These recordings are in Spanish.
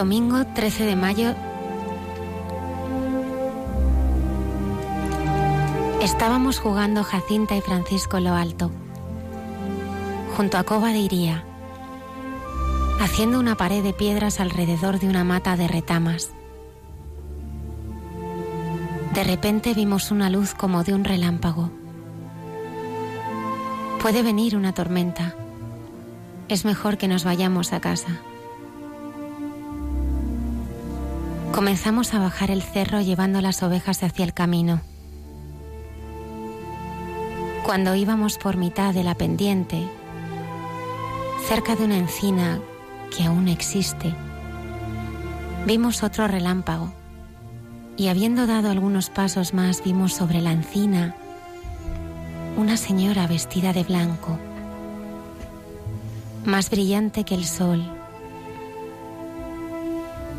Domingo 13 de mayo. Estábamos jugando Jacinta y Francisco lo alto, junto a Cova de Iría, haciendo una pared de piedras alrededor de una mata de retamas. De repente vimos una luz como de un relámpago. Puede venir una tormenta. Es mejor que nos vayamos a casa. Comenzamos a bajar el cerro llevando las ovejas hacia el camino. Cuando íbamos por mitad de la pendiente, cerca de una encina que aún existe, vimos otro relámpago y habiendo dado algunos pasos más vimos sobre la encina una señora vestida de blanco, más brillante que el sol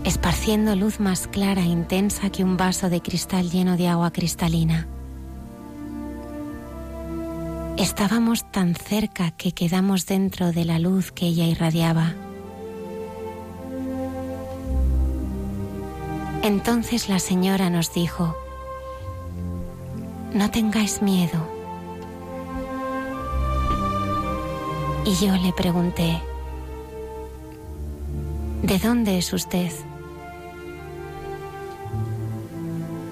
esparciendo luz más clara e intensa que un vaso de cristal lleno de agua cristalina. Estábamos tan cerca que quedamos dentro de la luz que ella irradiaba. Entonces la señora nos dijo, no tengáis miedo. Y yo le pregunté, ¿de dónde es usted?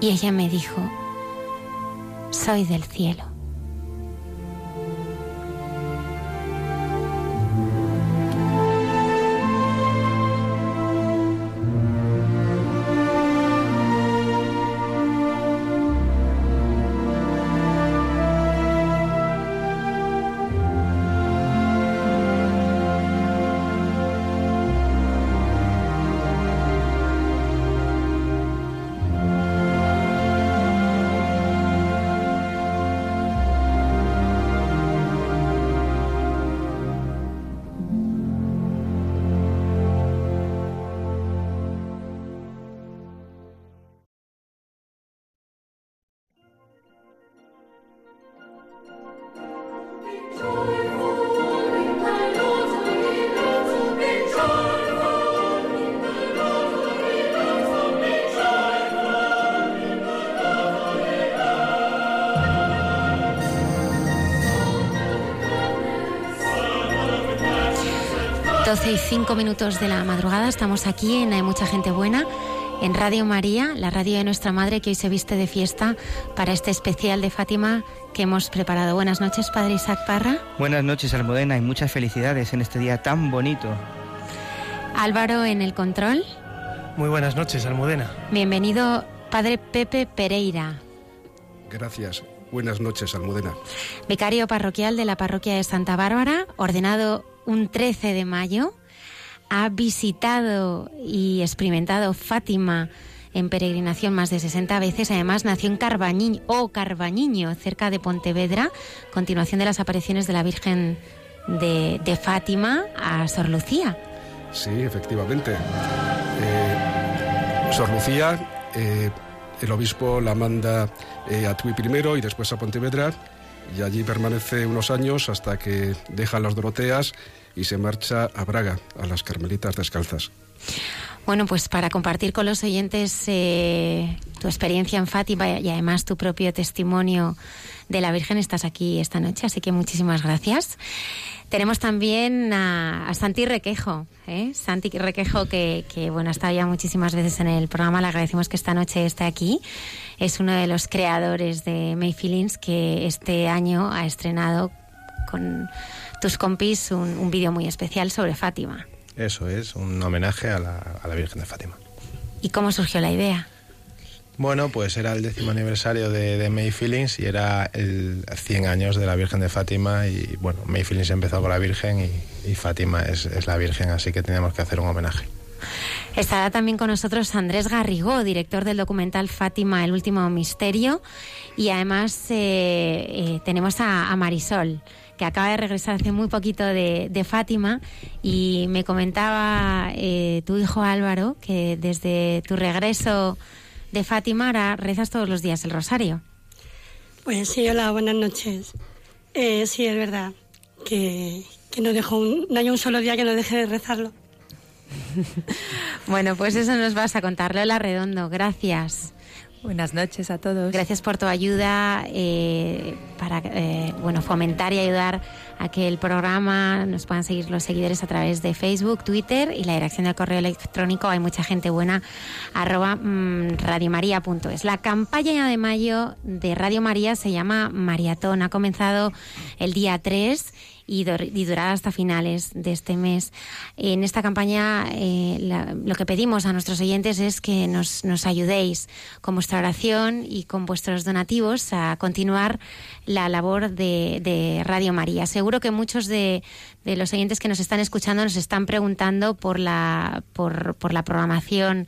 Y ella me dijo, soy del cielo. 12 y 5 minutos de la madrugada estamos aquí en Hay mucha gente buena en Radio María, la radio de nuestra madre que hoy se viste de fiesta para este especial de Fátima que hemos preparado. Buenas noches, Padre Isaac Parra. Buenas noches, Almudena, y muchas felicidades en este día tan bonito. Álvaro en el control. Muy buenas noches, Almudena. Bienvenido, Padre Pepe Pereira. Gracias. Buenas noches, Almudena. Vicario parroquial de la parroquia de Santa Bárbara, ordenado un 13 de mayo, ha visitado y experimentado Fátima en peregrinación más de 60 veces. Además, nació en Carbañiño, o Carbañiño, cerca de Pontevedra, continuación de las apariciones de la Virgen de, Fátima a Sor Lucía. Sí, efectivamente. Eh, Sor Lucía, eh, el obispo la manda eh, a Tui primero y después a Pontevedra y allí permanece unos años hasta que deja las Doroteas y se marcha a Braga, a las Carmelitas Descalzas. Bueno, pues para compartir con los oyentes eh, tu experiencia en Fátima y además tu propio testimonio de la Virgen, estás aquí esta noche, así que muchísimas gracias. Tenemos también a, Santi Requejo, ¿eh? Santi Requejo que, bueno, ha estado ya muchísimas veces en el programa, le agradecemos que esta noche esté aquí. Es uno de los creadores de May Feelings que este año ha estrenado con tus compis un, un vídeo muy especial sobre Fátima. Eso es, un homenaje a la, a la Virgen de Fátima. ¿Y cómo surgió la idea? Bueno, pues era el décimo aniversario de, May Feelings y era el 100 años de la Virgen de Fátima y bueno, May Feelings empezó con la Virgen y, Fátima es, la Virgen, así que teníamos que hacer un homenaje. Estará también con nosotros Andrés Garrigó, director del documental Fátima, el último misterio. Y además eh, eh, tenemos a, Marisol, que acaba de regresar hace muy poquito de, Fátima. Y me comentaba eh, tu hijo Álvaro que desde tu regreso de Fátima, ahora rezas todos los días el rosario. Pues sí, hola, buenas noches. Eh, sí, es verdad que, no, dejo un, no hay un solo día que no deje de rezarlo. bueno, pues eso nos vas a contar. Lola Redondo, gracias. Buenas noches a todos. Gracias por tu ayuda eh, para eh, bueno, fomentar y ayudar a que el programa nos puedan seguir los seguidores a través de Facebook, Twitter y la dirección del correo electrónico. Hay mucha gente buena, arroba mm, radiomaria.es. La campaña de mayo de Radio María se llama Maratón. Ha comenzado el día 3 y, durará hasta finales de este mes. En esta campaña eh, lo que pedimos a nuestros oyentes es que nos, nos ayudéis con vuestra oración y con vuestros donativos a continuar la labor de, de Radio María. Seguro que muchos de, de, los oyentes que nos están escuchando nos están preguntando por la, por, por la programación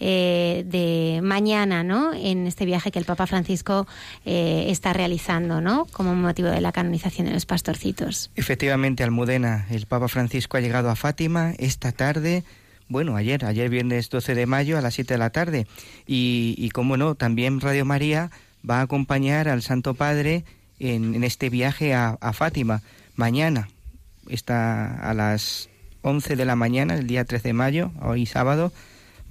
eh, de mañana, ¿no? En este viaje que el Papa Francisco eh, está realizando, ¿no? Como motivo de la canonización de los pastorcitos. Efectivamente, Almudena, el Papa Francisco ha llegado a Fátima esta tarde. Bueno, ayer, ayer viernes 12 de mayo a las 7 de la tarde. Y, y como no, también Radio María va a acompañar al Santo Padre en, en este viaje a, a, Fátima. Mañana, está a las 11 de la mañana, el día 13 de mayo, hoy sábado,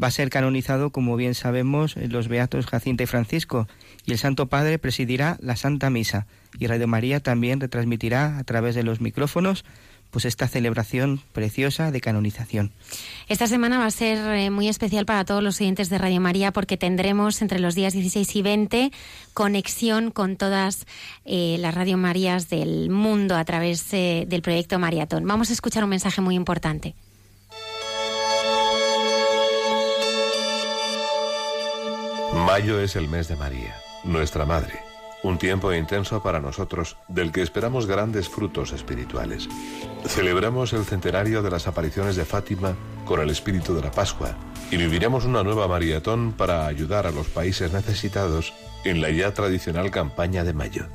va a ser canonizado, como bien sabemos, los Beatos Jacinta y Francisco, y el Santo Padre presidirá la Santa Misa, y Radio María también retransmitirá a través de los micrófonos pues esta celebración preciosa de canonización. Esta semana va a ser eh, muy especial para todos los oyentes de Radio María porque tendremos entre los días 16 y 20 conexión con todas eh, las Radio Marías del mundo a través eh, del proyecto Maratón. Vamos a escuchar un mensaje muy importante. Mayo es el mes de María, nuestra Madre, un tiempo intenso para nosotros del que esperamos grandes frutos espirituales. Celebramos el centenario de las apariciones de Fátima con el espíritu de la Pascua y viviremos una nueva maratón para ayudar a los países necesitados en la ya tradicional campaña de Mayo.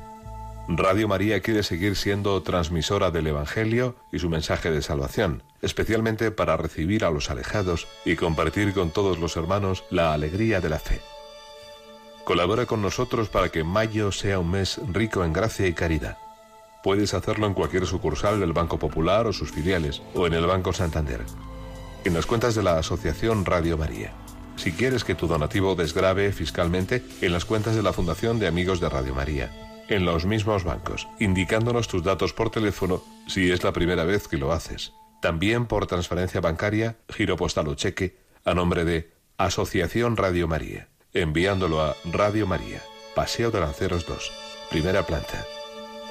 Radio María quiere seguir siendo transmisora del Evangelio y su mensaje de salvación, especialmente para recibir a los alejados y compartir con todos los hermanos la alegría de la fe. Colabora con nosotros para que mayo sea un mes rico en gracia y caridad. Puedes hacerlo en cualquier sucursal del Banco Popular o sus filiales, o en el Banco Santander. En las cuentas de la Asociación Radio María. Si quieres que tu donativo desgrave fiscalmente, en las cuentas de la Fundación de Amigos de Radio María. En los mismos bancos, indicándonos tus datos por teléfono si es la primera vez que lo haces. También por transferencia bancaria, giro postal o cheque, a nombre de Asociación Radio María enviándolo a Radio María, Paseo de Lanceros 2, primera planta,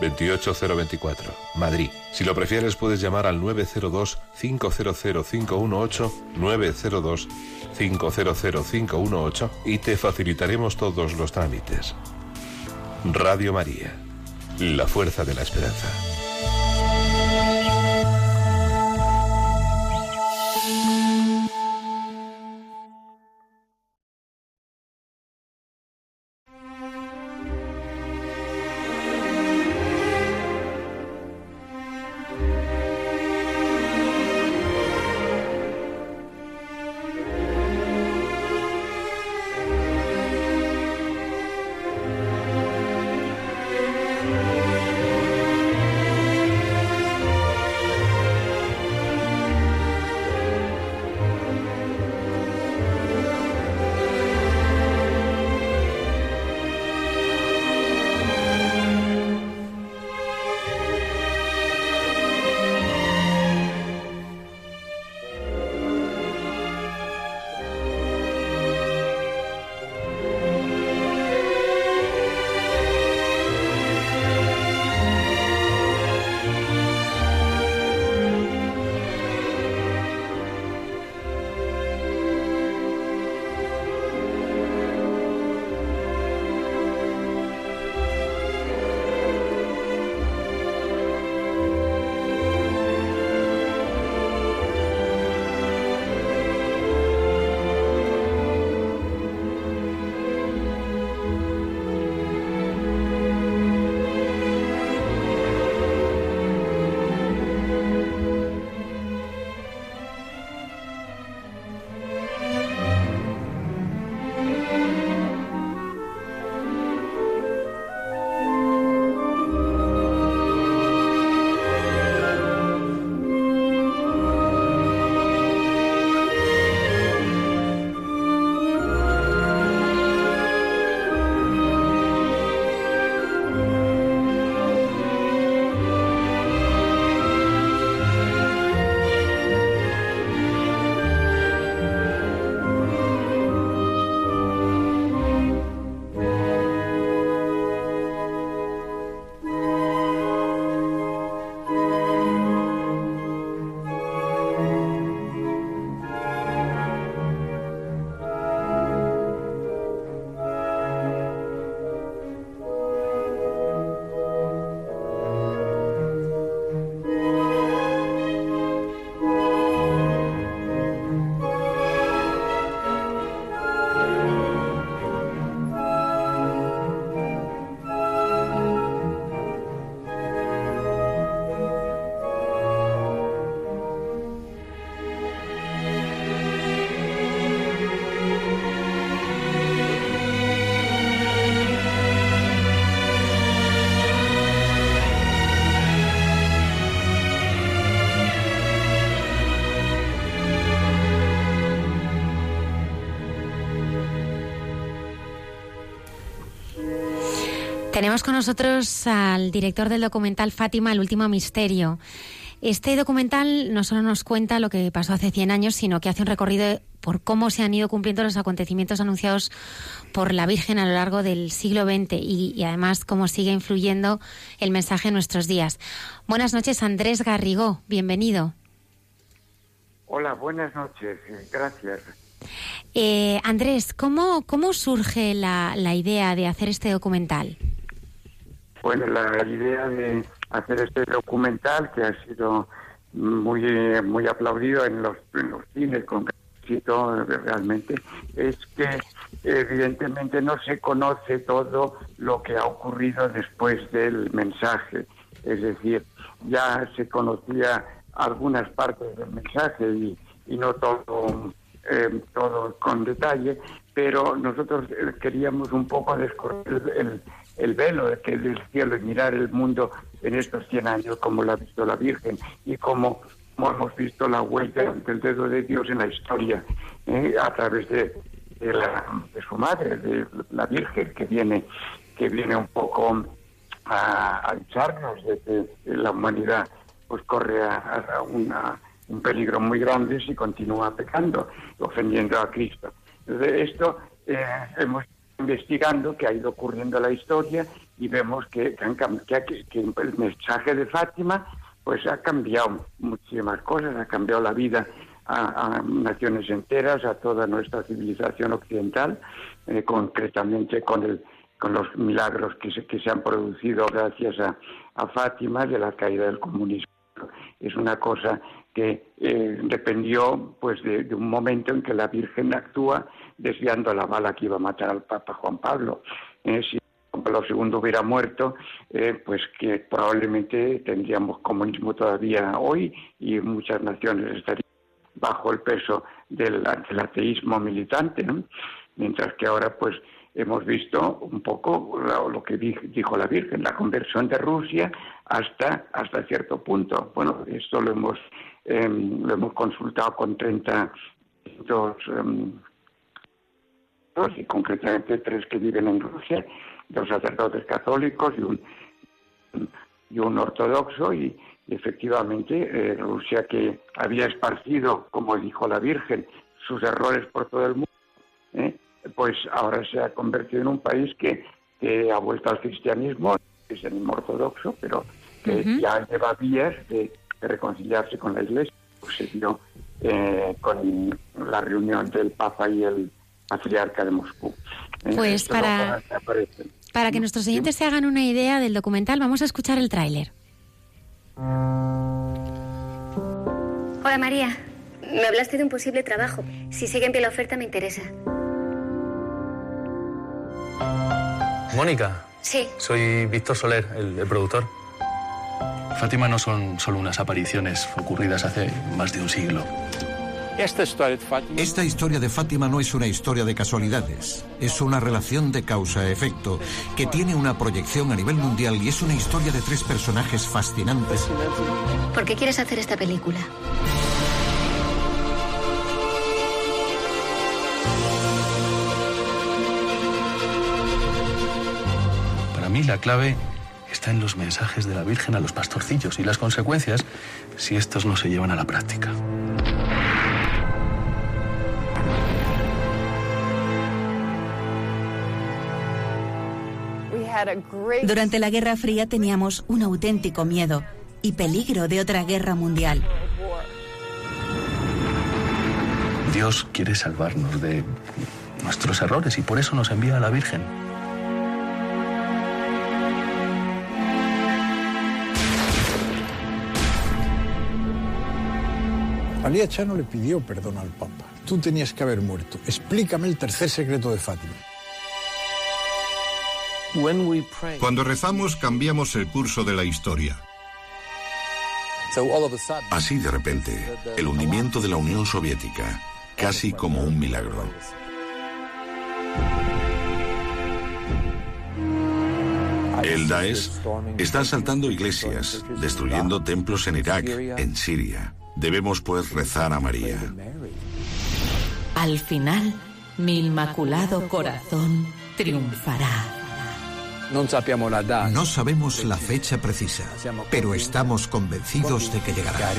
28024, Madrid. Si lo prefieres puedes llamar al 902-500-518, 902-500-518 y te facilitaremos todos los trámites. Radio María, la fuerza de la esperanza. Tenemos con nosotros al director del documental Fátima, el último misterio. Este documental no solo nos cuenta lo que pasó hace 100 años, sino que hace un recorrido por cómo se han ido cumpliendo los acontecimientos anunciados por la Virgen a lo largo del siglo XX y, y además cómo sigue influyendo el mensaje en nuestros días. Buenas noches, Andrés Garrigó. Bienvenido. Hola, buenas noches. Gracias. Eh, Andrés, ¿cómo, cómo surge la, la idea de hacer este documental? Bueno, la idea de hacer este documental que ha sido muy muy aplaudido en los, en los cines con éxito realmente es que evidentemente no se conoce todo lo que ha ocurrido después del mensaje. Es decir ya se conocía algunas partes del mensaje y, y no todo eh, todo con detalle pero nosotros queríamos un poco descubrir el el velo que del cielo y mirar el mundo en estos 100 años como lo ha visto la Virgen y como, hemos visto la huella del dedo de Dios en la historia ¿eh? a través de, de, la, de, su madre, de la Virgen, que viene, que viene un poco a avisarnos de que la humanidad pues corre a, a una, un peligro muy grande si continúa pecando, ofendiendo a Cristo. De esto eh, hemos investigando que ha ido ocurriendo la historia y vemos que, el mensaje de Fátima pues ha cambiado muchísimas cosas, ha cambiado la vida a, a naciones enteras, a toda nuestra civilización occidental, eh, concretamente con el con los milagros que se, que se han producido gracias a, a Fátima de la caída del comunismo. Es una cosa que eh, dependió pues de, un momento en que la Virgen actúa desviando la bala que iba a matar al Papa Juan Pablo. Eh, si Juan Pablo II hubiera muerto, eh, pues que probablemente tendríamos comunismo todavía hoy y muchas naciones estarían bajo el peso del, ateísmo militante, mientras que ahora pues hemos visto un poco lo, lo, que dijo la Virgen, la conversión de Rusia hasta, hasta cierto punto. Bueno, esto lo hemos, eh, lo hemos consultado con 30 dos, um, dos, y concretamente tres que viven en Rusia, dos sacerdotes católicos y un, y un ortodoxo, y, y efectivamente eh, Rusia que había esparcido, como dijo la Virgen, sus errores por todo el mundo, ¿eh? pues ahora se ha convertido en un país que, que ha vuelto al cristianismo, es el ortodoxo, pero que uh -huh. ya lleva vías de, de, reconciliarse con la Iglesia. Pues se dio eh, con la reunión del Papa y el patriarca de Moscú. Eh, pues para, para que nuestros oyentes se hagan una idea del documental, vamos a escuchar el tráiler. Hola María, me hablaste de un posible trabajo. Si sigue en pie la oferta me interesa. Mónica. Sí. Soy Víctor Soler, el, el, productor. Fátima no son solo unas apariciones ocurridas hace más de un siglo. Esta historia, de Fátima... Esta historia de Fátima no es una historia de casualidades, es una relación de causa-efecto que tiene una proyección a nivel mundial y es una historia de tres personajes fascinantes. ¿Por qué quieres hacer esta película? Para mí la clave está en los mensajes de la Virgen a los pastorcillos y las consecuencias si estos no se llevan a la práctica. Durante la Guerra Fría teníamos un auténtico miedo y peligro de otra guerra mundial. Dios quiere salvarnos de nuestros errores y por eso nos envía a la Virgen. María Chano le pidió perdón al Papa. Tú tenías que haber muerto. Explícame el tercer secreto de Fátima. Cuando rezamos cambiamos el curso de la historia. Así de repente, el hundimiento de la Unión Soviética, casi como un milagro. El Daesh está asaltando iglesias, destruyendo templos en Irak, en Siria. Debemos pues rezar a María. Al final, mi inmaculado corazón triunfará. No sabemos la fecha precisa, pero estamos convencidos de que llegará.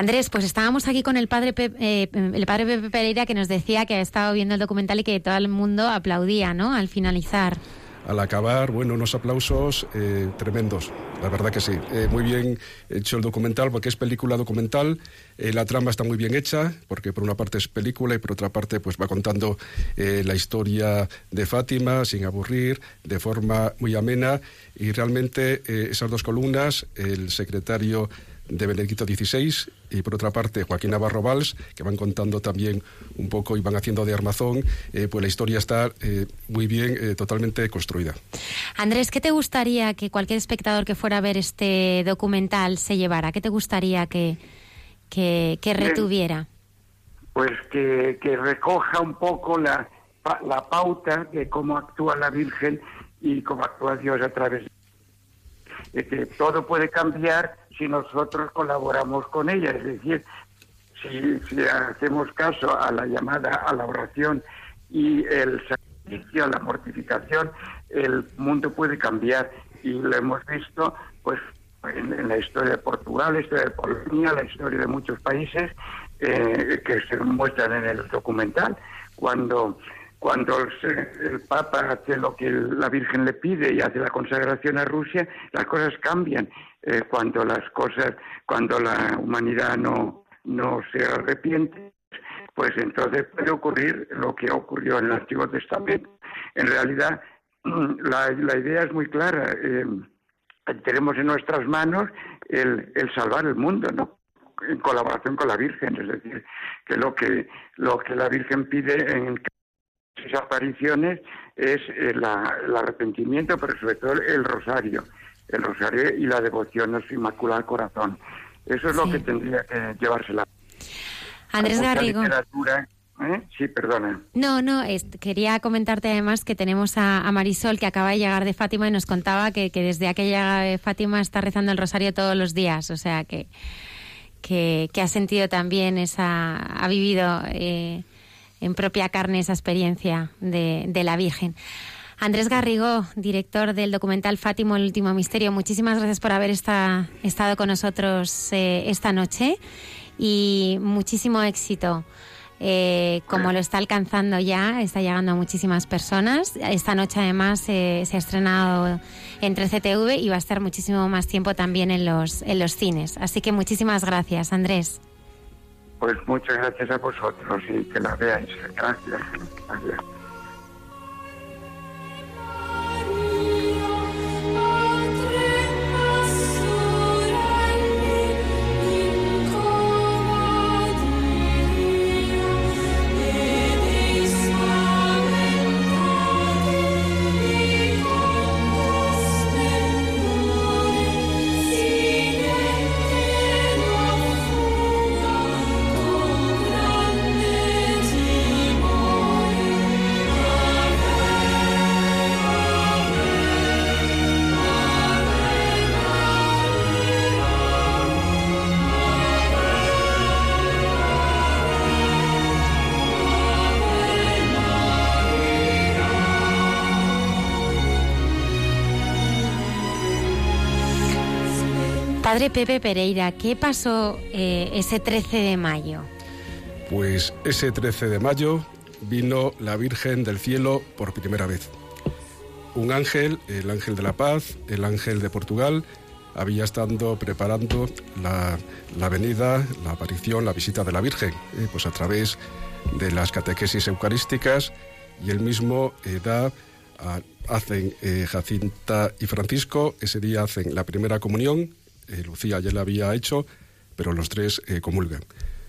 Andrés, pues estábamos aquí con el padre, eh, el padre Pepe Pereira que nos decía que ha estado viendo el documental y que todo el mundo aplaudía, ¿no? Al finalizar. Al acabar, bueno, unos aplausos eh, tremendos, la verdad que sí. Eh, muy bien hecho el documental, porque es película documental. la trama está muy bien hecha, porque por una parte es película y por otra parte pues va contando la historia de Fátima sin aburrir, de forma muy amena. Y realmente esas dos columnas, el secretario de Benedicto XVI y por otra parte Joaquín Navarro Valls, que van contando también un poco y van haciendo de armazón, eh, pues la historia está eh, muy bien, eh, totalmente construida. Andrés, ¿qué te gustaría que cualquier espectador que fuera a ver este documental se llevara? ¿Qué te gustaría que, que, retuviera? Pues que, que, recoja un poco la, la pauta de cómo actúa la Virgen y cómo actúa Dios a través de que todo puede cambiar si nosotros colaboramos con ella, es decir, si, hacemos caso a la llamada a la oración y el sacrificio, a la mortificación, el mundo puede cambiar y lo hemos visto pues en, la historia de Portugal, la historia de Polonia, la historia de muchos países eh, que se muestran en el documental. Cuando cuando el, Papa hace lo que la Virgen le pide y hace la consagración a Rusia, las cosas cambian. Eh, cuando las cosas, cuando la humanidad no, no se arrepiente, pues entonces puede ocurrir lo que ocurrió en el Antiguo Testamento. En realidad, la, la idea es muy clara. Eh, tenemos en nuestras manos el, el salvar el mundo, ¿no? en colaboración con la Virgen, es decir, que lo que lo que la Virgen pide en esas apariciones es eh, el arrepentimiento, pero sobre todo el rosario, el rosario y la devoción a su Inmaculado Corazón. Eso es lo que tendría que llevársela. Andrés Garrigo. ¿eh? Sí, perdona. No, no, quería comentarte además que tenemos a, Marisol que acaba de llegar de Fátima y nos contaba que, desde aquella de Fátima está rezando el rosario todos los días, o sea que, que, ha sentido también esa, ha vivido eh, en propia carne esa experiencia de, la Virgen. Andrés Garrigo, director del documental Fátimo, el último misterio, muchísimas gracias por haber estado con nosotros eh, esta noche y muchísimo éxito. Eh, como lo está alcanzando ya, está llegando a muchísimas personas. Esta noche además eh, se ha estrenado en 13TV y va a estar muchísimo más tiempo también en los cines. Así que muchísimas gracias, Andrés. Pues muchas gracias a vosotros y que la veáis. Gracias. Gracias. Pepe Pereira, ¿qué pasó eh, ese 13 de mayo? Pues ese 13 de mayo vino la Virgen del Cielo por primera vez. Un ángel, el ángel de la paz, el ángel de Portugal, había estado preparando la, venida, la aparición, la visita de la Virgen, eh, pues a través de las catequesis eucarísticas y él mismo eh, da, hacen Jacinta y Francisco, ese día hacen la primera comunión eh, Lucía ya la había hecho, pero los tres eh, comulgan.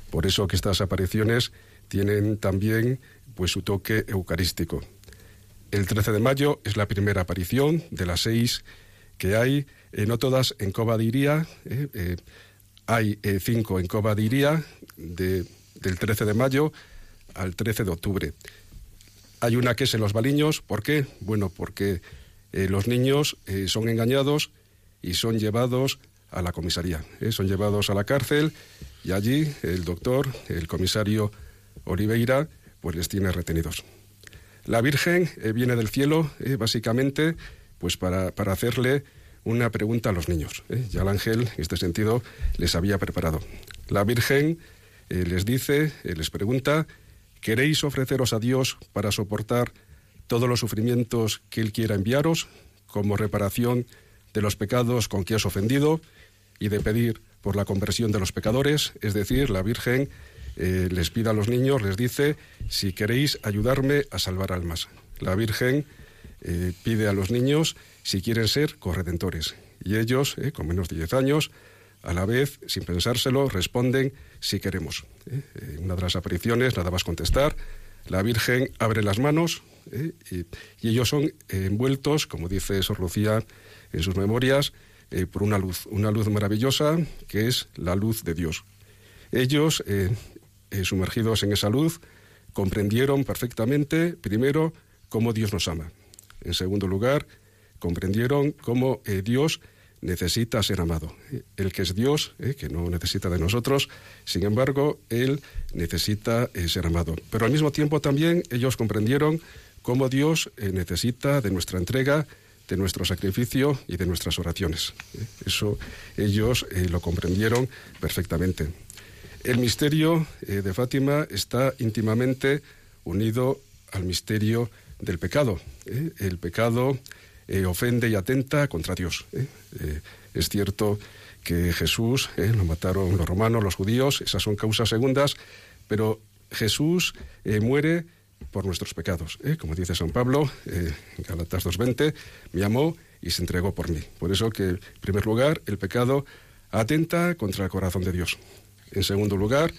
Por eso que estas apariciones tienen también pues su toque eucarístico. El 13 de mayo es la primera aparición de las seis que hay, eh, no todas en Cova de Iría, hay cinco en Cova de Iría del 13 de mayo al 13 de octubre. Hay una que es en Los Baliños, ¿por qué? Bueno, porque los niños son engañados y son llevados a la comisaría. Son llevados a la cárcel y allí el doctor, el comisario Oliveira, pues les tiene retenidos. La Virgen viene del cielo, básicamente, pues para, para hacerle una pregunta a los niños. ¿eh? Ya el ángel, en este sentido, les había preparado. La Virgen eh, les dice, eh, les pregunta, ¿queréis ofreceros a Dios para soportar todos los sufrimientos que Él quiera enviaros como reparación de los pecados con que has ofendido y de pedir por la conversión de los pecadores? Es decir, la Virgen les pide a los niños, les dice, si queréis ayudarme a salvar almas. La Virgen pide a los niños si quieren ser corredentores. Y ellos, eh, con menos de 10 años, a la vez, sin pensárselo, responden si queremos. En eh, una de las apariciones, nada más contestar, la Virgen abre las manos eh, y, ellos son envueltos, como dice Sor Lucía en sus memorias, por una luz, una luz maravillosa que es la luz de Dios. Ellos, sumergidos en esa luz, comprendieron perfectamente, primero, cómo Dios nos ama. En segundo lugar, comprendieron cómo eh, Dios necesita ser amado. El que es Dios, eh, que no necesita de nosotros, sin embargo, Él necesita eh, ser amado. Pero al mismo tiempo también ellos comprendieron cómo Dios necesita de nuestra entrega, de nuestro sacrificio y de nuestras oraciones. Eso ellos lo comprendieron perfectamente. El misterio de Fátima está íntimamente unido al misterio del pecado. El pecado eh, ofende y atenta contra Dios. ¿eh? Eh, es cierto que Jesús lo mataron los romanos, los judíos, esas son causas segundas, pero Jesús muere por nuestros pecados. Como dice San Pablo, en Galatas 2.20, me amó y se entregó por mí. Por eso que, en primer lugar, el pecado atenta contra el corazón de Dios. En segundo lugar,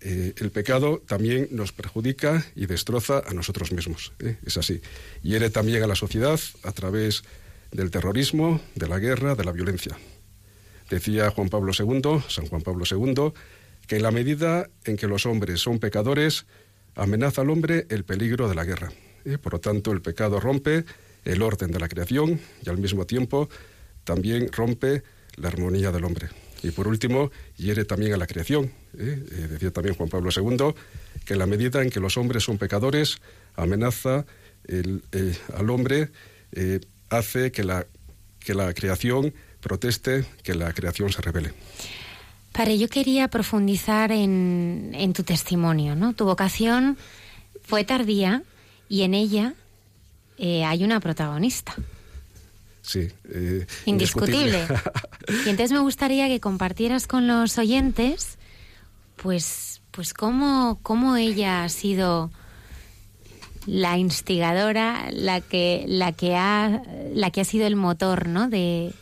eh, el pecado también nos perjudica y destroza a nosotros mismos. ¿eh? Es así. Hiere también a la sociedad a través del terrorismo, de la guerra, de la violencia. Decía Juan Pablo II, San Juan Pablo II, que en la medida en que los hombres son pecadores, amenaza al hombre el peligro de la guerra. ¿eh? Por lo tanto, el pecado rompe el orden de la creación y al mismo tiempo también rompe la armonía del hombre. Y por último, hiere también a la creación. ¿eh? Eh, decía también Juan Pablo II que en la medida en que los hombres son pecadores, amenaza eh, al hombre, hace que la, que la creación proteste, que la creación se revele. Padre, yo quería profundizar en, en tu testimonio, ¿no? Tu vocación fue tardía y en ella hay una protagonista. Sí. Eh, Indiscutible. y entonces me gustaría que compartieras con los oyentes, pues, pues cómo, cómo ella ha sido la instigadora, la que, la que ha, la que ha sido el motor, ¿no? De,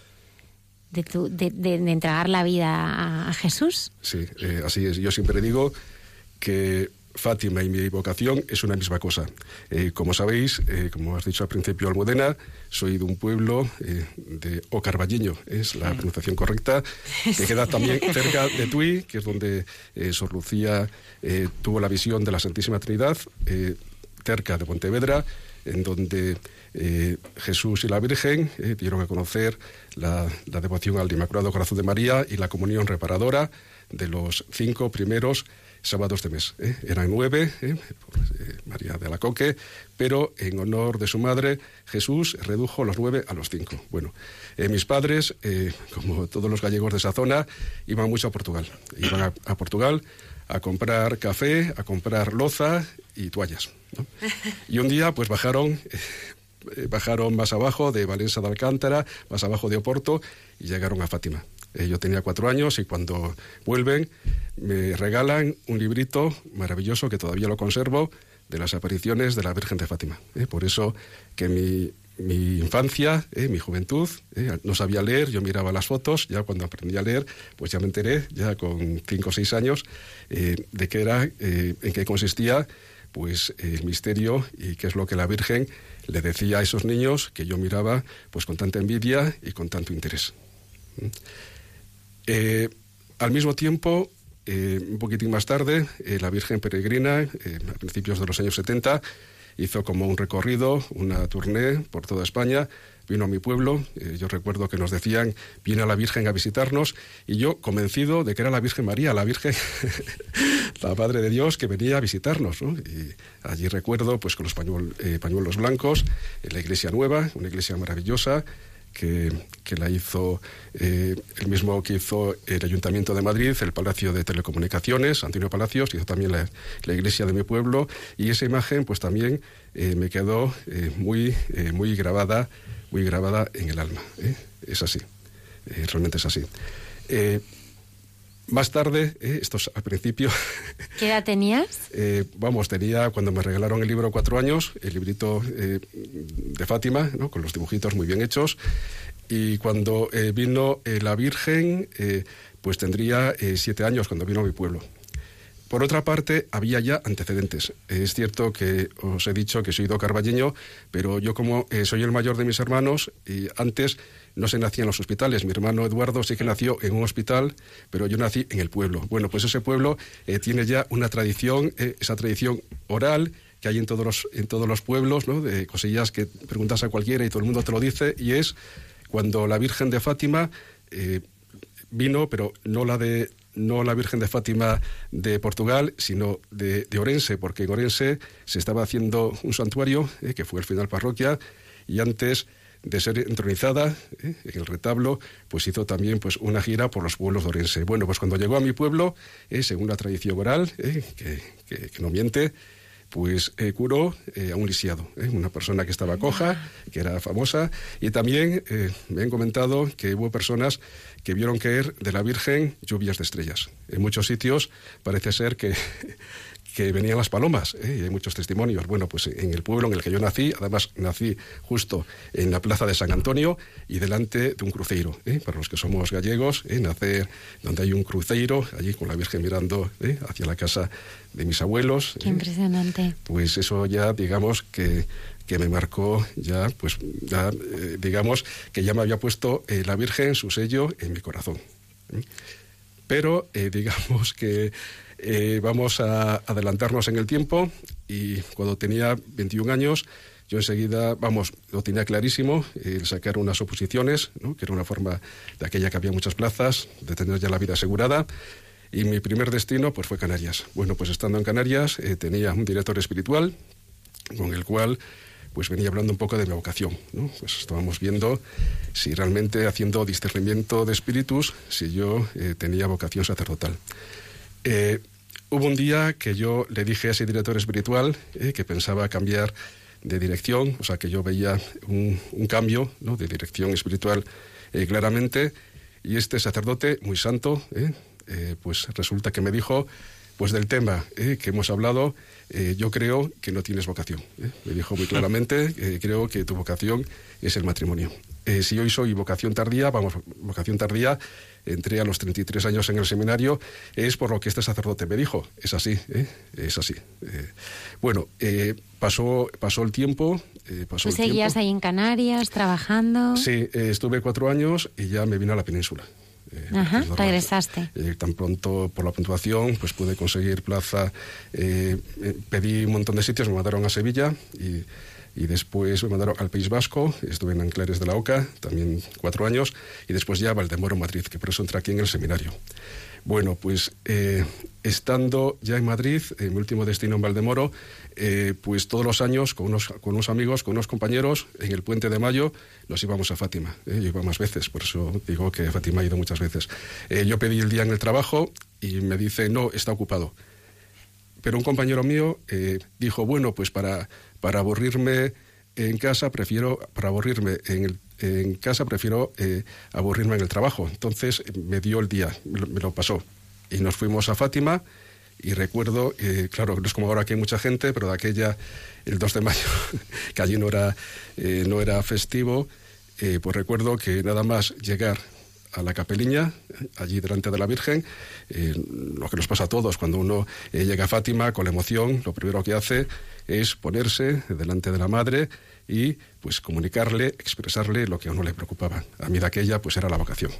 de, tu, de, de, entregar la vida a, Jesús. Sí, eh, así es. Yo siempre digo que Fátima y mi vocación es una misma cosa. Eh, como sabéis, eh, como has dicho al principio, Almudena, soy de un pueblo eh, de Ocarballeño, es la pronunciación correcta, que queda también cerca de Tui, que es donde Sor Lucía tuvo la visión de la Santísima Trinidad, cerca de Pontevedra, en donde Jesús y la Virgen dieron a conocer la, devoción al Inmaculado Corazón de María y la comunión reparadora de los cinco primeros sábados de mes. ¿eh? Eran nueve, ¿eh? Eh, María de la Coque, pero en honor de su madre, Jesús redujo los nueve a los cinco. Bueno, mis padres, como todos los gallegos de esa zona, iban mucho a Portugal. Iban a, Portugal a comprar café, a comprar loza y toallas. Y un día, pues bajaron bajaron más abajo de Valencia de Alcántara, más abajo de Oporto y llegaron a Fátima. Eh, yo tenía cuatro años y cuando vuelven me regalan un librito maravilloso que todavía lo conservo de las apariciones de la Virgen de Fátima. Eh, por eso que mi, mi infancia, eh, mi juventud, no sabía leer, yo miraba las fotos, ya cuando aprendí a leer, pues ya me enteré, ya con cinco o seis años, de qué era, en qué consistía pues el misterio y qué es lo que la Virgen le decía a esos niños que yo miraba pues con tanta envidia y con tanto interés. Eh, al mismo tiempo, eh, un poquitín más tarde, eh, la Virgen Peregrina, a principios de los años 70, hizo como un recorrido, una tournée por toda España, vino a mi pueblo. Eh, yo recuerdo que nos decían, viene la Virgen a visitarnos, y yo convencido de que era la Virgen María, la Virgen, la Madre de Dios, que venía a visitarnos. Y allí recuerdo, pues con los eh, pañuelos blancos, la iglesia nueva, una iglesia maravillosa, que, la hizo eh, el mismo que hizo el Ayuntamiento de Madrid, el Palacio de Telecomunicaciones, Antonio Palacios, hizo también la, iglesia de mi pueblo, y esa imagen pues también me quedó muy, muy grabada muy grabada en el alma. ¿eh? Es así, eh, realmente es así. Eh, más tarde, esto es al principio. ¿Qué edad tenías? vamos, tenía cuando me regalaron el libro cuatro años, el librito de Fátima, ¿no? con los dibujitos muy bien hechos. Y cuando vino la Virgen, pues tendría siete años cuando vino a mi pueblo. Por otra parte, había ya antecedentes. Es cierto que os he dicho que soy do carballeño, pero yo como eh, soy el mayor de mis hermanos, y antes no se nacía en los hospitales. Mi hermano Eduardo sí que nació en un hospital, pero yo nací en el pueblo. Bueno, pues ese pueblo eh, tiene ya una tradición, eh, esa tradición oral que hay en todos los, en todos los pueblos, ¿no? de cosillas que preguntas a cualquiera y todo el mundo te lo dice, y es cuando la Virgen de Fátima vino, pero no la de no la Virgen de Fátima de Portugal, sino de, Orense, porque en Orense se estaba haciendo un santuario, eh, que fue el final parroquia, y antes de ser entronizada eh, en el retablo, pues hizo también pues, una gira por los pueblos de Orense. Bueno, pues cuando llegó a mi pueblo, eh, según la tradición oral, que, que, no miente, pues curó a un lisiado, una persona que estaba coja, que era famosa, y también me han comentado que hubo personas que vieron caer de la Virgen lluvias de estrellas. En muchos sitios parece ser que, que venían las palomas, ¿eh? y hay muchos testimonios. Bueno, pues en el pueblo en el que yo nací, además nací justo en la plaza de San Antonio y delante de un cruceiro. ¿eh? Para los que somos gallegos, ¿eh? nacer donde hay un cruceiro, allí con la Virgen mirando hacia la casa de mis abuelos. Qué impresionante. Pues eso ya, digamos que que me marcó ya, pues, ya, eh, digamos, que ya me había puesto eh, la Virgen su sello en mi corazón. Pero eh, digamos que vamos a adelantarnos en el tiempo y cuando tenía 21 años, yo enseguida, vamos, lo tenía clarísimo, el sacar unas oposiciones, que era una forma de aquella que había muchas plazas, de tener ya la vida asegurada. Y mi primer destino pues fue Canarias. Bueno, pues estando en Canarias tenía un director espiritual con el cual pues venía hablando un poco de mi vocación. ¿no? Pues estábamos viendo si realmente haciendo discernimiento de espíritus, si yo eh, tenía vocación sacerdotal. Eh, hubo un día que yo le dije a ese director espiritual eh, que pensaba cambiar de dirección, o sea que yo veía un, cambio ¿no? de dirección espiritual claramente, y este sacerdote muy santo, pues resulta que me dijo, pues del tema que hemos hablado, eh, yo creo que no tienes vocación. ¿eh? Me dijo muy claramente, eh, creo que tu vocación es el matrimonio. si hoy soy vocación tardía, vamos, vocación tardía, entré a los 33 años en el seminario, es por lo que este sacerdote me dijo. Es así, es así. bueno, pasó, pasó el tiempo. pasó seguías ahí en Canarias trabajando? Sí, estuve cuatro años y ya me vine a la península. Eh, Ajá, regresaste. Eh, tan pronto por la puntuación, pues pude conseguir plaza. Eh, pedí un montón de sitios, me mandaron a Sevilla y, y, después me mandaron al País Vasco. Estuve en Anclares de la Oca, también cuatro años, y después ya a Valdemoro, Madrid, que por eso entré aquí en el seminario. Bueno, pues estando ya en Madrid, en mi último destino en Valdemoro, eh, pues todos los años con unos, con unos amigos, con unos compañeros, en el puente de mayo nos íbamos a Fátima. ¿eh? Yo iba más veces, por eso digo que Fátima ha ido muchas veces. Eh, yo pedí el día en el trabajo y me dice, no, está ocupado. Pero un compañero mío dijo, bueno, pues para, para aburrirme en casa prefiero, para aburrirme en, en casa prefiero aburrirme en el trabajo. Entonces me dio el día, me lo pasó. Y nos fuimos a Fátima y recuerdo, eh, claro, no es como ahora que hay mucha gente, pero de aquella, el 2 de mayo, que allí no era, eh, no era festivo, eh, pues recuerdo que nada más llegar a la capeliña, allí delante de la Virgen, lo que nos pasa a todos, cuando uno llega a Fátima con la emoción, lo primero que hace es ponerse delante de la Madre y pues comunicarle, expresarle lo que a uno le preocupaba. A mí de aquella pues era la vocación.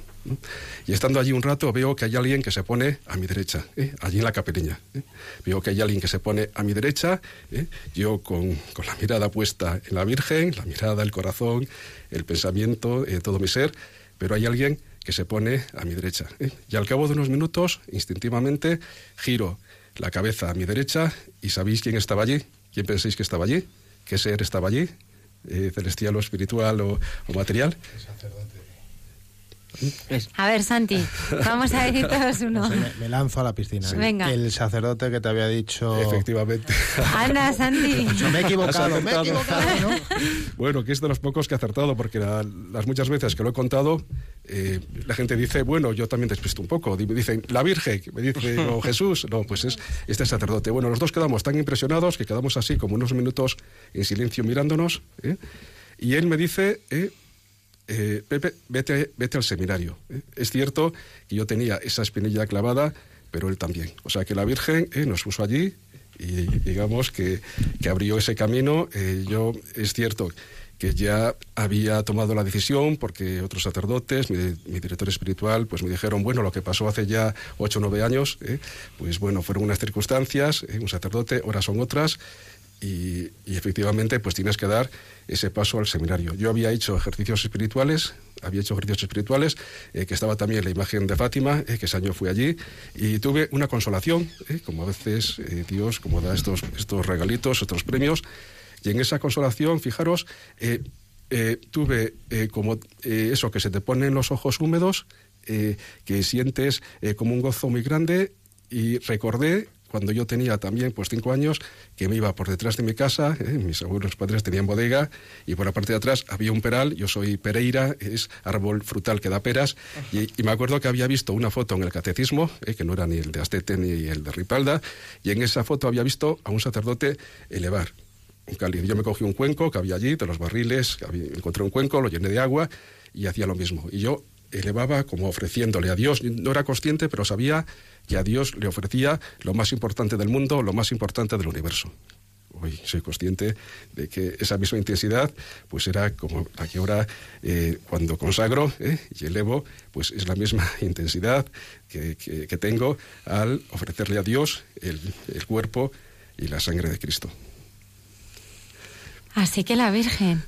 Y estando allí un rato veo que hay alguien que se pone a mi derecha, ¿eh? allí en la capeliña. ¿eh? Veo que hay alguien que se pone a mi derecha, ¿eh? yo con, con, la mirada puesta en la Virgen, la mirada, el corazón, el pensamiento, todo mi ser, pero hay alguien que se pone a mi derecha. Y al cabo de unos minutos, instintivamente, giro la cabeza a mi derecha y ¿sabéis quién estaba allí? ¿Quién pensáis que estaba allí? ¿Qué ser estaba allí? Eh, celestial o espiritual o, o material. A ver, Santi, vamos a decir todos uno. me, lanzo a la piscina. Venga. El sacerdote que te había dicho. Efectivamente. Anda, Santi. me he equivocado, me he equivocado. Bueno, que es de los pocos que ha acertado, porque las muchas veces que lo he contado, eh, la gente dice, bueno, yo también despisto un poco. Me dicen, la Virgen, me dice, o Jesús. No, pues es este sacerdote. Bueno, los dos quedamos tan impresionados que quedamos así como unos minutos en silencio mirándonos. ¿eh? Y él me dice, eh, eh, Pepe, vete, vete al seminario. ¿eh? Es cierto que yo tenía esa espinilla clavada, pero él también. O sea que la Virgen eh, nos puso allí y digamos que, que abrió ese camino. yo es cierto que ya había tomado la decisión porque otros sacerdotes, mi, mi, director espiritual, pues me dijeron, bueno, lo que pasó hace ya ocho o nueve años, pues bueno, fueron unas circunstancias, un sacerdote, ahora son otras, y, efectivamente pues tienes que dar ese paso al seminario. Yo había hecho ejercicios espirituales, había hecho ejercicios espirituales, eh, que estaba también la imagen de Fátima, eh, que ese año fui allí, y tuve una consolación, eh, como a veces Dios como da estos, estos regalitos, estos premios, y en esa consolación, fijaros, tuve como eso que se te ponen los ojos húmedos, que sientes como un gozo muy grande, y recordé cuando yo tenía también pues cinco años, que me iba por detrás de mi casa, ¿eh? mis abuelos padres tenían bodega, y por la parte de atrás había un peral, yo soy pereira, es árbol frutal que da peras, y, me acuerdo que había visto una foto en el catecismo, ¿eh? que no era ni el de Astete ni el de Ripalda, y en esa foto había visto a un sacerdote elevar un cáliz. Yo me cogí un cuenco que había allí, de los barriles, encontré un cuenco, lo llené de agua, y hacía lo mismo. Y yo elevaba como ofreciéndole a Dios. No era consciente, pero sabía que a Dios le ofrecía lo más importante del mundo, lo más importante del universo. Hoy soy consciente de que esa misma intensidad, pues era como la que ahora eh, cuando consagro eh, y elevo, pues es la misma intensidad que, tengo al ofrecerle a Dios el, el cuerpo y la sangre de Cristo. Así que la Virgen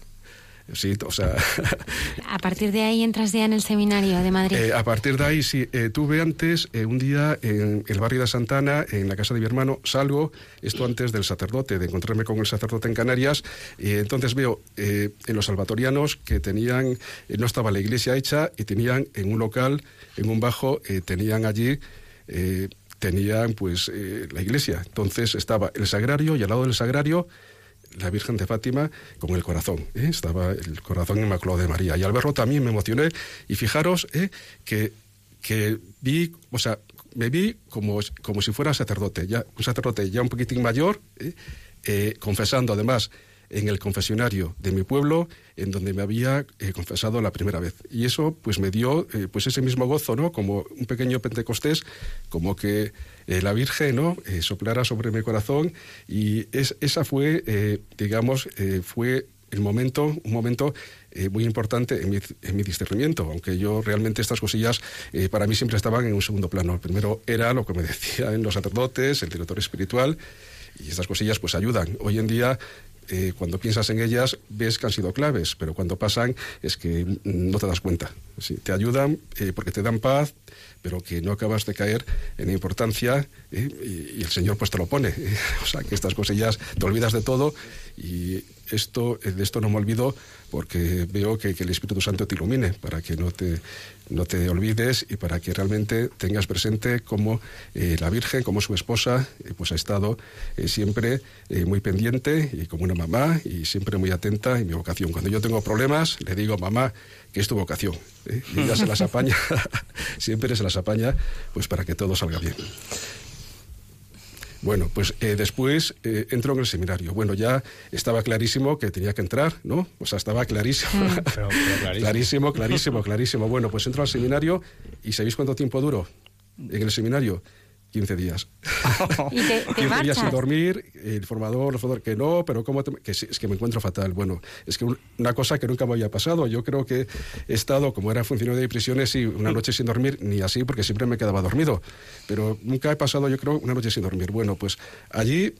Sí, o sea... ¿A partir de ahí entras ya en el seminario de Madrid? Eh, a partir de ahí, sí. Eh, tuve antes, eh, un día, en el barrio de Santana, en la casa de mi hermano, salgo, esto antes del sacerdote, de encontrarme con el sacerdote en Canarias, y entonces veo en los salvatorianos que tenían, no estaba la iglesia hecha, y tenían en un local, en un bajo, tenían allí tenían pues la iglesia. Entonces estaba el sagrario y al lado del sagrario la Virgen de Fátima con el corazón. ¿eh? Estaba el corazón inmaculado de María. Y al verlo también me emocioné. Y fijaros ¿eh? que, que vi, o sea, me vi como, como si fuera sacerdote, ya, un sacerdote ya un poquitín mayor, ¿eh? confesando además en el confesionario de mi pueblo, en donde me había confesado la primera vez. Y eso pues me dio pues ese mismo gozo, ¿no? Como un pequeño Pentecostés, como que eh, la Virgen ¿no? Eh, soplara sobre mi corazón y es, esa fue, eh, digamos, fue el momento, un momento muy importante en mi, en mi, discernimiento, aunque yo realmente estas cosillas para mí siempre estaban en un segundo plano. primero era lo que me decían los sacerdotes, el director espiritual, y estas cosillas pues ayudan. Hoy en día cuando piensas en ellas ves que han sido claves, pero cuando pasan es que no te das cuenta. Sí, te ayudan porque te dan paz, pero que no acabas de caer en importancia ¿eh? y, el Señor pues te lo pone. O sea, que estas cosillas te olvidas de todo y esto, de esto no me olvido porque veo que, el Espíritu Santo te ilumine para que no te, no te olvides y para que realmente tengas presente cómo eh, la Virgen, como su esposa, eh, pues ha estado siempre muy pendiente y como una mamá y siempre muy atenta en mi vocación. Cuando yo tengo problemas, le digo, mamá, que es tu vocación. ¿eh? Y ella se las apaña, siempre se las apaña, pues para que todo salga bien. Bueno, pues eh, después eh, entró en el seminario. Bueno, ya estaba clarísimo que tenía que entrar, ¿no? O sea, estaba clarísimo. Mm. clarísimo. clarísimo, clarísimo, Bueno, pues entró al seminario y ¿sabéis cuánto tiempo duró en el seminario? 15 días. ¿Y te, 15 días sin dormir, el formador, el formador que no, pero ¿cómo que es que me encuentro fatal. Bueno, es que una cosa que nunca me había pasado. Yo creo que he estado, como era funcionario de prisiones, y una noche sin dormir, ni así, porque siempre me quedaba dormido. Pero nunca he pasado, yo creo, una noche sin dormir. Bueno, pues allí,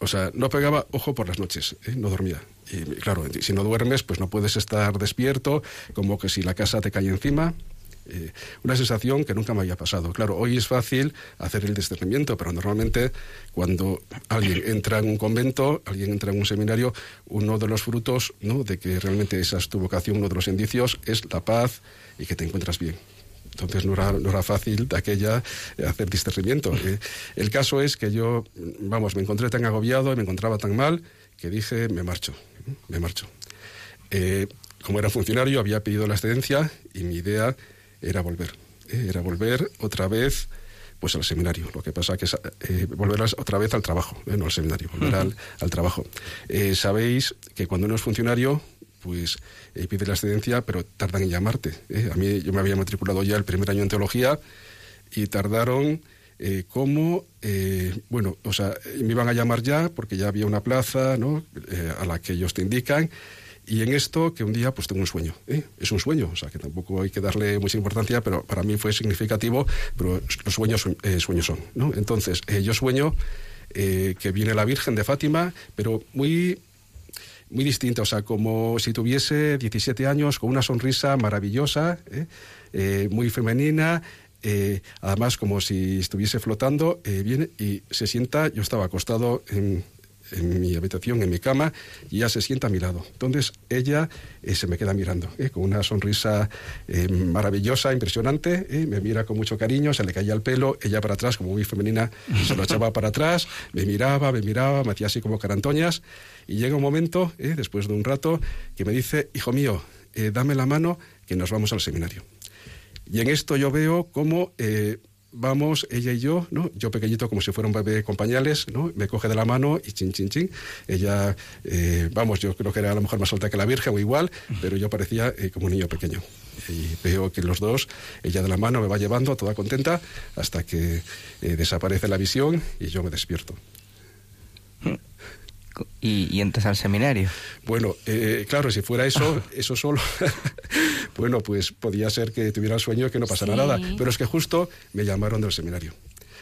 o sea, no pegaba ojo por las noches, ¿eh? no dormía. Y claro, si no duermes, pues no puedes estar despierto, como que si la casa te cae encima. Eh, una sensación que nunca me había pasado. Claro, hoy es fácil hacer el discernimiento, pero normalmente cuando alguien entra en un convento, alguien entra en un seminario, uno de los frutos ¿no? de que realmente esa es tu vocación, uno de los indicios, es la paz y que te encuentras bien. Entonces no era, no era fácil de aquella eh, hacer discernimiento. Eh, el caso es que yo, vamos, me encontré tan agobiado y me encontraba tan mal que dije, me marcho, me marcho. como era funcionario, había pedido la excedencia y mi idea era volver, eh, era volver otra vez pues al seminario. Lo que pasa que es eh, volver otra vez al trabajo, eh, no al seminario, volver al, trabajo. Sabéis que cuando uno es funcionario, pues pide la excedencia, pero tardan en llamarte. A mí yo me había matriculado ya el primer año en teología y tardaron como, bueno, o sea, me iban a llamar ya porque ya había una plaza, ¿no? a la que ellos te indican y en esto, que un día pues tengo un sueño. ¿eh? Es un sueño, o sea que tampoco hay que darle mucha importancia, pero para mí fue significativo, pero los sueños, eh, sueños son. ¿no? Entonces, eh, yo sueño que viene la Virgen de Fátima, pero muy muy distinta, o sea, como si tuviese 17 años, con una sonrisa maravillosa, muy femenina, además como si estuviese flotando, viene y se sienta, yo estaba acostado en, en mi habitación, en mi cama, y ella se sienta a mi lado. Entonces ella eh, se me queda mirando, eh, con una sonrisa eh, maravillosa, impresionante, me mira con mucho cariño, se le caía el pelo, ella para atrás, como muy femenina, se lo echaba para atrás, me miraba, me miraba, me hacía así como carantoñas, y llega un momento, después de un rato, que me dice, hijo mío, dame la mano, que nos vamos al seminario. Y en esto yo veo cómo vamos ella y yo, ¿no? Yo pequeñito como si fuera un bebé con pañales, ¿no? Me coge de la mano y chin, chin, chin. Ella, eh, vamos, yo creo que era a lo mejor más alta que la Virgen o igual, pero yo parecía eh, como un niño pequeño. Y veo que los dos, ella de la mano me va llevando toda contenta hasta que eh, desaparece la visión y yo me despierto. Y, y, entras al seminario. Bueno, claro, si fuera eso, eso solo, bueno, pues podía ser que tuviera sueño y que no pasara nada. Pero es que justo me llamaron del seminario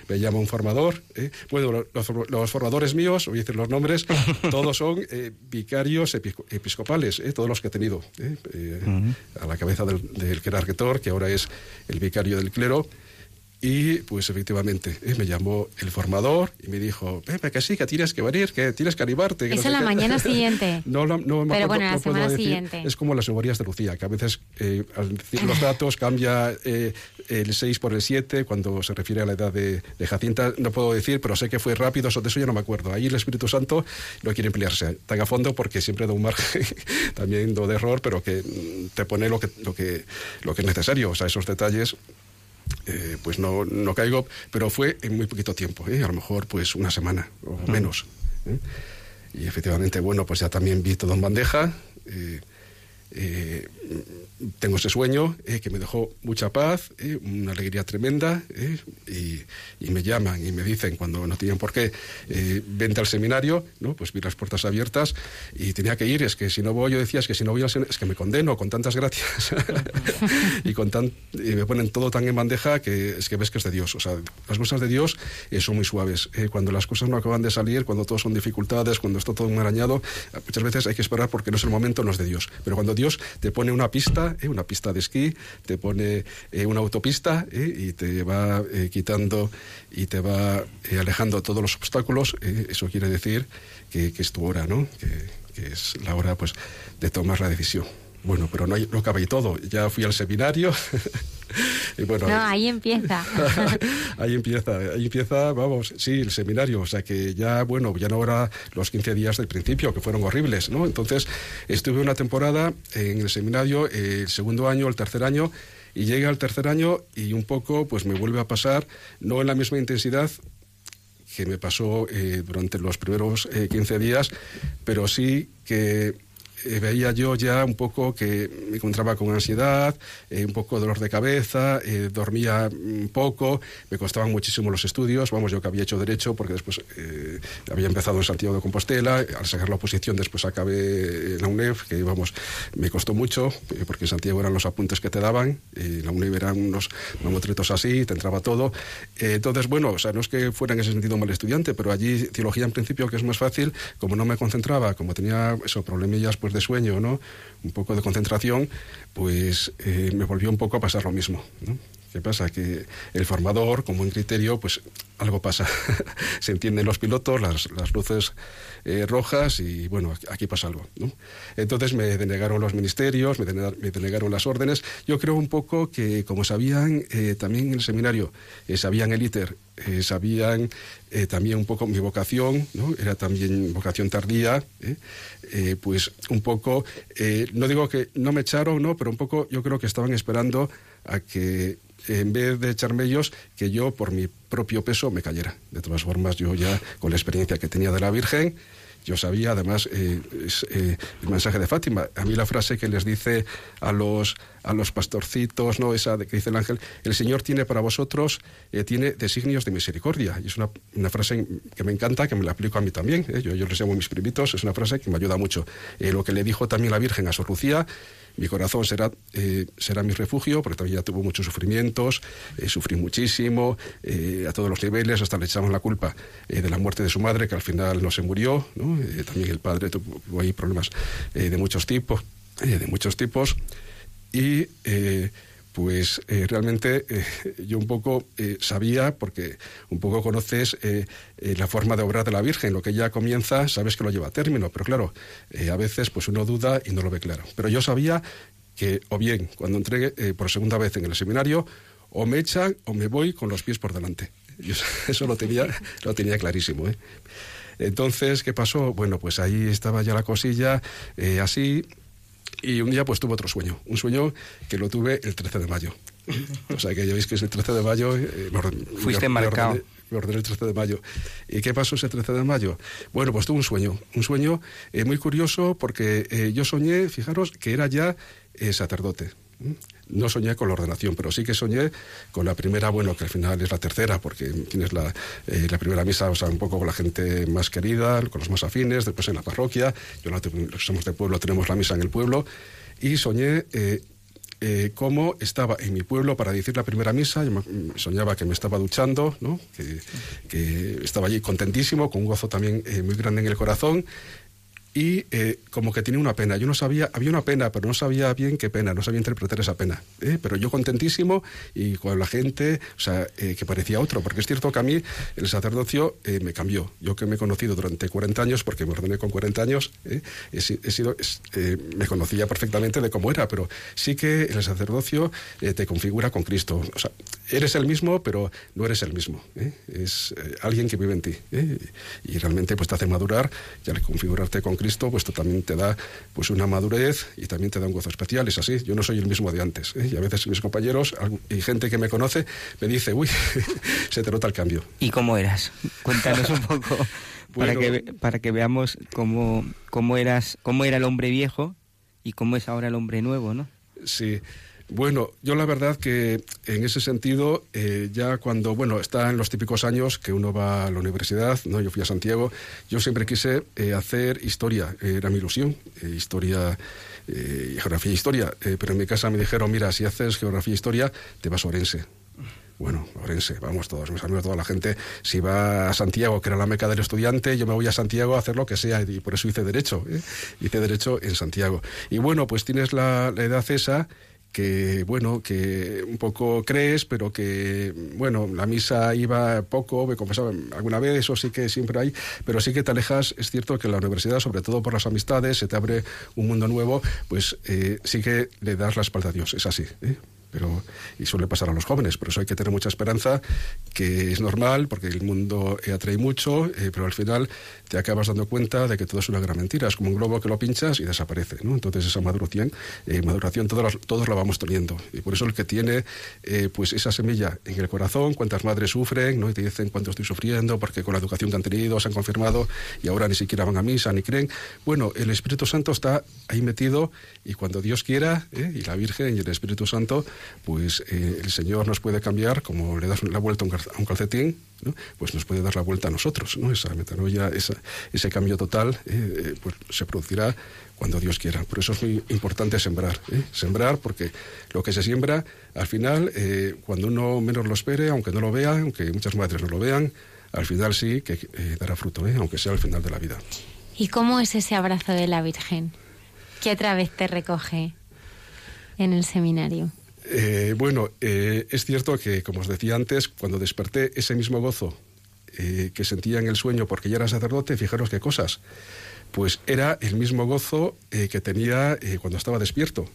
me llama un formador. ¿eh? Bueno, los, formadores míos, voy a decir los nombres, todos son eh, vicarios episcopales, ¿eh? todos los que he tenido. A la cabeza del, del que era rector, que ahora es el vicario del clero. Y pues efectivamente eh, me llamó el formador y me dijo, Pepe, que sí, que tienes que venir, que tienes que animarte. es en la mañana siguiente. no, no, no, Pero bueno, la semana siguiente. Es como las memorias de Lucía, que a veces eh, al decir los datos cambia eh, el 6 por el 7 cuando se refiere a la edad de, Jacinta. No puedo decir, pero sé que fue rápido, de eso yo no me acuerdo. Ahí el Espíritu Santo no quiere emplearse tan a fondo porque siempre da un margen también de error, pero que te pone lo que, lo, que, lo que es necesario. O sea, esos detalles eh, pues no, no, caigo, pero fue en muy poquito tiempo, ¿eh? a lo mejor pues una semana o menos. ¿eh? Y efectivamente, bueno, pues ya también vi todo en bandeja. Eh, tengo ese sueño eh, que me dejó mucha paz, eh, una alegría tremenda, y, me llaman y me dicen cuando no tenían por qué, vente al seminario, ¿no? pues vi las puertas abiertas y tenía que ir, es que si no voy, yo decía, es que si no voy al es que me condeno con tantas gracias. Y, con tan, y me ponen todo tan en bandeja que es que ves que es de Dios, o sea, las cosas de Dios son muy suaves, cuando las cosas no acaban de salir, cuando todo son dificultades, cuando está todo enmarañado, muchas veces hay que esperar porque no es el momento, no es de Dios, pero cuando Dios te pone una pista, ¿eh? una pista de esquí, te pone eh, una autopista ¿eh? y te va quitando y te va alejando todos los obstáculos, eso quiere decir que, es tu hora, ¿no? Que, es la hora pues, de tomar la decisión. Bueno, pero no, no cabe todo. Ya fui al seminario. y bueno, no, ahí empieza. ahí empieza, ahí empieza, vamos, sí, el seminario. O sea que ya, bueno, ya no era los 15 días del principio, que fueron horribles, ¿no? Entonces, estuve una temporada en el seminario, el segundo año, el tercer año, y llega al tercer año y un poco, pues me vuelve a pasar, no en la misma intensidad, que me pasó eh, durante los primeros 15 eh, días, pero sí que eh, veía yo ya un poco que me encontraba con ansiedad, eh, un poco dolor de cabeza, eh, dormía un poco, me costaban muchísimo los estudios, vamos, yo que había hecho Derecho, porque después había empezado en Santiago de Compostela, al sacar la oposición después acabé en la UNED, que vamos, me costó mucho, porque en Santiago eran los apuntes que te daban, en la UNED eran unos mamotretos así, te entraba todo. entonces, bueno, o sea, no es que fuera en ese sentido mal estudiante, pero allí teología en principio que es más fácil, como no me concentraba, como tenía esos problemillas pues de sueño, ¿no? Un poco de concentración, pues eh, me volvió un poco a pasar lo mismo. ¿Qué pasa? Que el formador, como un criterio, pues algo pasa. Se entienden los pilotos, las, luces eh, rojas y bueno, aquí pasa algo. Entonces me denegaron los ministerios, me denegaron, las órdenes. Yo creo un poco que como sabían eh, también en el seminario, sabían el ITER, sabían también un poco mi vocación, era también vocación tardía, pues un poco, no digo que no me echaron, ¿no? pero un poco yo creo que estaban esperando a que en vez de echarme ellos, que yo por mi propio peso me cayera. De todas formas, yo ya con la experiencia que tenía de la Virgen, yo sabía, además, eh, eh, el mensaje de Fátima. A mí la frase que les dice a los, a los pastorcitos, ¿no? esa de que dice el ángel, el Señor tiene para vosotros, eh, tiene designios de misericordia. Y es una, una, frase que me encanta, que me la aplico a mí también. Yo, yo les llamo mis primitos, es una frase que me ayuda mucho. lo que le dijo también la Virgen a Sor Lucía, mi corazón será, eh, será mi refugio, porque también ya tuvo muchos sufrimientos, eh, sufrí muchísimo, eh, a todos los niveles, hasta le echamos la culpa de la muerte de su madre, que al final no se murió, también el padre tuvo ahí problemas de muchos tipos, de muchos tipos, y pues eh, realmente eh, yo un poco eh, sabía, porque un poco conoces la forma de obrar de la Virgen, lo que ella comienza, sabes que lo lleva a término, pero claro, a veces pues uno duda y no lo ve claro. Pero yo sabía que, o bien, cuando entré por segunda vez en el seminario, o me echan o me voy con los pies por delante. eso lo tenía, lo tenía clarísimo. Entonces, ¿qué pasó? Bueno, pues ahí estaba ya la cosilla así y un día pues tuve otro sueño, un sueño que lo tuve el 13 de mayo. O sea que ya veis que es el 13 de mayo. Eh, Fuiste marcado. Me ordené, el 13 de mayo. ¿Y qué pasó ese 13 de mayo? Bueno, pues tuve un sueño, un sueño eh, muy curioso porque eh, yo soñé, fijaros, que era ya sacerdote. No soñé con la ordenación, pero sí que soñé con la primera, bueno, que al final es la tercera, porque tienes la, la primera misa, o sea, un poco con la gente más querida, con los más afines, después en la parroquia, yo que somos de pueblo tenemos la misa en el pueblo, y soñé eh, cómo estaba en mi pueblo para decir la primera misa, yo soñaba que me estaba duchando, ¿no? que, estaba allí contentísimo, con un gozo también eh, muy grande en el corazón, y eh, como que tenía una pena. Yo no sabía, había una pena, pero no sabía bien qué pena, no sabía interpretar esa pena. ¿eh? Pero yo contentísimo y con la gente, o sea, eh, que parecía otro, porque es cierto que a mí el sacerdocio me cambió. Yo que me he conocido durante 40 años, porque me ordené con 40 años, he, sido, me conocía perfectamente de cómo era, pero sí que el sacerdocio te configura con Cristo. Eres el mismo, pero no eres el mismo. Es alguien que vive en ti. Y realmente pues te hace madurar y al configurarte con Cristo pues también te da pues una madurez y también te da un gozo especial, es así. Yo no soy el mismo de antes. ¿eh? Y a veces mis compañeros y gente que me conoce me dice, uy, se te nota el cambio. ¿Y cómo eras? Cuéntanos un poco para, que, para que veamos cómo, cómo, eras, cómo era el hombre viejo y cómo es ahora el hombre nuevo, ¿no? Sí. Bueno, yo la verdad que en ese sentido, eh, ya cuando, bueno, está en los típicos años que uno va a la universidad, ¿no? Yo fui a Santiago, yo siempre quise eh, hacer historia, era mi ilusión, eh, historia, geografía e historia, pero en mi casa me dijeron, mira, si haces geografía e historia, te vas a Orense. Bueno, Orense, vamos todos, mis amigos, toda la gente, si va a Santiago, que era la meca del estudiante, yo me voy a Santiago a hacer lo que sea, y por eso hice Derecho, hice Derecho en Santiago. Y bueno, pues tienes la, la edad esa que bueno, que un poco crees, pero que bueno, la misa iba poco, me confesaba alguna vez, eso sí que siempre hay, pero sí que te alejas, es cierto que en la universidad, sobre todo por las amistades, se te abre un mundo nuevo, pues eh, sí que le das la espalda a Dios, es así. ¿eh? Pero y suele pasar a los jóvenes. Por eso hay que tener mucha esperanza, que es normal, porque el mundo eh, atrae mucho, eh, pero al final te acabas dando cuenta de que todo es una gran mentira. Es como un globo que lo pinchas y desaparece. ¿no? Entonces esa maduración, eh, maduración todos, todos la vamos teniendo. Y por eso el que tiene pues esa semilla en el corazón, cuántas madres sufren ¿no? y te dicen cuánto estoy sufriendo, porque con la educación que han tenido se han confirmado y ahora ni siquiera van a misa ni creen. Bueno, el Espíritu Santo está ahí metido y cuando Dios quiera, y la Virgen y el Espíritu Santo, pues eh, el Señor nos puede cambiar, como le das la vuelta a un calcetín, pues nos puede dar la vuelta a nosotros. ¿no? Esa metanoia, ese cambio total, eh, eh, pues se producirá cuando Dios quiera. Por eso es muy importante sembrar. Sembrar porque lo que se siembra, al final, cuando uno menos lo espere, aunque no lo vea, aunque muchas madres no lo vean, al final sí que dará fruto, aunque sea al final de la vida. ¿Y cómo es ese abrazo de la Virgen? que otra vez te recoge en el seminario? Eh, bueno, eh, es cierto que, como os decía antes, cuando desperté ese mismo gozo eh, que sentía en el sueño porque ya era sacerdote, fijaros qué cosas. Pues era el mismo gozo que tenía cuando estaba despierto.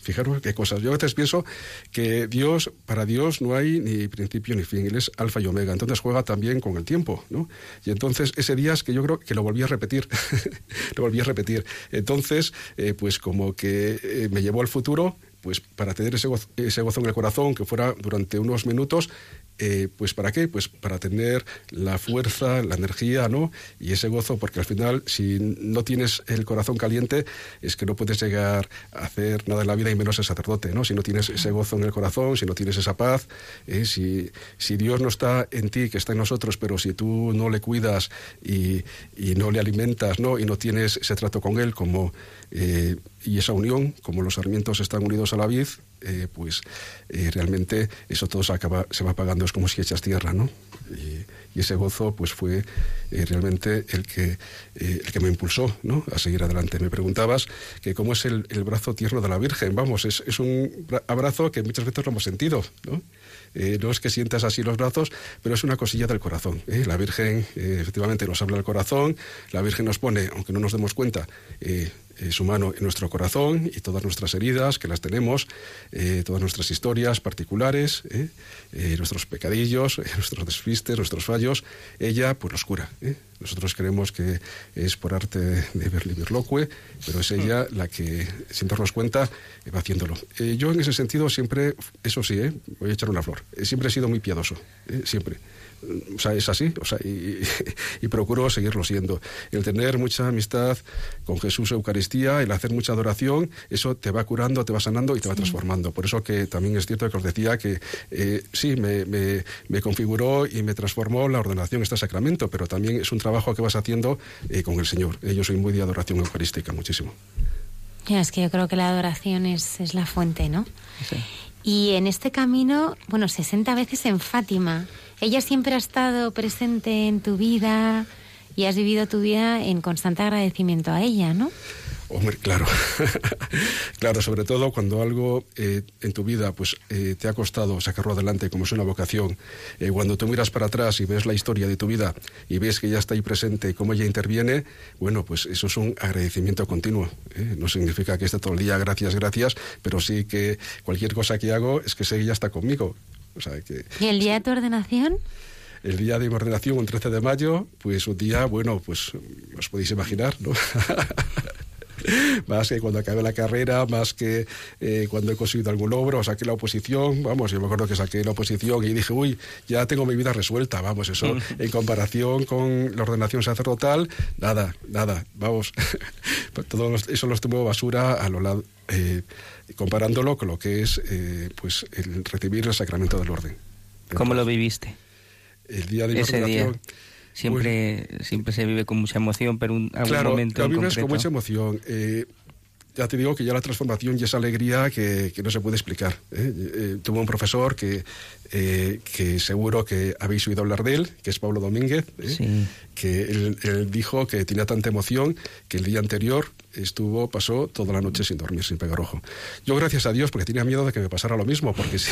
Fijaros qué cosas. Yo a veces pienso que Dios, para Dios no hay ni principio ni fin, Él es alfa y omega, entonces juega también con el tiempo, ¿no? Y entonces ese día es que yo creo que lo volví a repetir, lo volví a repetir. Entonces, pues como que me llevó al futuro pues para tener ese gozo, ese gozo en el corazón, que fuera durante unos minutos, eh, pues ¿para qué? Pues para tener la fuerza, la energía, ¿no? Y ese gozo, porque al final, si no tienes el corazón caliente, es que no puedes llegar a hacer nada en la vida y menos ser sacerdote, ¿no? Si no tienes ese gozo en el corazón, si no tienes esa paz, eh, si, si Dios no está en ti, que está en nosotros, pero si tú no le cuidas y, y no le alimentas, ¿no? Y no tienes ese trato con Él como... Eh, y esa unión, como los sarmientos están unidos a la vid, eh, pues eh, realmente eso todo se, acaba, se va pagando, es como si echas tierra, ¿no? Y, ese gozo pues fue eh, realmente el que, el que me impulsó ¿no? a seguir adelante. Me preguntabas que cómo es el, el brazo tierno de la Virgen. Vamos, es, es, un abrazo que muchas veces lo hemos sentido, ¿no? no es que sientas así los brazos, pero es una cosilla del corazón. La Virgen efectivamente nos habla el corazón, la Virgen nos pone, aunque no nos demos cuenta, eh, su mano en nuestro corazón y todas nuestras heridas, que las tenemos, eh, todas nuestras historias particulares, eh, nuestros pecadillos, nuestros despistes, nuestros fallos, ella pues los cura. Nosotros creemos que es por arte de Berli pero es ella la que, sin darnos cuenta, va haciéndolo. yo en ese sentido siempre, eso sí, voy a echar una flor, siempre he sido muy piadoso, siempre o sea, es así, o sea, y, procuro seguirlo siendo. El tener mucha amistad con Jesús Eucaristía, el hacer mucha adoración, eso te va curando, te va sanando y te va transformando. Por eso que también es cierto que os decía que eh, sí, me, me, configuró y me transformó la ordenación este sacramento, pero también es un trabajo que vas haciendo eh, con el Señor. Eh, yo soy muy de adoración eucarística, muchísimo. Ya, es que yo creo que la adoración es, es la fuente, ¿no? Sí. Y en este camino, bueno, 60 veces en Fátima. Ella siempre ha estado presente en tu vida y has vivido tu vida en constante agradecimiento a ella, ¿no? Hombre, claro, claro, sobre todo cuando algo eh, en tu vida pues eh, te ha costado sacarlo adelante como es una vocación, eh, cuando tú miras para atrás y ves la historia de tu vida y ves que ella está ahí presente, cómo ella interviene, bueno, pues eso es un agradecimiento continuo. No significa que esté todo el día gracias, gracias, pero sí que cualquier cosa que hago es que sé que ella está conmigo. ¿Y el día de tu ordenación? El día de mi ordenación, un 13 de mayo, pues un día, bueno, pues os podéis imaginar, ¿no? más que cuando acabé la carrera, más que eh, cuando he conseguido algún logro, saqué la oposición, vamos, yo me acuerdo que saqué la oposición y dije, uy, ya tengo mi vida resuelta, vamos, eso en comparación con la ordenación sacerdotal, nada, nada, vamos, todo eso lo tengo basura a lo lado. Eh, comparándolo con lo que es eh, pues el recibir el sacramento del orden. ¿Cómo lo viviste? El día de mi ordenación. Siempre, siempre se vive con mucha emoción, pero un, algún claro, momento lo vives con mucha emoción. Eh, ya te digo que ya la transformación y esa alegría que, no se puede explicar. ¿eh? Eh, tuve un profesor que, que seguro que habéis oído hablar de él, que es Pablo Domínguez, que él, dijo que tenía tanta emoción que el día anterior estuvo, pasó toda la noche sin dormir, sin pegar ojo. Yo gracias a Dios, porque tenía miedo de que me pasara lo mismo, porque si,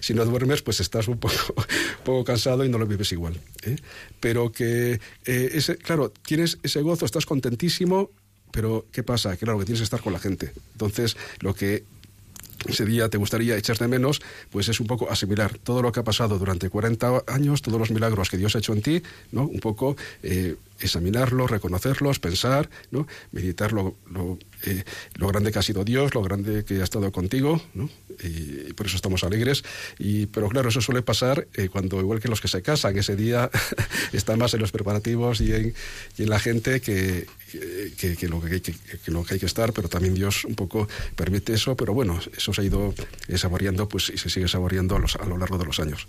si no duermes, pues estás un poco, poco cansado y no lo vives igual. ¿eh? Pero que, eh, ese, claro, tienes ese gozo, estás contentísimo, pero ¿qué pasa? Claro, que tienes que estar con la gente. Entonces, lo que ese día te gustaría echar de menos, pues es un poco asimilar todo lo que ha pasado durante 40 años, todos los milagros que Dios ha hecho en ti, ¿no? Un poco eh, examinarlos, reconocerlos, pensar, ¿no? Meditar lo, eh, lo, grande que ha sido Dios, lo grande que ha estado contigo. Y, por eso estamos alegres. Y, pero claro, eso suele pasar eh, cuando, igual que los que se casan, ese día están más en los preparativos y en, la gente que, lo que, que, hay que estar, pero también Dios un poco permite eso, pero bueno, eso se ha ido saboreando pues, y se sigue saboreando a, lo largo de los años.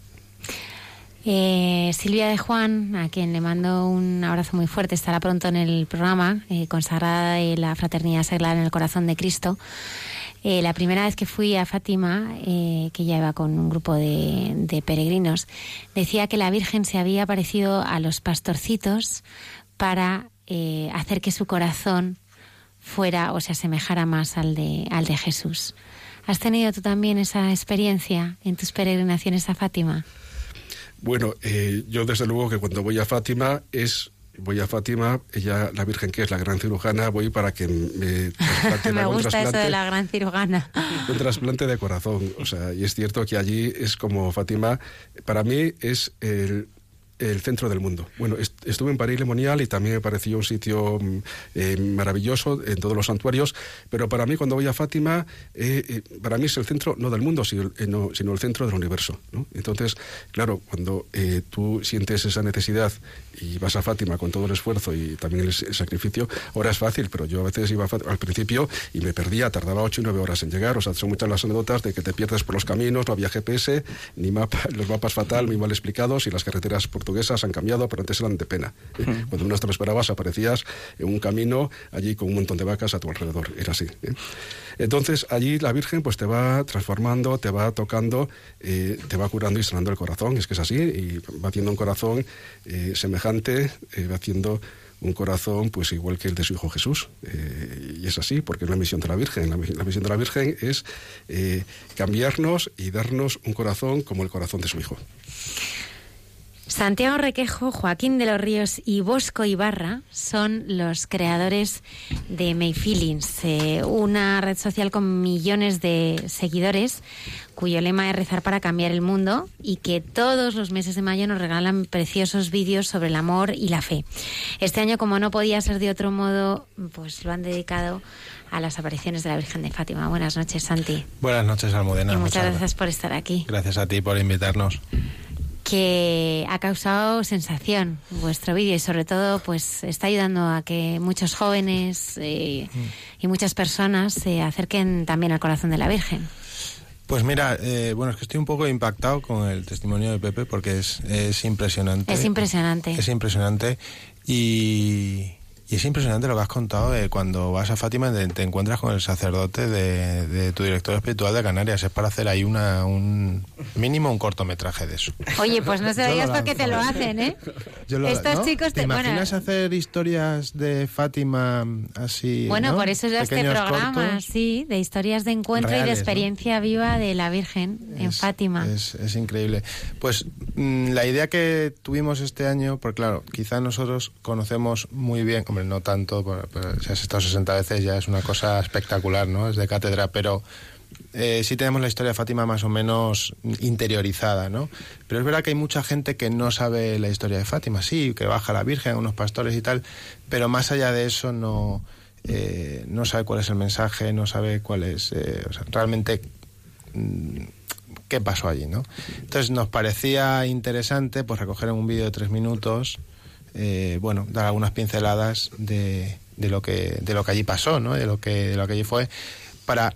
Eh, Silvia de Juan, a quien le mando un abrazo muy fuerte, estará pronto en el programa, eh, consagrada de la Fraternidad Sagrada en el Corazón de Cristo. Eh, la primera vez que fui a Fátima, que ya iba con un grupo de, peregrinos, decía que la Virgen se había aparecido a los pastorcitos para eh, hacer que su corazón fuera o se asemejara más al de, al de Jesús. ¿Has tenido tú también esa experiencia en tus peregrinaciones a Fátima? Bueno, eh, yo desde luego que cuando voy a Fátima es voy a Fátima, ella, la Virgen que es la gran cirujana, voy para que me Me gusta eso de la gran cirujana. un trasplante de corazón, o sea, y es cierto que allí es como Fátima, para mí es el, el centro del mundo. Bueno, estuve en París Lemonial y también me pareció un sitio mm, eh, maravilloso en todos los santuarios, pero para mí cuando voy a Fátima, eh, eh, para mí es el centro no del mundo, sino, sino el centro del universo. Entonces, claro, cuando tú sientes esa necesidad y vas a Fátima con todo el esfuerzo y también el, sacrificio, ahora es fácil, pero yo a veces iba al principio y me perdía, tardaba ocho y nueve horas en llegar, o sea, son muchas las anécdotas de que te pierdes por los caminos, no había GPS, ni mapa, los mapas fatal, muy mal explicados y las carreteras por portuguesas han cambiado, pero antes eran de pena. ¿eh? Cuando uno te lo esperabas, aparecías en un camino allí con un montón de vacas a tu alrededor. Era así. ¿eh? Entonces, allí la Virgen pues te va transformando, te va tocando, eh, te va curando y sanando el corazón. Es que es así. Y va haciendo un corazón semejante, va haciendo un corazón pues igual que el de su Hijo Jesús. y es así, porque es la misión de la Virgen. La misión de la Virgen es cambiarnos y darnos un corazón como el corazón de su Hijo. Santiago Requejo, Joaquín de los Ríos y Bosco Ibarra son los creadores de May Feelings, eh, una red social con millones de seguidores cuyo lema es rezar para cambiar el mundo y que todos los meses de mayo nos regalan preciosos vídeos sobre el amor y la fe. Este año, como no podía ser de otro modo, pues lo han dedicado a las apariciones de la Virgen de Fátima. Buenas noches, Santi. Buenas noches, Almudena. muchas gracias por estar aquí. Gracias a ti por invitarnos que ha causado sensación vuestro vídeo y sobre todo pues está ayudando a que muchos jóvenes eh, y muchas personas se acerquen también al corazón de la Virgen. Pues mira, eh, bueno, es que estoy un poco impactado con el testimonio de Pepe porque es, es impresionante. Es impresionante. Es impresionante y, y es impresionante lo que has contado de cuando vas a Fátima te, encuentras con el sacerdote de, tu director espiritual de Canarias. Es para hacer ahí una, un mínimo un cortometraje de eso. Oye, pues no se digas porque te lo hacen, ¿eh? Estos chicos te, imaginas hacer historias de Fátima así? Bueno, por eso ya este programa, sí, de historias de encuentro y de experiencia viva de la Virgen en Fátima. Es, es increíble. Pues mm, la idea que tuvimos este año, porque claro, quizá nosotros conocemos muy bien no tanto, si has estado 60 veces ya es una cosa espectacular, ¿no? Es de cátedra, pero eh, sí tenemos la historia de Fátima más o menos interiorizada, ¿no? Pero es verdad que hay mucha gente que no sabe la historia de Fátima, sí, que baja la Virgen, unos pastores y tal, pero más allá de eso no, eh, no sabe cuál es el mensaje, no sabe cuál es, eh, realmente mm, qué pasó allí, ¿no? Entonces nos parecía interesante pues recoger un vídeo de tres minutos eh, bueno, dar algunas pinceladas de, de, lo que, de lo que allí pasó, ¿no? de, lo que, de lo que allí fue, para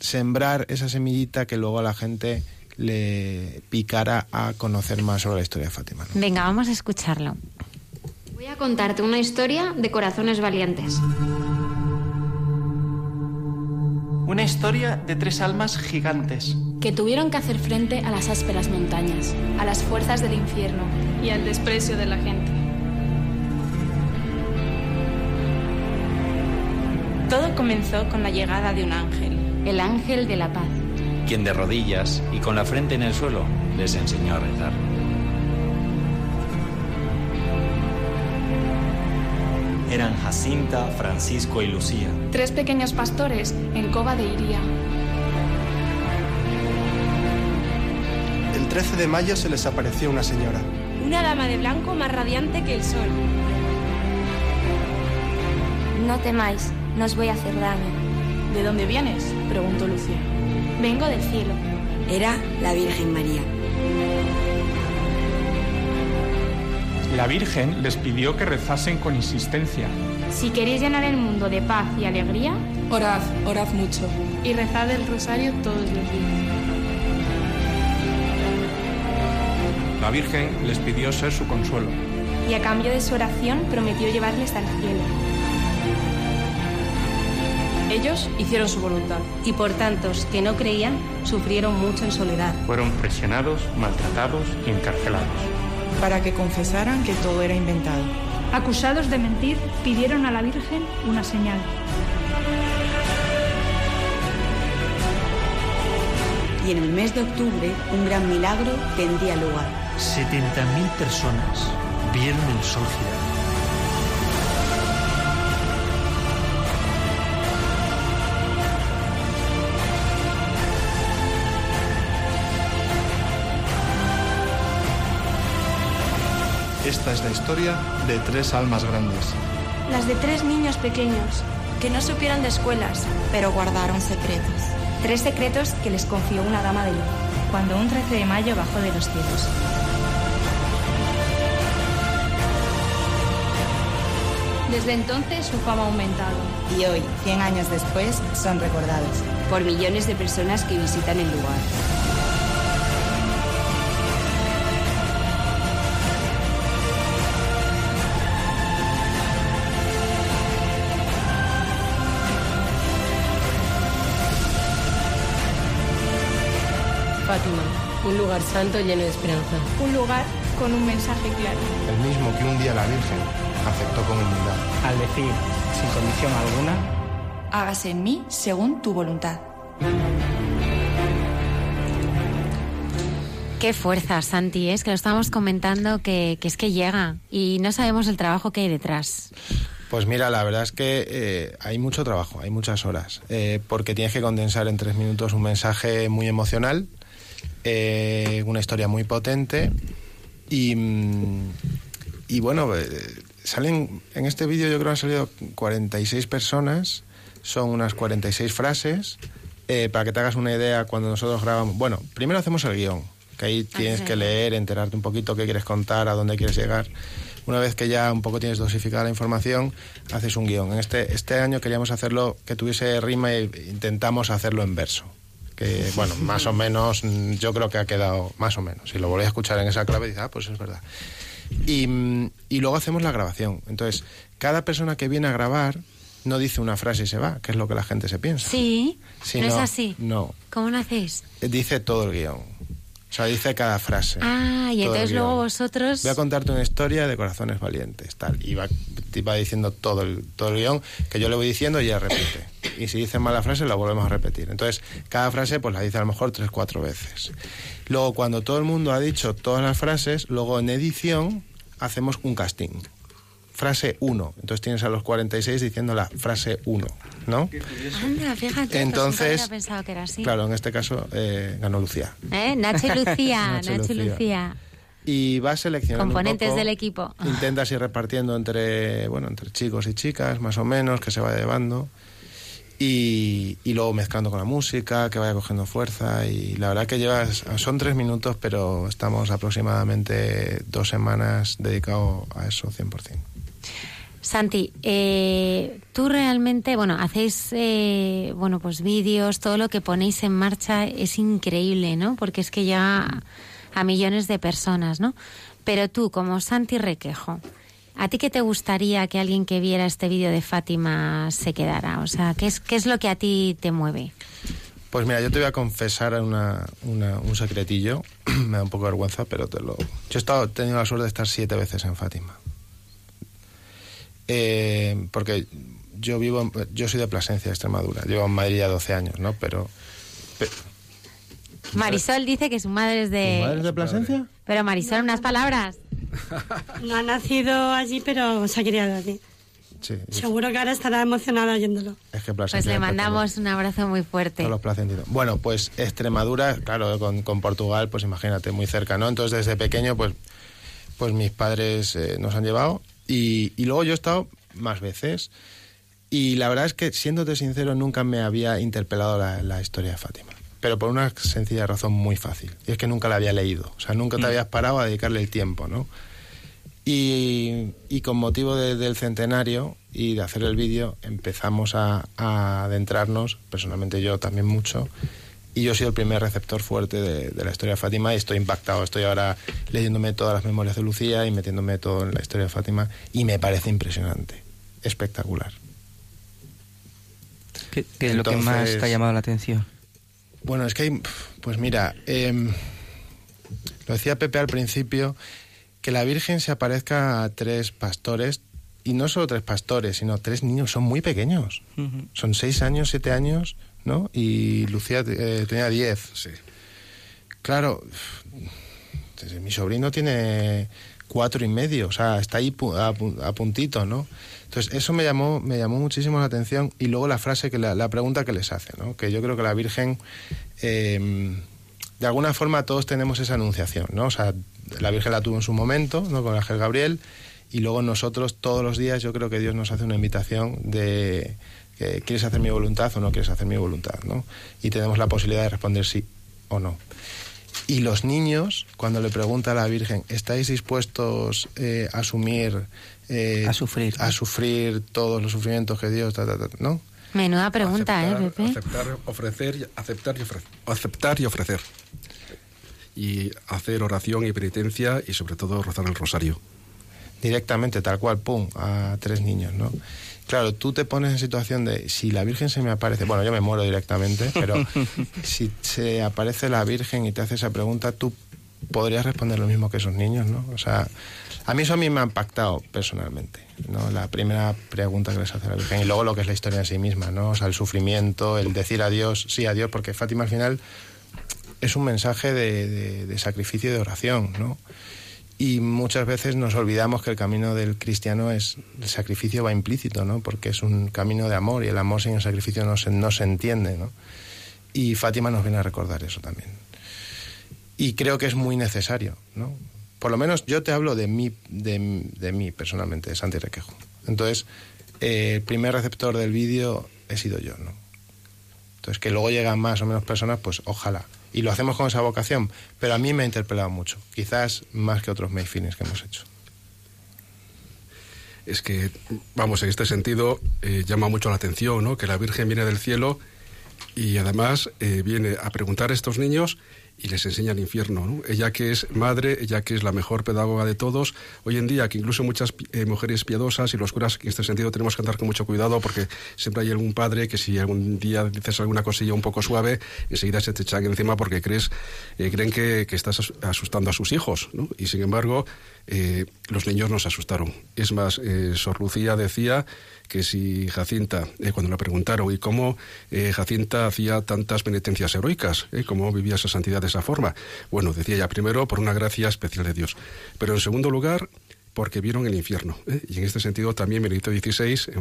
sembrar esa semillita que luego a la gente le picara a conocer más sobre la historia de Fátima. Venga, vamos a escucharlo. Voy a contarte una historia de corazones valientes. Una historia de tres almas gigantes. Que tuvieron que hacer frente a las ásperas montañas, a las fuerzas del infierno y al desprecio de la gente. Todo comenzó con la llegada de un ángel, el ángel de la paz, quien de rodillas y con la frente en el suelo les enseñó a rezar. Eran Jacinta, Francisco y Lucía. Tres pequeños pastores en Cova de Iría. 13 de mayo se les apareció una señora. Una dama de blanco más radiante que el sol. No temáis, no os voy a hacer daño. ¿De dónde vienes? preguntó Lucía. Vengo del cielo. Era la Virgen María. La Virgen les pidió que rezasen con insistencia. Si queréis llenar el mundo de paz y alegría, orad, orad mucho. Y rezad el rosario todos los días. La Virgen les pidió ser su consuelo. Y a cambio de su oración prometió llevarles al cielo. Ellos hicieron su voluntad. Y por tantos que no creían, sufrieron mucho en soledad. Fueron presionados, maltratados y encarcelados. Para que confesaran que todo era inventado. Acusados de mentir, pidieron a la Virgen una señal. Y en el mes de octubre, un gran milagro tendría lugar. 70.000 personas vieron el sol girar. Esta es la historia de tres almas grandes. Las de tres niños pequeños, que no supieron de escuelas, pero guardaron secretos. Tres secretos que les confió una dama de luz, cuando un 13 de mayo bajó de los cielos. Desde entonces su fama ha aumentado. Y hoy, 100 años después, son recordados por millones de personas que visitan el lugar. Un lugar santo lleno de esperanza. Un lugar con un mensaje claro. El mismo que un día la Virgen aceptó con humildad. Al decir, sin condición alguna, hágase en mí según tu voluntad. Qué fuerza, Santi, es que lo estábamos comentando que, que, es que llega y no sabemos el trabajo que hay detrás. Pues mira, la verdad es que eh, hay mucho trabajo, hay muchas horas, eh, porque tienes que condensar en tres minutos un mensaje muy emocional, eh, una historia muy potente y, mm, y bueno, eh, salen en este vídeo yo creo que han salido 46 personas, son unas 46 frases, eh, para que te hagas una idea cuando nosotros grabamos, bueno, primero hacemos el guion, que ahí tienes que leer, enterarte un poquito qué quieres contar, a dónde quieres llegar. Una vez que ya un poco tienes dosificada la información, haces un guion. En este, este año queríamos hacerlo que tuviese rima e intentamos hacerlo en verso que bueno, más o menos yo creo que ha quedado más o menos. Si lo volví a escuchar en esa clave, dices, ah, pues es verdad. Y, y, luego hacemos la grabación. Entonces, cada persona que viene a grabar no dice una frase y se va, que es lo que la gente se piensa. Sí, si no, es así. No. ¿Cómo lo hacéis? Dice todo el guion. O sea, dice cada frase. Ah, y entonces luego vosotros... Voy a contarte una historia de corazones valientes, tal. Y va, va diciendo todo el, todo el guion, que yo le voy diciendo y ella repite. Y si dice mala frase, la volvemos a repetir. Entonces, cada frase pues la dice a lo mejor tres, cuatro veces. Luego, cuando todo el mundo ha dicho todas las frases, luego en edición hacemos un casting. Frase 1. Entonces tienes a los 46 diciendo la frase 1, ¿no? Anda, fíjate. Entonces, no pensado que era así. claro, en este caso eh, ganó Lucía. ¿Eh? Nacho y Lucía, Nacho, Nacho y Lucía. Lucía. Y vas seleccionando componentes un poco, del equipo. Intentas ir repartiendo entre, bueno, entre chicos y chicas, más o menos, que se vaya llevando. Y, y, luego mezclando con la música, que vaya cogiendo fuerza. Y la verdad que llevas, son tres minutos, pero estamos aproximadamente dos semanas dedicados a eso 100%. Santi, eh, tú realmente, bueno, hacéis, eh, bueno, pues vídeos, todo lo que ponéis en marcha es increíble, ¿no? Porque es que ya a millones de personas, ¿no? Pero tú, como Santi Requejo, ¿a ti qué te gustaría que alguien que viera este vídeo de Fátima se quedara? O sea, ¿qué es, qué es lo que a ti te mueve? Pues mira, yo te voy a confesar una, una, un secretillo. Me da un poco de vergüenza, pero te lo... Yo he, estado, he tenido la suerte de estar siete veces en Fátima. Eh, porque yo vivo, en, yo soy de Plasencia, Extremadura. Llevo en Madrid ya 12 años, ¿no? Pero, pero Marisol dice que su madre es de... ¿Tu madre es de Plasencia? Pero Marisol, unas palabras. No ha nacido allí, pero se ha criado allí. Seguro que ahora estará emocionada oyéndolo. Es que pues le mandamos un abrazo muy fuerte. los Bueno, pues Extremadura, claro, con, con, Portugal, pues imagínate, muy cerca, ¿no? Entonces desde pequeño, pues, pues mis padres eh, nos han llevado y, y luego yo he estado más veces. Y la verdad es que, siéndote sincero, nunca me había interpelado la, historia de Fátima. Pero por una sencilla razón muy fácil. Y es que nunca la había leído. O sea, nunca te mm. habías parado a dedicarle el tiempo, ¿no? Y, con motivo del centenario y de hacer el vídeo, empezamos a, adentrarnos, personalmente yo también mucho, y yo he sido el primer receptor fuerte de, de, la historia de Fátima y estoy impactado. Estoy ahora leyéndome todas las memorias de Lucía y metiéndome todo en la historia de Fátima y me parece impresionante, espectacular. ¿Qué, es lo que más te ha llamado la atención? Bueno, es que hay, pues mira, em, lo decía Pepe al principio, que la Virgen se aparezca a tres pastores, y no solo tres pastores, sino tres niños, son muy pequeños. Son seis años, siete años, ¿no? Y Lucía eh, tenía diez. Sí. Claro, mi sobrino tiene cuatro y medio, o sea, está ahí a puntito, ¿no? Entonces, eso me llamó, me llamó muchísimo la atención y luego la frase, que la, pregunta que les hace, ¿no? que yo creo que la Virgen, em, de alguna forma todos tenemos esa anunciación, ¿no? O sea, la Virgen la tuvo en su momento, ¿no? Con Ángel Gabriel, y luego nosotros todos los días yo creo que Dios nos hace una invitación de que quieres hacer mi voluntad o no quieres hacer mi voluntad, ¿no? Y tenemos la posibilidad de responder sí o no. Y los niños, cuando le pregunta a la Virgen, ¿estáis dispuestos eh, a asumir eh, a sufrir. A sufrir todos los sufrimientos que Dios... ¿No? Menuda pregunta, ¿eh, Pepe? Aceptar, ofrecer, aceptar y ofrecer. Aceptar y ofrecer. Y hacer oración y penitencia y sobre todo rozar el rosario. Directamente, tal cual, pum, a tres niños, ¿no? Claro, tú te pones en situación de si la Virgen se me aparece, bueno, yo me muero directamente, pero si se aparece la Virgen y te hace esa pregunta, tú podrías responder lo mismo que esos niños, ¿no? O sea, a mí eso a mí me ha impactado personalmente, ¿no? La primera pregunta que les hace la Virgen y luego lo que es la historia en sí misma, ¿no? O sea, el sufrimiento, el decir adiós, sí, adiós, porque Fátima al final es un mensaje de, sacrificio y de oración, ¿no? Y muchas veces nos olvidamos que el camino del cristiano es, el sacrificio va implícito, ¿no? Porque es un camino de amor y el amor sin el sacrificio no se, no se entiende, ¿no? Y Fátima nos viene a recordar eso también. Y creo que es muy necesario, ¿no? por lo menos yo te hablo de mí, de, mí personalmente, de Santi Requejo. Entonces, eh, el primer receptor del vídeo he sido yo, ¿no? Entonces, que luego llegan más o menos personas, pues ojalá. Y lo hacemos con esa vocación, pero a mí me ha interpelado mucho, quizás más que otros Mayfines que hemos hecho. Es que, vamos, en este sentido, eh, llama mucho la atención, ¿no? Que la Virgen viene del cielo y además eh, viene a preguntar a estos niños y les enseña el infierno. Ella que es madre, ella que es la mejor pedagoga de todos, hoy en día que incluso muchas eh, mujeres piadosas y los curas en este sentido tenemos que andar con mucho cuidado porque siempre hay algún padre que si algún día dices alguna cosilla un poco suave, enseguida se te echan encima porque crees, eh, creen que, que, estás asustando a sus hijos. Y sin embargo, eh, los niños nos asustaron. Es más, Sor Lucía decía que si Jacinta, eh, cuando le preguntaron, ¿y cómo eh, Jacinta hacía tantas penitencias heroicas? Eh, ¿Cómo vivía esa santidad de esa forma? Bueno, decía ella primero por una gracia especial de Dios, pero en segundo lugar porque vieron el infierno. Y en este sentido también Benedicto XVI,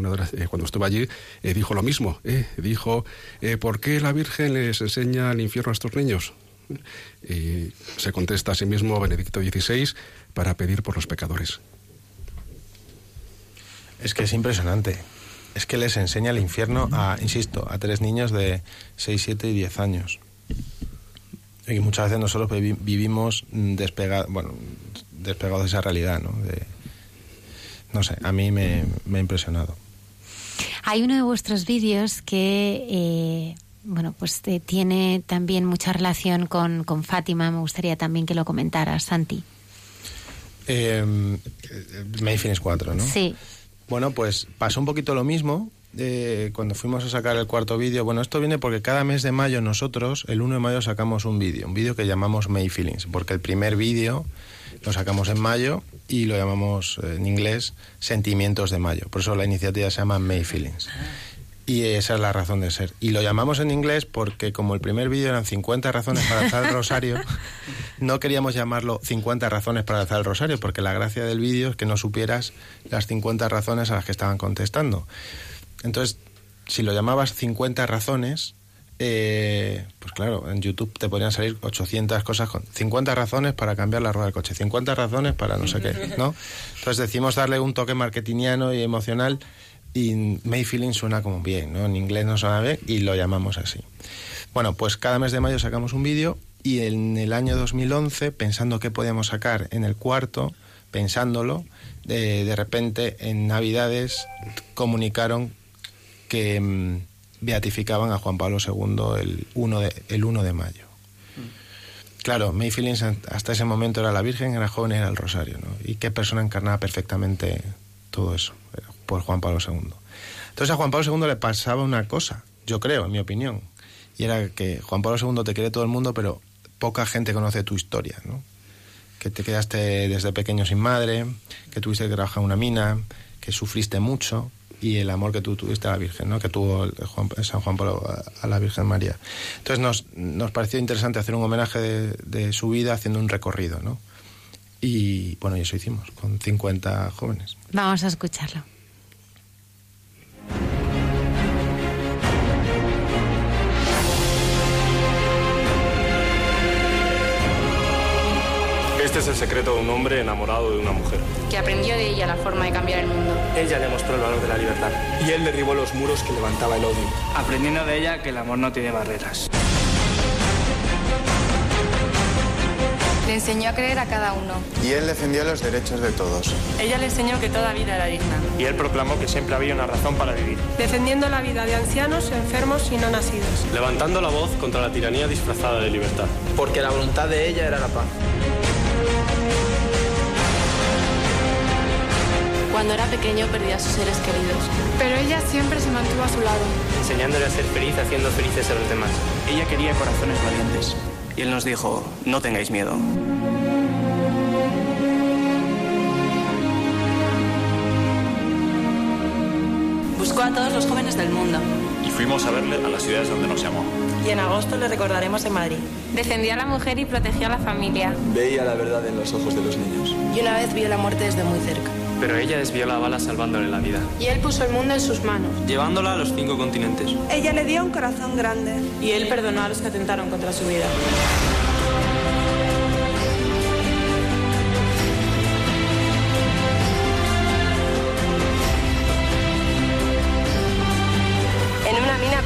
cuando estuvo allí, dijo lo mismo. Dijo, ¿por qué la Virgen les enseña el infierno a estos niños? Y se contesta a sí mismo Benedicto XVI para pedir por los pecadores. Es que es impresionante. Es que les enseña el infierno a, insisto, a tres niños de 6, 7 y 10 años. Y muchas veces nosotros vivimos despegados, bueno, despegados de esa realidad, ¿no? no sé, a mí me, ha impresionado. Hay uno de vuestros vídeos que, eh, bueno, pues eh, tiene también mucha relación con, con, Fátima. Me gustaría también que lo comentaras, Santi. Eh, 4, ¿no? Sí. Bueno, pues pasó un poquito lo mismo eh, cuando fuimos a sacar el cuarto vídeo. Bueno, esto viene porque cada mes de mayo nosotros, el 1 de mayo, sacamos un vídeo, un vídeo que llamamos May Feelings, porque el primer vídeo lo sacamos en mayo y lo llamamos eh, en inglés Sentimientos de Mayo. Por eso la iniciativa se llama May Feelings. Y esa es la razón de ser. Y lo llamamos en inglés porque como el primer vídeo eran 50 razones para alzar el rosario, no queríamos llamarlo 50 razones para alzar el rosario, porque la gracia del vídeo es que no supieras las 50 razones a las que estaban contestando. Entonces, si lo llamabas 50 razones, eh, pues claro, en YouTube te podrían salir 800 cosas con 50 razones para cambiar la rueda del coche, 50 razones para no sé qué, ¿no? Entonces decimos darle un toque marketingiano y emocional y May Feeling suena como bien, ¿no? En inglés no suena bien y lo llamamos así. Bueno, pues cada mes de mayo sacamos un vídeo y en el año 2011, pensando qué podíamos sacar en el cuarto, pensándolo, de, de repente en Navidades comunicaron que mm, beatificaban a Juan Pablo II el 1 de, el 1 de mayo. Claro, May Feelings hasta ese momento era la Virgen, era joven, era el Rosario, ¿no? Y qué persona encarnaba perfectamente todo eso, Juan Pablo II. Entonces a Juan Pablo II le pasaba una cosa, yo creo, en mi opinión, y era que Juan Pablo II te quiere todo el mundo, pero poca gente conoce tu historia, ¿no? Que te quedaste desde pequeño sin madre, que tuviste que trabajar en una mina, que sufriste mucho, y el amor que tú tuviste a la Virgen, ¿no? que tuvo San Juan Pablo a, la Virgen María. Entonces nos, nos pareció interesante hacer un homenaje de, de, su vida haciendo un recorrido. ¿no? Y bueno, y eso hicimos, con 50 jóvenes. Vamos a escucharlo. Este es el secreto de un hombre enamorado de una mujer. Que aprendió de ella la forma de cambiar el mundo. Ella le mostró el valor de la libertad. Y él derribó los muros que levantaba el odio. Aprendiendo de ella que el amor no tiene barreras. Le enseñó a creer a cada uno. Y él defendió los derechos de todos. Ella le enseñó que toda vida era digna. Y él proclamó que siempre había una razón para vivir. Defendiendo la vida de ancianos, enfermos y no nacidos. Levantando la voz contra la tiranía disfrazada de libertad. Porque la voluntad de ella era la paz. Cuando era pequeño perdía a sus seres queridos. Pero ella siempre se mantuvo a su lado. Enseñándole a ser feliz haciendo felices a los demás. Ella quería corazones valientes. Y él nos dijo, no tengáis miedo. Buscó a todos los jóvenes del mundo. Y fuimos a verle a las ciudades donde nos llamó. Y en agosto le recordaremos en Madrid. Defendía a la mujer y protegía a la familia. Veía la verdad en los ojos de los niños. Y una vez vio la muerte desde muy cerca. Pero ella desvió la bala salvándole la vida. Y él puso el mundo en sus manos. Llevándola a los cinco continentes. Ella le dio un corazón grande. Y él perdonó a los que atentaron contra su vida.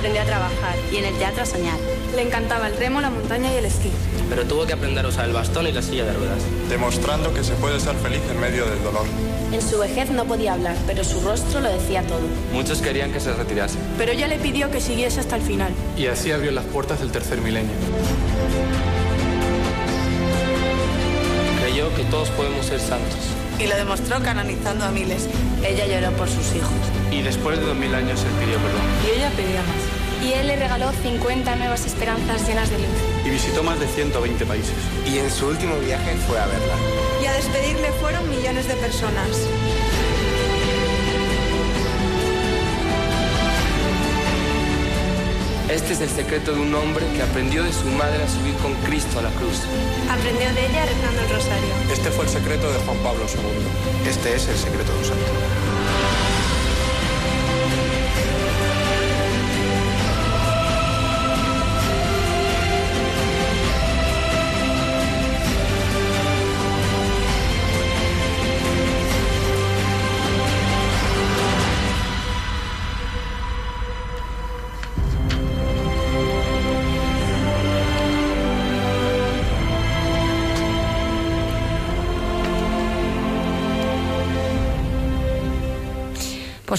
Aprendió a trabajar. Y en el teatro a soñar. Le encantaba el remo, la montaña y el esquí. Pero tuvo que aprender a usar el bastón y la silla de ruedas. Demostrando que se puede ser feliz en medio del dolor. En su vejez no podía hablar, pero su rostro lo decía todo. Muchos querían que se retirase. Pero ella le pidió que siguiese hasta el final. Y así abrió las puertas del tercer milenio. Creyó que todos podemos ser santos. Y lo demostró canonizando a miles. Ella lloró por sus hijos. Y después de dos mil años él pidió perdón. Y ella pedía más. Y él le regaló 50 nuevas esperanzas llenas de luz. Y visitó más de 120 países. Y en su último viaje fue a verla. Y a despedirle fueron millones de personas. Este es el secreto de un hombre que aprendió de su madre a subir con Cristo a la cruz. Aprendió de ella rezando el rosario. Este fue el secreto de Juan Pablo II. Este es el secreto de un santo.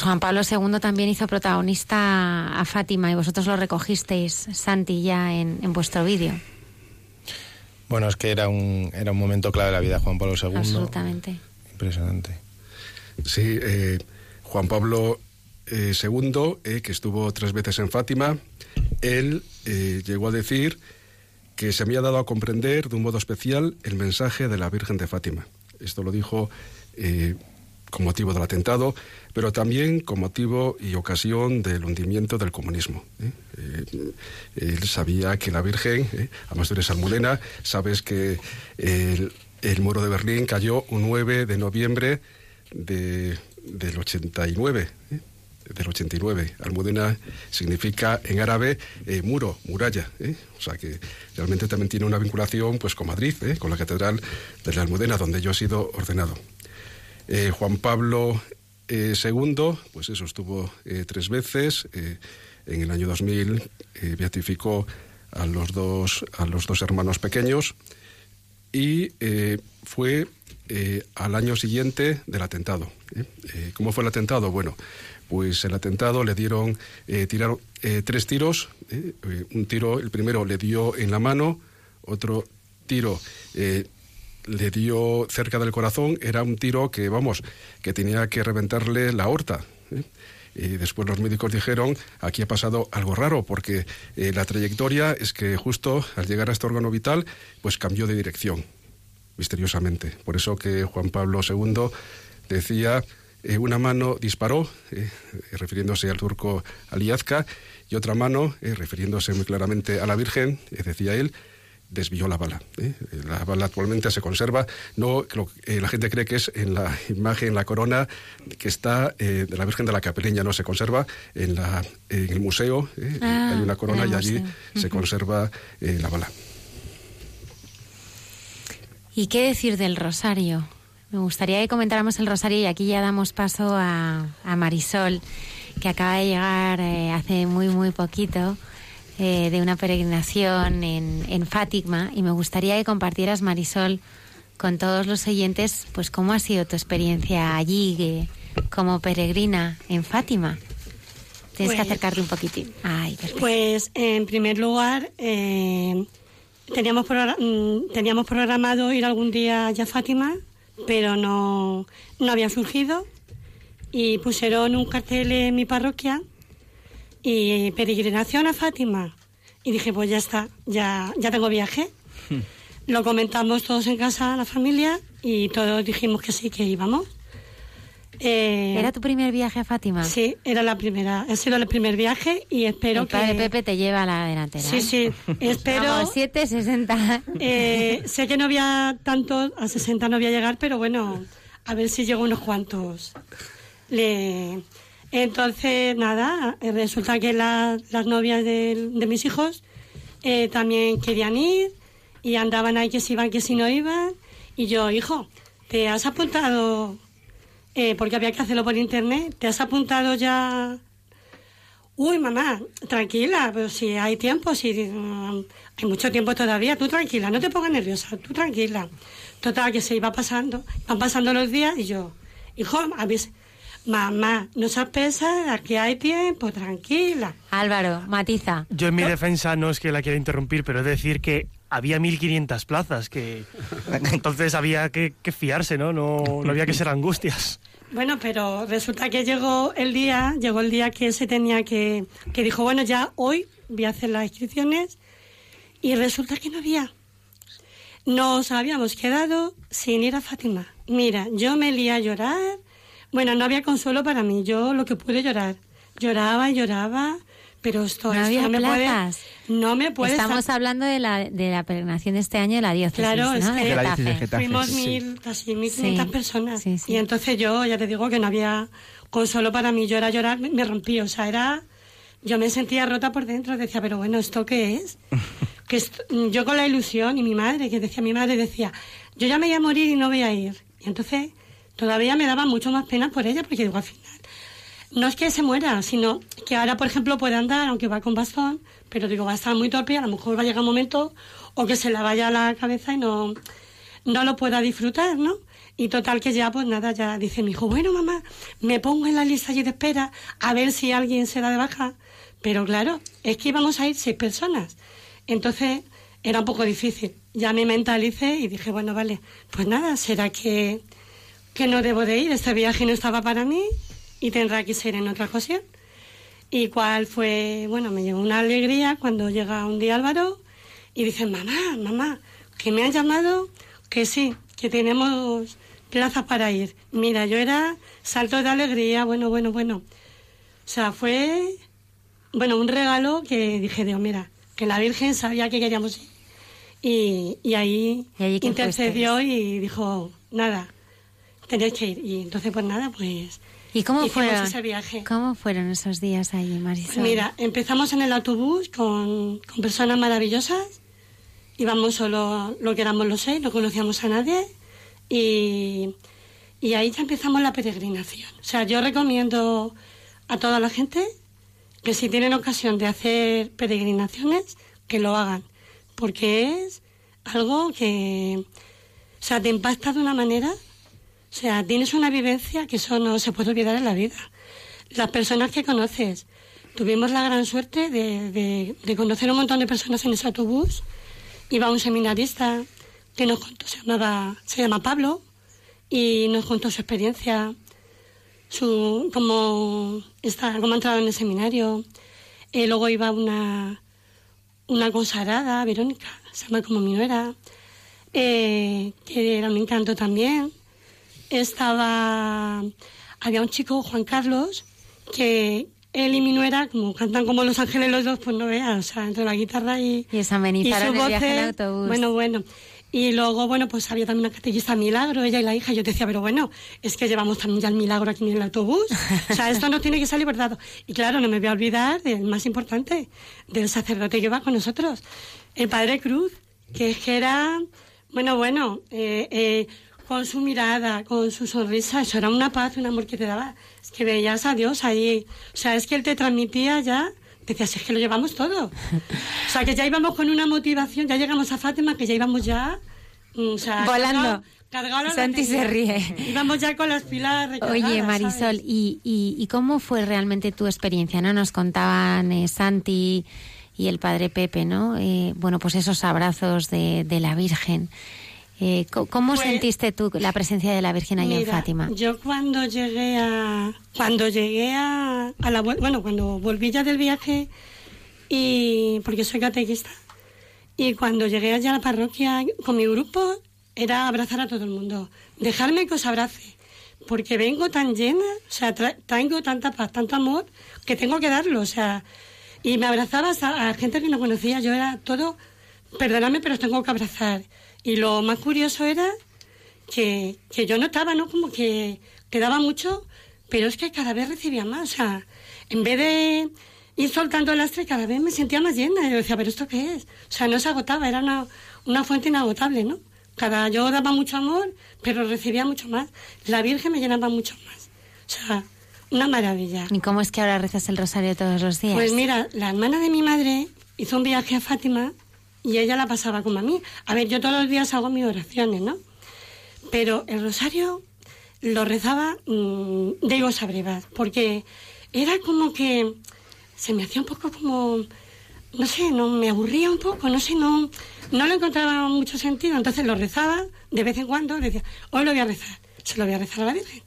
Juan Pablo II también hizo protagonista a Fátima y vosotros lo recogisteis, Santi, ya en, en vuestro vídeo. Bueno, es que era un, era un momento clave de la vida de Juan Pablo II. Absolutamente. Impresionante. Sí, eh, Juan Pablo eh, II, eh, que estuvo tres veces en Fátima, él eh, llegó a decir que se había dado a comprender de un modo especial el mensaje de la Virgen de Fátima. Esto lo dijo eh, con motivo del atentado, pero también con motivo y ocasión del hundimiento del comunismo. ¿eh? Eh, él sabía que la Virgen, ¿eh? además tú eres almudena, sabes que el, muro de Berlín cayó un 9 de noviembre de, del 89. ¿eh? del 89. Almudena significa en árabe muro, muralla. O sea que realmente también tiene una vinculación pues, con Madrid, con la Catedral de la Almudena, donde yo he sido ordenado. Eh, Juan Pablo II, pues eso, estuvo tres veces. en el año 2000 beatificó a los, dos, a los dos hermanos pequeños y fue al año siguiente del atentado. ¿Cómo fue el atentado? Bueno, pues el atentado le dieron, eh, tiraron eh, tres tiros. Eh, un tiro, el primero le dio en la mano, otro tiro le dio cerca del corazón. Era un tiro que, vamos, que tenía que reventarle la aorta. Y después los médicos dijeron, aquí ha pasado algo raro, porque la trayectoria es que justo al llegar a este órgano vital, pues cambió de dirección, misteriosamente. Por eso que Juan Pablo II decía eh, una mano disparó, eh, refiriéndose al turco Aliazka, y otra mano, eh, refiriéndose muy claramente a la Virgen, decía él, desvió la bala. La bala actualmente se conserva, no lo, la gente cree que es en la imagen, la corona que está de la Virgen de la Capeleña, no se conserva en, la, en el museo, ah, hay una corona y allí se conserva la bala. ¿Y qué decir del rosario? Me gustaría que comentáramos el rosario y aquí ya damos paso a, Marisol, que acaba de llegar eh, hace muy, muy poquito eh, de una peregrinación en, en, Fátima y me gustaría que compartieras, Marisol, con todos los oyentes, pues cómo ha sido tu experiencia allí eh, como peregrina en Fátima. Tienes que pues acercarte un poquitín. pues en primer lugar, teníamos, mm, teníamos programado ir algún día a Fátima pero no, no había surgido y pusieron un cartel en mi parroquia y peregrinación a Fátima. Y dije, pues ya está, ya, ya tengo viaje. Hmm. Lo comentamos todos en casa, la familia, y todos dijimos que sí, que íbamos. Eh, ¿Era tu primer viaje a Fátima? Sí, era la primera. Ha sido el primer viaje y espero el que. El Pepe te lleva a la delantera. Sí, sí. Espero. Vamos, 7, 60. Eh, sé que no había tanto, a 60 no voy a llegar, pero bueno, a ver si llego unos cuantos. Le... Entonces, nada, eh, resulta que las novias de, de mis hijos eh, también querían ir y andaban ahí que si iban, que si no iban. Y yo, hijo, ¿te has apuntado eh, porque había que hacerlo por internet. ¿Te has apuntado ya? Uy, mamá, tranquila, pero si hay tiempo, si mm, hay mucho tiempo todavía, tú tranquila, no te pongas nerviosa, tú tranquila. Total, que se iba pasando, van pasando los días y yo, hijo, a veces, mamá, no seas pesa, aquí hay tiempo, tranquila. Álvaro, matiza. Yo en mi defensa no es que la quiera interrumpir, pero es decir que había 1.500 plazas, que entonces había que, fiarse, ¿no? ¿no? No había que ser angustias. Bueno, pero resulta que llegó el día, llegó el día que se tenía que, que dijo, bueno, ya hoy voy a hacer las inscripciones y resulta que no había. Nos habíamos quedado sin ir a Fátima. Mira, yo me lié a llorar. Bueno, no había consuelo para mí. Yo lo que pude llorar. Lloraba y lloraba pero esto, no había me plazas. puede, no me puede Estamos hablando de la, de la peregrinación de este año de la diócesis, Claro, es que de la fuimos mil, casi mil quinientas personas. Y entonces yo, ya te digo que no había consuelo para mí. Yo era llorar, me, rompí, o sea, era... Yo me sentía rota por dentro, decía, pero bueno, ¿esto qué es? que yo con la ilusión y mi madre, que decía, mi madre decía, yo ya me voy a morir y no voy a ir. Y entonces todavía me daba mucho más pena por ella, porque digo, al final no es que se muera, sino que ahora, por ejemplo, puede andar, aunque va con bastón, pero digo, va a estar muy torpe a lo mejor va a llegar un momento o que se le vaya a la cabeza y no, no lo pueda disfrutar, ¿no? Y total que ya, pues nada, ya dice mi hijo, bueno, mamá, me pongo en la lista allí de espera a ver si alguien se da de baja. Pero claro, es que íbamos a ir seis personas. Entonces era un poco difícil. Ya me mentalicé y dije, bueno, vale, pues nada, será que, que no debo de ir, este viaje no estaba para mí y tendrá que ser en otra ocasión. Y cuál fue, bueno, me llevó una alegría cuando llega un día Álvaro y dice, mamá, mamá, que me han llamado, que sí, que tenemos plaza para ir. Mira, yo era salto de alegría, bueno, bueno, bueno. O sea, fue, bueno, un regalo que dije, Dios, mira, que la Virgen sabía que queríamos ir. Y, y ahí, intercedió y dijo, nada, tenéis que ir. Y entonces, pues nada, pues... ¿Y cómo fueron, ese viaje. cómo fueron esos días ahí, Marisol? Pues mira, empezamos en el autobús con, con personas maravillosas. Íbamos solo lo que éramos los seis, no conocíamos a nadie. Y, y ahí ya empezamos la peregrinación. O sea, yo recomiendo a toda la gente que si tienen ocasión de hacer peregrinaciones, que lo hagan. Porque es algo que, o sea, te impacta de una manera o sea, tienes una vivencia que eso no se puede olvidar en la vida. Las personas que conoces. Tuvimos la gran suerte de, de, conocer un montón de personas en ese autobús. Iba un seminarista que nos contó, se, llamaba, se llama Pablo, y nos contó su experiencia, su, cómo, está, cómo ha entrado en el seminario. Eh, luego iba una, una consagrada, Verónica, se llama como mi nuera, eh, que era un encanto también estaba había un chico, Juan Carlos, que él y mi nuera, como cantan como Los Ángeles los dos, pues no veas, o sea, entre la guitarra y, y, esa y su voz. autobús. Bueno, bueno. Y luego, bueno, pues había también una catellista Milagro, ella y la hija. Yo decía, pero bueno, es que llevamos también ya el milagro aquí en el autobús. O sea, esto no tiene que salir verdad. Y claro, no me voy a olvidar del más importante, del sacerdote que va con nosotros, el Padre Cruz, que es que era, bueno, bueno, eh, eh, con su mirada, con su sonrisa, eso era una paz, un amor que te daba. Es que veías a Dios ahí. O sea, es que Él te transmitía ya, decías, es que lo llevamos todo. O sea, que ya íbamos con una motivación, ya llegamos a Fátima, que ya íbamos ya... Mm, o sea, Volando. Santi se ríe. Íbamos ya con las pilas recargadas, Oye, Marisol, ¿y, y, cómo fue realmente tu experiencia? no Nos contaban eh, Santi y el padre Pepe, ¿no? Eh, bueno, pues esos abrazos de, de la Virgen. Eh, ¿Cómo pues, sentiste tú la presencia de la Virgen allá en Fátima? Yo cuando llegué a cuando llegué a, la bueno cuando volví ya del viaje y porque soy catequista y cuando llegué allá a la parroquia con mi grupo era abrazar a todo el mundo, dejarme que os abrace, porque vengo tan llena, o sea, tengo tanta paz, tanto amor que tengo que darlo, o sea, y me abrazabas a, a gente que no conocía, yo era todo, perdóname, pero os tengo que abrazar. Y lo más curioso era que, que yo notaba, ¿no? Como que quedaba mucho, pero es que cada vez recibía más. O sea, en vez de ir soltando el lastre, cada vez me sentía más llena. Y yo decía, ¿pero esto qué es? O sea, no se agotaba, era una, una fuente inagotable, ¿no? Cada yo daba mucho amor, pero recibía mucho más. La Virgen me llenaba mucho más. O sea, una maravilla. ¿Y cómo es que ahora rezas el rosario todos los días? Pues mira, la hermana de mi madre hizo un viaje a Fátima y ella la pasaba como a mí. A ver, yo todos los días hago mis oraciones, ¿no? Pero el rosario lo rezaba mmm, de a brevas, porque era como que se me hacía un poco como, no sé, no me aburría un poco, no sé, no, no lo encontraba mucho sentido. Entonces lo rezaba de vez en cuando, decía, hoy lo voy a rezar, se lo voy a rezar a la Virgen.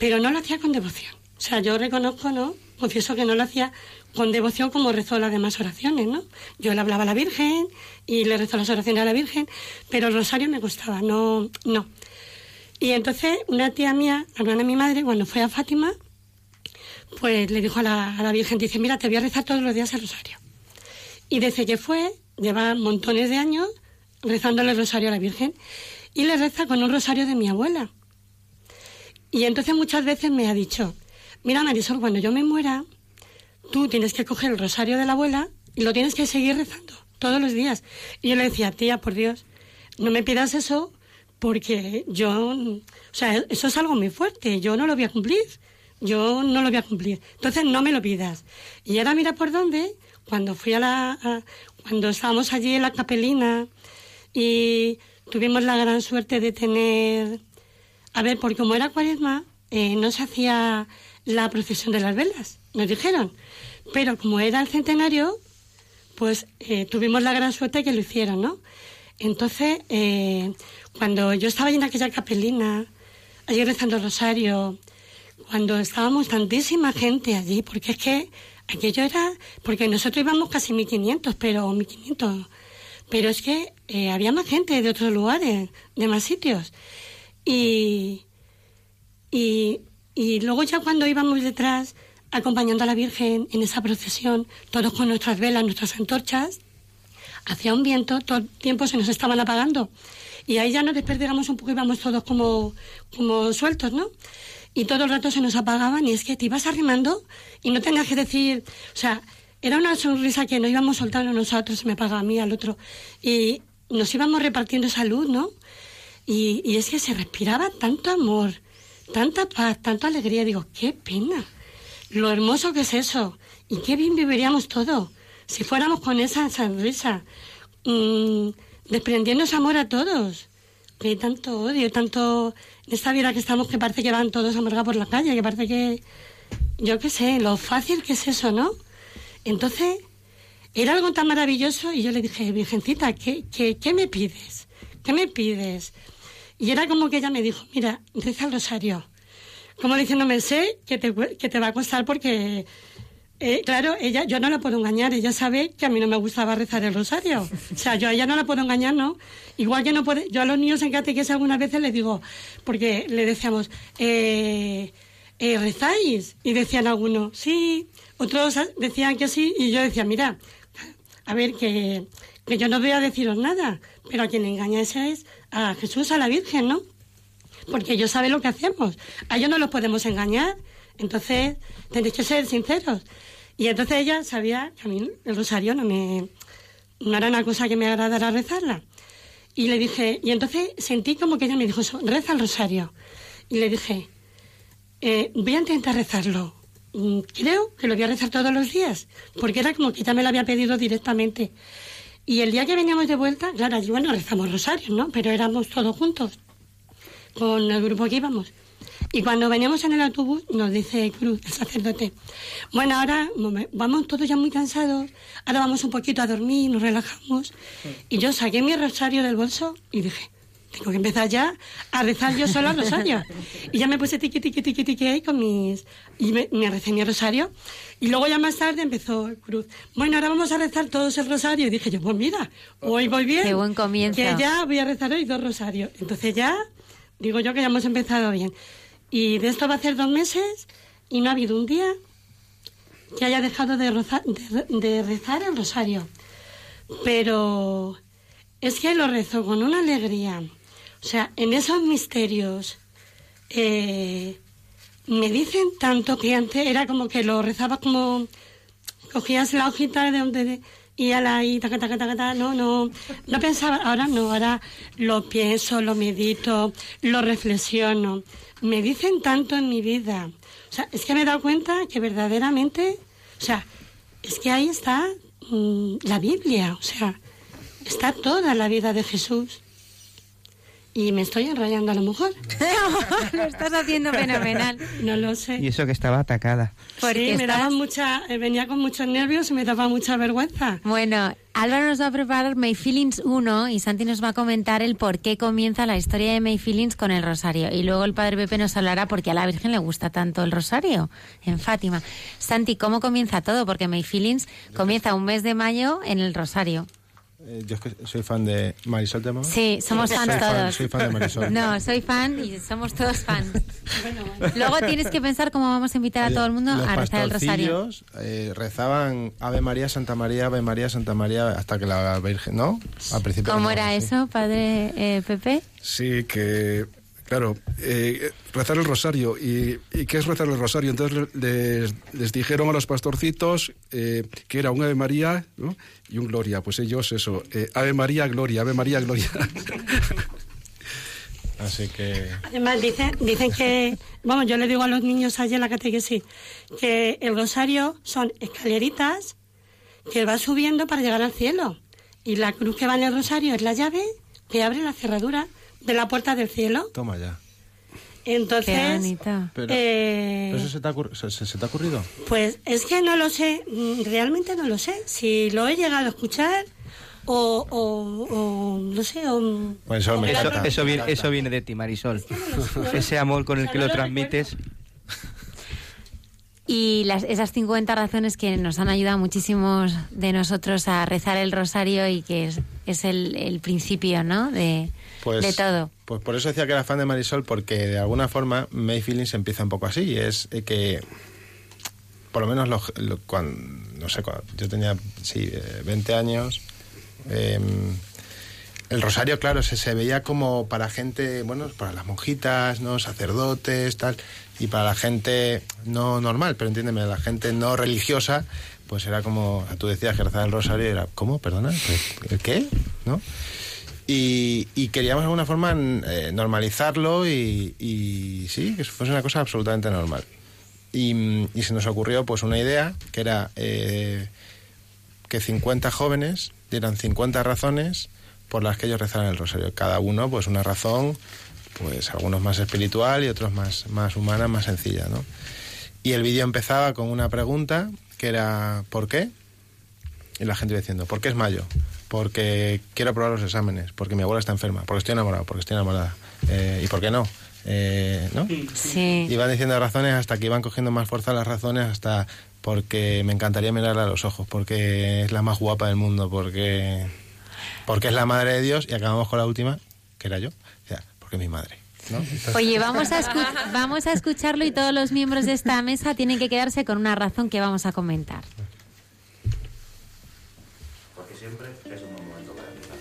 Pero no lo hacía con devoción. O sea, yo reconozco, ¿no? Confieso que no lo hacía con devoción como rezó las demás oraciones, ¿no? Yo le hablaba a la Virgen y le rezó las oraciones a la Virgen, pero el rosario me gustaba, no, no. Y entonces una tía mía, la hermana de mi madre, cuando fue a Fátima, pues le dijo a la, a la Virgen, dice, mira, te voy a rezar todos los días el rosario. Y desde que fue, lleva montones de años rezándole el rosario a la Virgen y le reza con un rosario de mi abuela. Y entonces muchas veces me ha dicho, mira Marisol, cuando yo me muera, tú tienes que coger el rosario de la abuela y lo tienes que seguir rezando todos los días. Y yo le decía, tía, por Dios, no me pidas eso porque yo, o sea, eso es algo muy fuerte, yo no lo voy a cumplir, yo no lo voy a cumplir. Entonces no me lo pidas. Y ahora mira por dónde, cuando fui a la, cuando estábamos allí en la capelina y tuvimos la gran suerte de tener, a ver, porque como era cuaresma, eh, no se hacía la procesión de las velas, nos dijeron. Pero como era el centenario, pues eh, tuvimos la gran suerte que lo hicieron, ¿no? Entonces, eh, cuando yo estaba en aquella capelina, allí rezando el rosario, cuando estábamos tantísima gente allí, porque es que aquello era, porque nosotros íbamos casi 1500, pero 1500, pero es que eh, había más gente de otros lugares, de más sitios. Y, y, y luego ya cuando íbamos detrás, acompañando a la Virgen en esa procesión, todos con nuestras velas, nuestras antorchas, hacía un viento, todo el tiempo se nos estaban apagando. Y ahí ya nos desperdigamos un poco y íbamos todos como, como sueltos, ¿no? Y todo el rato se nos apagaban y es que te ibas arrimando y no tengas que decir, o sea, era una sonrisa que no íbamos soltando nosotros, se me apagaba a mí, al otro. Y nos íbamos repartiendo esa luz, ¿no? Y, y es que se respiraba tanto amor, tanta paz, tanta alegría. Digo, qué pena. Lo hermoso que es eso. Y qué bien viviríamos todos si fuéramos con esa sonrisa, mmm, desprendiendo ese amor a todos. Que hay tanto odio, tanto en esta vida que estamos que parece que van todos a amargar por la calle, que parece que, yo qué sé, lo fácil que es eso, ¿no? Entonces, era algo tan maravilloso y yo le dije, Virgencita, ¿qué, qué, qué me pides? ¿Qué me pides? Y era como que ella me dijo, mira, reza el rosario. Como diciéndome, sé que te, que te va a costar porque eh, claro, ella, yo no la puedo engañar, ella sabe que a mí no me gustaba rezar el rosario. O sea, yo a ella no la puedo engañar, ¿no? Igual que no puede, yo a los niños en catequesis algunas veces les digo, porque le decíamos, eh, eh, ¿rezáis? Y decían algunos, sí, otros decían que sí, y yo decía, mira, a ver, que, que yo no voy a deciros nada, pero a quien engañáis es a Jesús, a la Virgen, ¿no? Porque ellos saben lo que hacemos. A ellos no los podemos engañar. Entonces, tenéis que ser sinceros. Y entonces ella sabía que a mí el rosario no me no era una cosa que me agradara rezarla. Y le dije, y entonces sentí como que ella me dijo eso, reza el rosario. Y le dije, eh, voy a intentar rezarlo. Mm, creo que lo voy a rezar todos los días, porque era como que ya me lo había pedido directamente. Y el día que veníamos de vuelta, claro, allí bueno, rezamos rosario, ¿no? Pero éramos todos juntos, con el grupo que íbamos. Y cuando veníamos en el autobús, nos dice Cruz, el sacerdote, bueno, ahora vamos todos ya muy cansados, ahora vamos un poquito a dormir, nos relajamos. Y yo saqué mi rosario del bolso y dije, tengo que empezar ya a rezar yo solo el rosario. Y ya me puse tiqui, tiqui, tiqui, tiqui ahí con mis... Y me, me, recé mi rosario. Y luego ya más tarde empezó Cruz. Bueno, ahora vamos a rezar todos el rosario. Y dije yo, pues mira, hoy voy bien. Qué buen comienzo. Que ya voy a rezar hoy dos rosarios. Entonces ya, digo yo que ya hemos empezado bien. Y de esto va a ser dos meses y no ha habido un día que haya dejado de, de, rezar el rosario. Pero es que lo rezo con una alegría. O sea, en esos misterios eh, me dicen tanto que antes era como que lo rezaba como cogías la hojita de donde y a la y taca, taca, taca, no, no, no pensaba, ahora no, ahora lo pienso, lo medito, lo reflexiono me dicen tanto en mi vida. O sea, es que me he dado cuenta que verdaderamente, o sea, es que ahí está mm, la Biblia, o sea, está toda la vida de Jesús. Y me estoy enrayando a lo mejor. lo estás haciendo fenomenal. No lo sé. Y eso que estaba atacada. sí, me daba mucha, eh, venía con muchos nervios y me daba mucha vergüenza. Bueno, Álvaro nos va a preparar May Feelings 1 y Santi nos va a comentar el por qué comienza la historia de May Feelings con el rosario. Y luego el padre Pepe nos hablará porque a la Virgen le gusta tanto el rosario en Fátima. Santi, ¿cómo comienza todo? Porque May Feelings comienza un mes de mayo en el rosario. Eh, yo es que soy fan de Marisol de Sí, somos fans todos. soy fan de Marisol. No, soy fan y somos todos fans. Luego tienes que pensar cómo vamos a invitar a todo el mundo a rezar el rosario. Eh, rezaban Ave María, Santa María, Ave María, Santa María, hasta que la Virgen, ¿no? Al principio. ¿Cómo era eso, padre eh, Pepe? Sí, que Claro, eh, rezar el rosario. ¿Y, qué es rezar el rosario? Entonces les, dijeron a los pastorcitos eh, que era un Ave María y un Gloria. Pues ellos eso, eh, Ave María, Gloria, Ave María, Gloria. Así que... Además, dicen, dicen que, vamos, yo le digo a los niños allí en la catequesis, que el rosario son escaleritas que va subiendo para llegar al cielo. Y la cruz que va en el rosario es la llave que abre la cerradura de la puerta del cielo. Toma ya. Entonces, pero, eh, ¿eso se te, ha se, te, ha ocurrido? Pues es que no lo sé, mm, realmente no lo sé. Si lo he llegado a escuchar o, o, no sé. O, pues eso, eso, viene, eso viene de ti, Marisol. Ese amor con el que lo transmites. y las, esas 50 razones que nos han ayudado muchísimos de nosotros a rezar el rosario y que es, es el, el, principio, ¿no? De, pues, de todo. Pues por eso decía que era fan de Marisol, porque de alguna forma May Feelings empieza un poco así. Es que, por lo menos, lo, lo, cuando, no sé, cuando yo tenía, sí, 20 eh, años. Eh, el rosario, claro, se, se veía como para gente, bueno, para las monjitas, ¿no? Sacerdotes, tal. Y para la gente no normal, pero entiéndeme, la gente no religiosa, pues era como, tú decías que rezar el rosario era, ¿cómo? Perdona, ¿el qué? ¿No? Y, y, queríamos de alguna forma eh, normalizarlo y, sí, que fuese una cosa absolutamente normal. Y, y, se nos ocurrió pues una idea que era eh, que 50 jóvenes dieran 50 razones por las que ellos rezaran el rosario. Cada uno pues una razón, pues algunos más espiritual y otros más, más humana, más sencilla, ¿no? Y el vídeo empezaba con una pregunta que era ¿por qué? Y la gente iba diciendo, ¿por qué es mayo? Porque quiero aprobar los exámenes, porque mi abuela está enferma, porque estoy enamorado, porque estoy enamorada. Eh, ¿Y por qué no? Eh, ¿no? Sí. Iban diciendo razones hasta que iban cogiendo más fuerza las razones, hasta porque me encantaría mirarla a los ojos, porque es la más guapa del mundo, porque, porque es la madre de Dios, y acabamos con la última, que era yo, o sea, porque es mi madre. ¿no? Entonces... Oye, vamos a, vamos a escucharlo y todos los miembros de esta mesa tienen que quedarse con una razón que vamos a comentar. Siempre es un buen momento para empezar.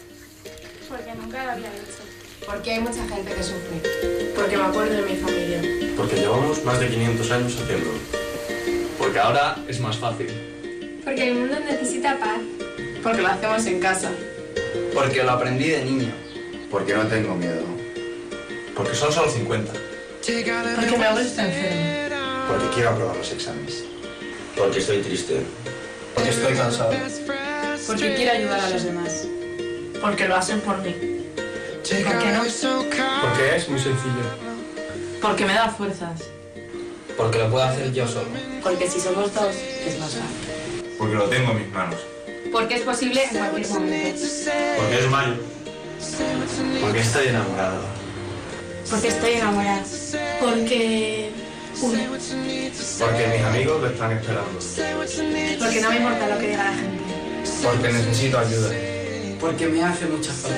Porque nunca lo había hecho. Porque hay mucha gente que sufre. Porque me acuerdo de mi familia. Porque llevamos más de 500 años haciéndolo. Porque ahora es más fácil. Porque el mundo necesita paz. Porque lo hacemos en casa. Porque lo aprendí de niño. Porque no tengo miedo. Porque son solo 50. Porque abuelo está enfermo. Porque quiero aprobar los exámenes. Porque estoy triste. Porque estoy cansado. Porque quiero ayudar a los demás. Porque lo hacen por mí. ¿Por qué no? Porque es muy sencillo. Porque me da fuerzas. Porque lo puedo hacer yo solo. Porque si somos dos, es más fácil. Porque lo tengo en mis manos. Porque es posible en cualquier momento. Porque es mayo. Porque estoy enamorado. Porque estoy enamorada. Porque... Uno. Porque mis amigos lo están esperando. Porque no me importa lo que diga la gente. Porque necesito ayuda. Porque me hace mucha falta.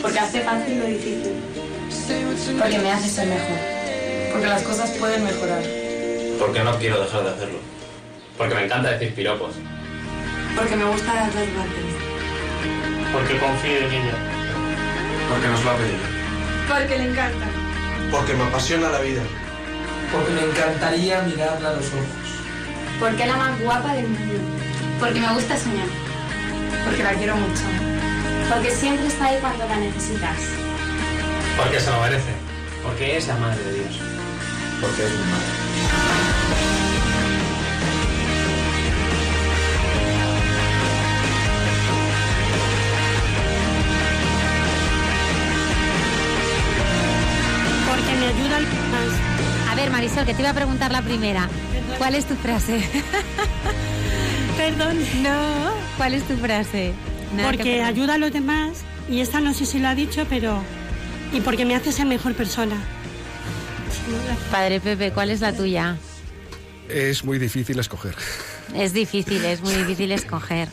Porque hace fácil lo difícil. Porque me hace ser mejor. Porque las cosas pueden mejorar. Porque no quiero dejar de hacerlo. Porque me encanta decir piropos. Porque me gusta dar dos partes. Porque confío en ella. Porque nos lo ha pedido. Porque le encanta. Porque me apasiona la vida. Porque me encantaría mirarla a los ojos. Porque es la más guapa del mundo. Porque me gusta soñar. Porque la quiero mucho. Porque siempre está ahí cuando la necesitas. Porque se lo merece. Porque es la madre de Dios. Porque es mi madre. Porque me ayuda al A ver, Marisol, que te iba a preguntar la primera. ¿Cuál es tu frase? Perdón. No, ¿cuál es tu frase? Nada porque ayuda a los demás, y esta no sé si lo ha dicho, pero... Y porque me hace ser mejor persona. Padre Pepe, ¿cuál es la tuya? Es muy difícil escoger. Es difícil, es muy difícil escoger.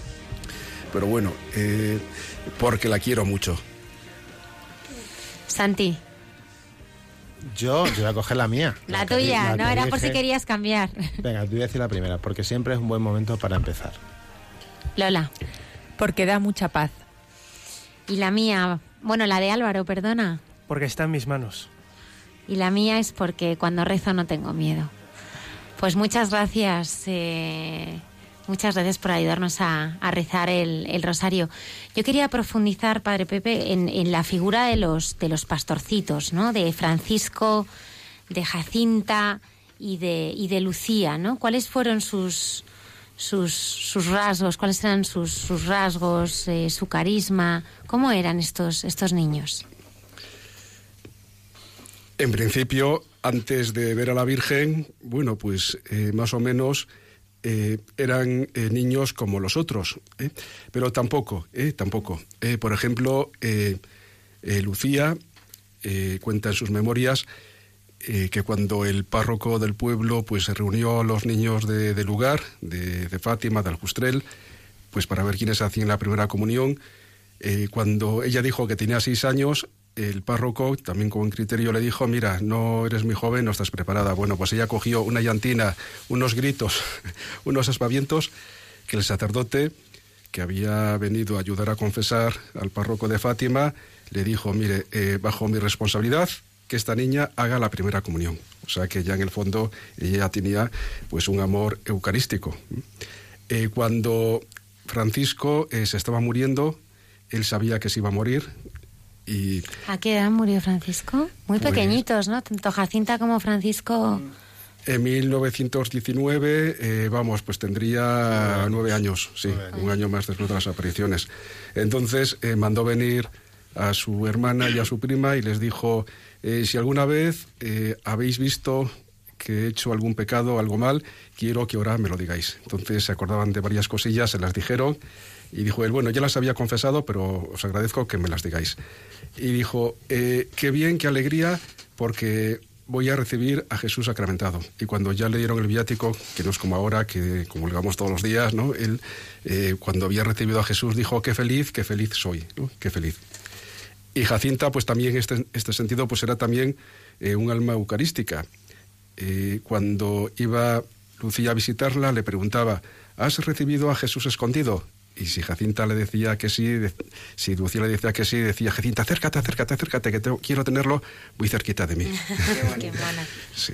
Pero bueno, eh, porque la quiero mucho. Santi. Yo, yo voy a coger la mía. La, la tuya, que, la no, era por si querías cambiar. Venga, te voy a decir la primera, porque siempre es un buen momento para empezar. Lola. Porque da mucha paz. Y la mía, bueno, la de Álvaro, perdona. Porque está en mis manos. Y la mía es porque cuando rezo no tengo miedo. Pues muchas gracias. Eh, muchas gracias por ayudarnos a, a rezar el, el, rosario. Yo quería profundizar, Padre Pepe, en, en, la figura de los, de los pastorcitos, ¿no? De Francisco, de Jacinta y de, y de Lucía, ¿no? ¿Cuáles fueron sus, sus, sus rasgos? ¿Cuáles eran sus, sus rasgos, eh, su carisma? ¿Cómo eran estos, estos niños? En principio, antes de ver a la Virgen, bueno, pues eh, más o menos eh, eran niños como los otros, pero tampoco, tampoco. por ejemplo, Lucía cuenta en sus memorias eh, que cuando el párroco del pueblo pues se reunió a los niños del de lugar, de, de, Fátima, de Aljustrel, pues para ver quiénes hacían la primera comunión, eh, cuando ella dijo que tenía seis años, el párroco, también con criterio, le dijo, mira, no eres muy joven, no estás preparada. Bueno, pues ella cogió una llantina, unos gritos, unos aspavientos, que el sacerdote, que había venido a ayudar a confesar al párroco de Fátima, le dijo, mire, eh, bajo mi responsabilidad, que esta niña haga la primera comunión. O sea que ya en el fondo ella tenía pues un amor eucarístico. Eh, cuando Francisco eh, se estaba muriendo, él sabía que se iba a morir. Y, ¿A qué edad murió Francisco? Muy Pues- pequeñitos, ¿no? Tanto Jacinta como Francisco. En 1919, eh, vamos, pues tendría nueve años, sí, un año más después de las apariciones. Entonces eh, mandó venir a su hermana y a su prima y les dijo, eh, si alguna vez eh, habéis visto que he hecho algún pecado, algo mal, quiero que ahora me lo digáis. Entonces se acordaban de varias cosillas, se las dijeron y dijo él, bueno, ya las había confesado, pero os agradezco que me las digáis. Y dijo, eh, qué bien, qué alegría, porque voy a recibir a Jesús sacramentado. Y cuando ya le dieron el viático, que no es como ahora, que comulgamos todos los días. Él, eh, cuando había recibido a Jesús, dijo, qué feliz, qué feliz soy. Qué feliz. Y Jacinta, pues también en este, este sentido, pues era también eh, un alma eucarística. Eh, cuando iba Lucía a visitarla, le preguntaba, ¿has recibido a Jesús escondido? Y si Jacinta le decía que sí, de- si Lucía le decía que sí, decía, Jacinta, acércate, acércate, acércate, que te- quiero tenerlo muy cerquita de mí. Qué mona. Sí.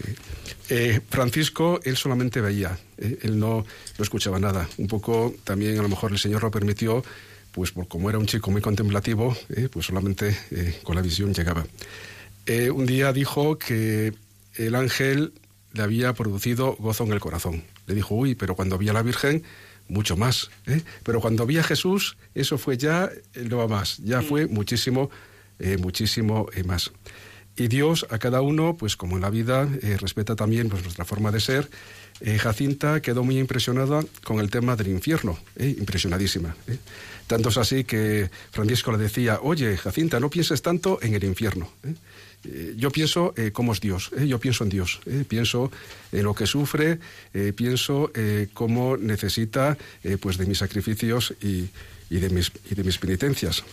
Eh, Francisco, él solamente veía, él no, no escuchaba nada. Un poco también a lo mejor el Señor lo permitió, pues por como era un chico muy contemplativo, eh, pues solamente eh, con la visión llegaba. Eh, un día dijo que el ángel le había producido gozo en el corazón. Le dijo, uy, pero cuando vi a la Virgen, mucho más. Pero cuando vi a Jesús, eso fue ya lo más, ya fue muchísimo, muchísimo más. Y Dios a cada uno, pues como en la vida, respeta también pues, nuestra forma de ser. Jacinta quedó muy impresionada con el tema del infierno, impresionadísima. Tanto es así que Francisco le decía, oye, Jacinta, no pienses tanto en el infierno. ¿eh? Eh, yo pienso eh, cómo es Dios, ¿eh? yo pienso en Dios, pienso en lo que sufre, pienso cómo necesita pues de mis sacrificios y, y de mis, y de mis penitencias.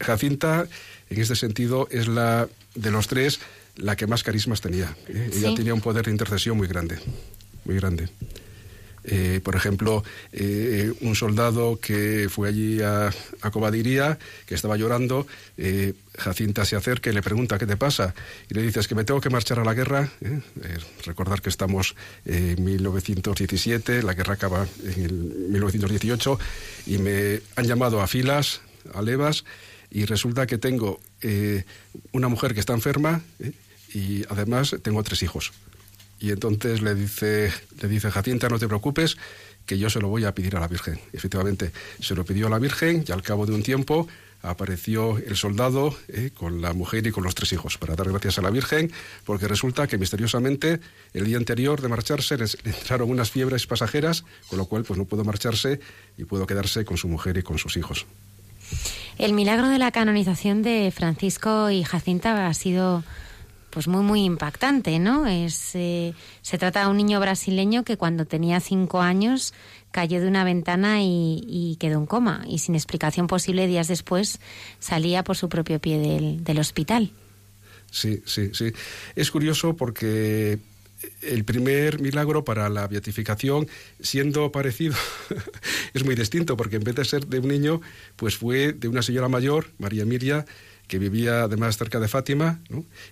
Jacinta, en este sentido, es la de los tres la que más carismas tenía. ¿eh? Ella Sí. tenía un poder de intercesión muy grande, muy grande. Eh, por ejemplo, eh, un soldado que fue allí a, a Cobadiría, que estaba llorando, eh, Jacinta se acerca y le pregunta, ¿qué te pasa? Y le dice, es que me tengo que marchar a la guerra. ¿eh? Eh, recordar que estamos en 1917, la guerra acaba en el 1918, y me han llamado a filas, a levas, y resulta que tengo eh, una mujer que está enferma y además tengo tres hijos. Y entonces le dice, le dice Jacinta, no te preocupes, que yo se lo voy a pedir a la Virgen. Efectivamente, se lo pidió a la Virgen y al cabo de un tiempo apareció el soldado eh, con la mujer y con los tres hijos para dar gracias a la Virgen, porque resulta que misteriosamente el día anterior de marcharse les, le entraron unas fiebres pasajeras, con lo cual pues no pudo marcharse y pudo quedarse con su mujer y con sus hijos. El milagro de la canonización de Francisco y Jacinta ha sido pues muy muy impactante, ¿no? Es, eh, se trata de un niño brasileño que cuando tenía cinco años cayó de una ventana y, y quedó en coma y sin explicación posible días después salía por su propio pie del, del hospital. Sí, sí, sí. Es curioso porque el primer milagro para la beatificación, siendo parecido, es muy distinto, porque en vez de ser de un niño, pues fue de una señora mayor, María Emilia, que vivía además cerca de Fátima,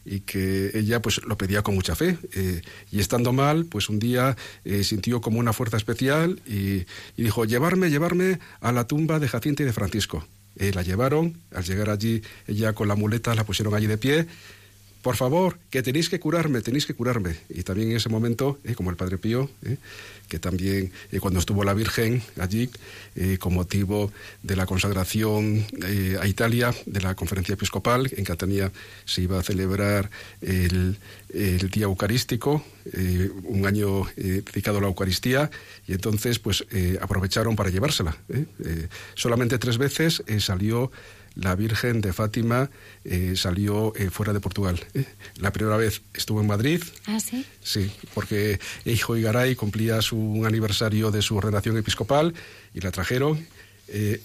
y que ella pues lo pedía con mucha fe. eh, y estando mal, pues un día eh, sintió como una fuerza especial y, y dijo, llevarme, llevarme a la tumba de Jacinta y de Francisco. Eh, la llevaron, al llegar allí, ella con la muleta la pusieron allí de pie, por favor, que tenéis que curarme, tenéis que curarme. Y también en ese momento, eh, como el Padre Pío, eh, que también eh, cuando estuvo la Virgen allí, con motivo de la consagración a Italia de la conferencia episcopal, en Catania se iba a celebrar el, el Día Eucarístico, eh, un año eh, dedicado a la Eucaristía, y entonces pues eh, aprovecharon para llevársela. solamente tres veces salió la Virgen de Fátima salió fuera de Portugal. La primera vez estuvo en Madrid. Ah, sí. Sí, porque Hijo Igaray cumplía su aniversario de su ordenación episcopal y la trajeron.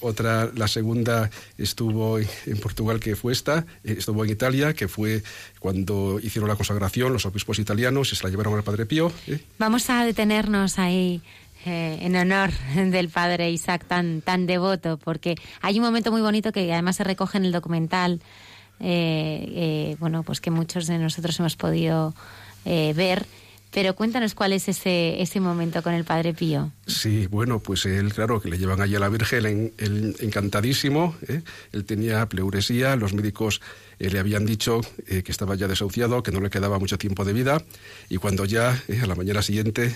Otra, la segunda estuvo en, Portugal, que fue esta, estuvo en Italia, que fue cuando hicieron la consagración los obispos italianos y se la llevaron al Padre Pío. Vamos a detenernos ahí eh, en honor del padre Isaac tan, tan devoto, porque hay un momento muy bonito que además se recoge en el documental, eh, eh, bueno, pues que muchos de nosotros hemos podido ver. Pero cuéntanos cuál es ese, ese momento con el Padre Pío. Sí, bueno, pues él, claro, que le llevan allí a la Virgen, él, encantadísimo, él tenía pleuresía, los médicos eh, le habían dicho eh, que estaba ya desahuciado, que no le quedaba mucho tiempo de vida, y cuando ya eh, a la mañana siguiente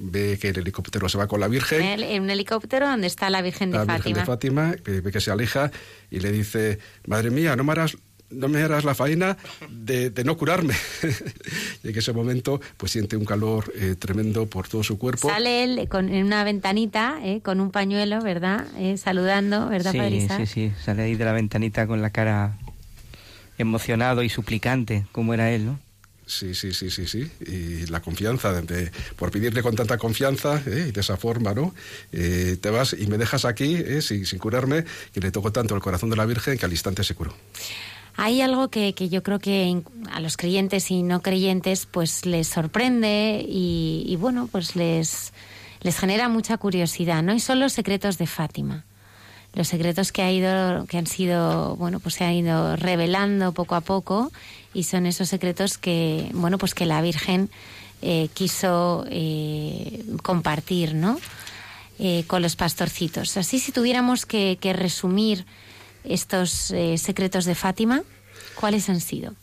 ve que el helicóptero se va con la Virgen. En un helicóptero donde está la Virgen de la Fátima. Virgen de Fátima, ve que se aleja y le dice, madre mía, no me harás no me harás la faena de, no curarme. y en ese momento, pues siente un calor tremendo por todo su cuerpo. Sale él con, en una ventanita, con un pañuelo, ¿verdad? saludando, ¿verdad, sí, Sí, sí, sale ahí de la ventanita con la cara emocionado y suplicante como era él, ¿no? Sí, sí, sí, sí, sí. Y la confianza, de, por pedirle con tanta confianza ¿eh? y de esa forma, ¿no? Eh, te vas y me dejas aquí ¿eh? sin, curarme, que le tocó tanto el corazón de la Virgen que al instante se curó. Hay algo que, que yo creo que a los creyentes y no creyentes pues les sorprende y, bueno, pues les, les genera mucha curiosidad, ¿no? Y son los secretos de Fátima. Los secretos que ha ido que han sido bueno pues se han ido revelando poco a poco y son esos secretos que bueno pues que la Virgen eh, quiso eh, compartir no eh, con los pastorcitos. Así si tuviéramos que, resumir estos secretos de Fátima cuáles han sido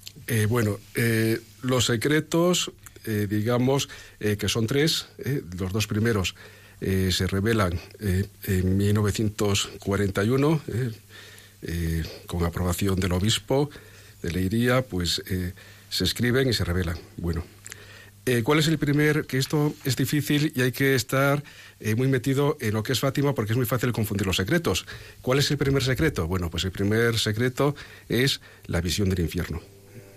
bueno los secretos digamos que son tres los dos primeros eh, se revelan eh, en 1941, eh, con aprobación del obispo de Leiría, pues se escriben y se revelan. Bueno, ¿cuál es el primer? Que esto es difícil y hay que estar muy metido en lo que es Fátima porque es muy fácil confundir los secretos. ¿Cuál es el primer secreto? Bueno, pues el primer secreto es la visión del infierno.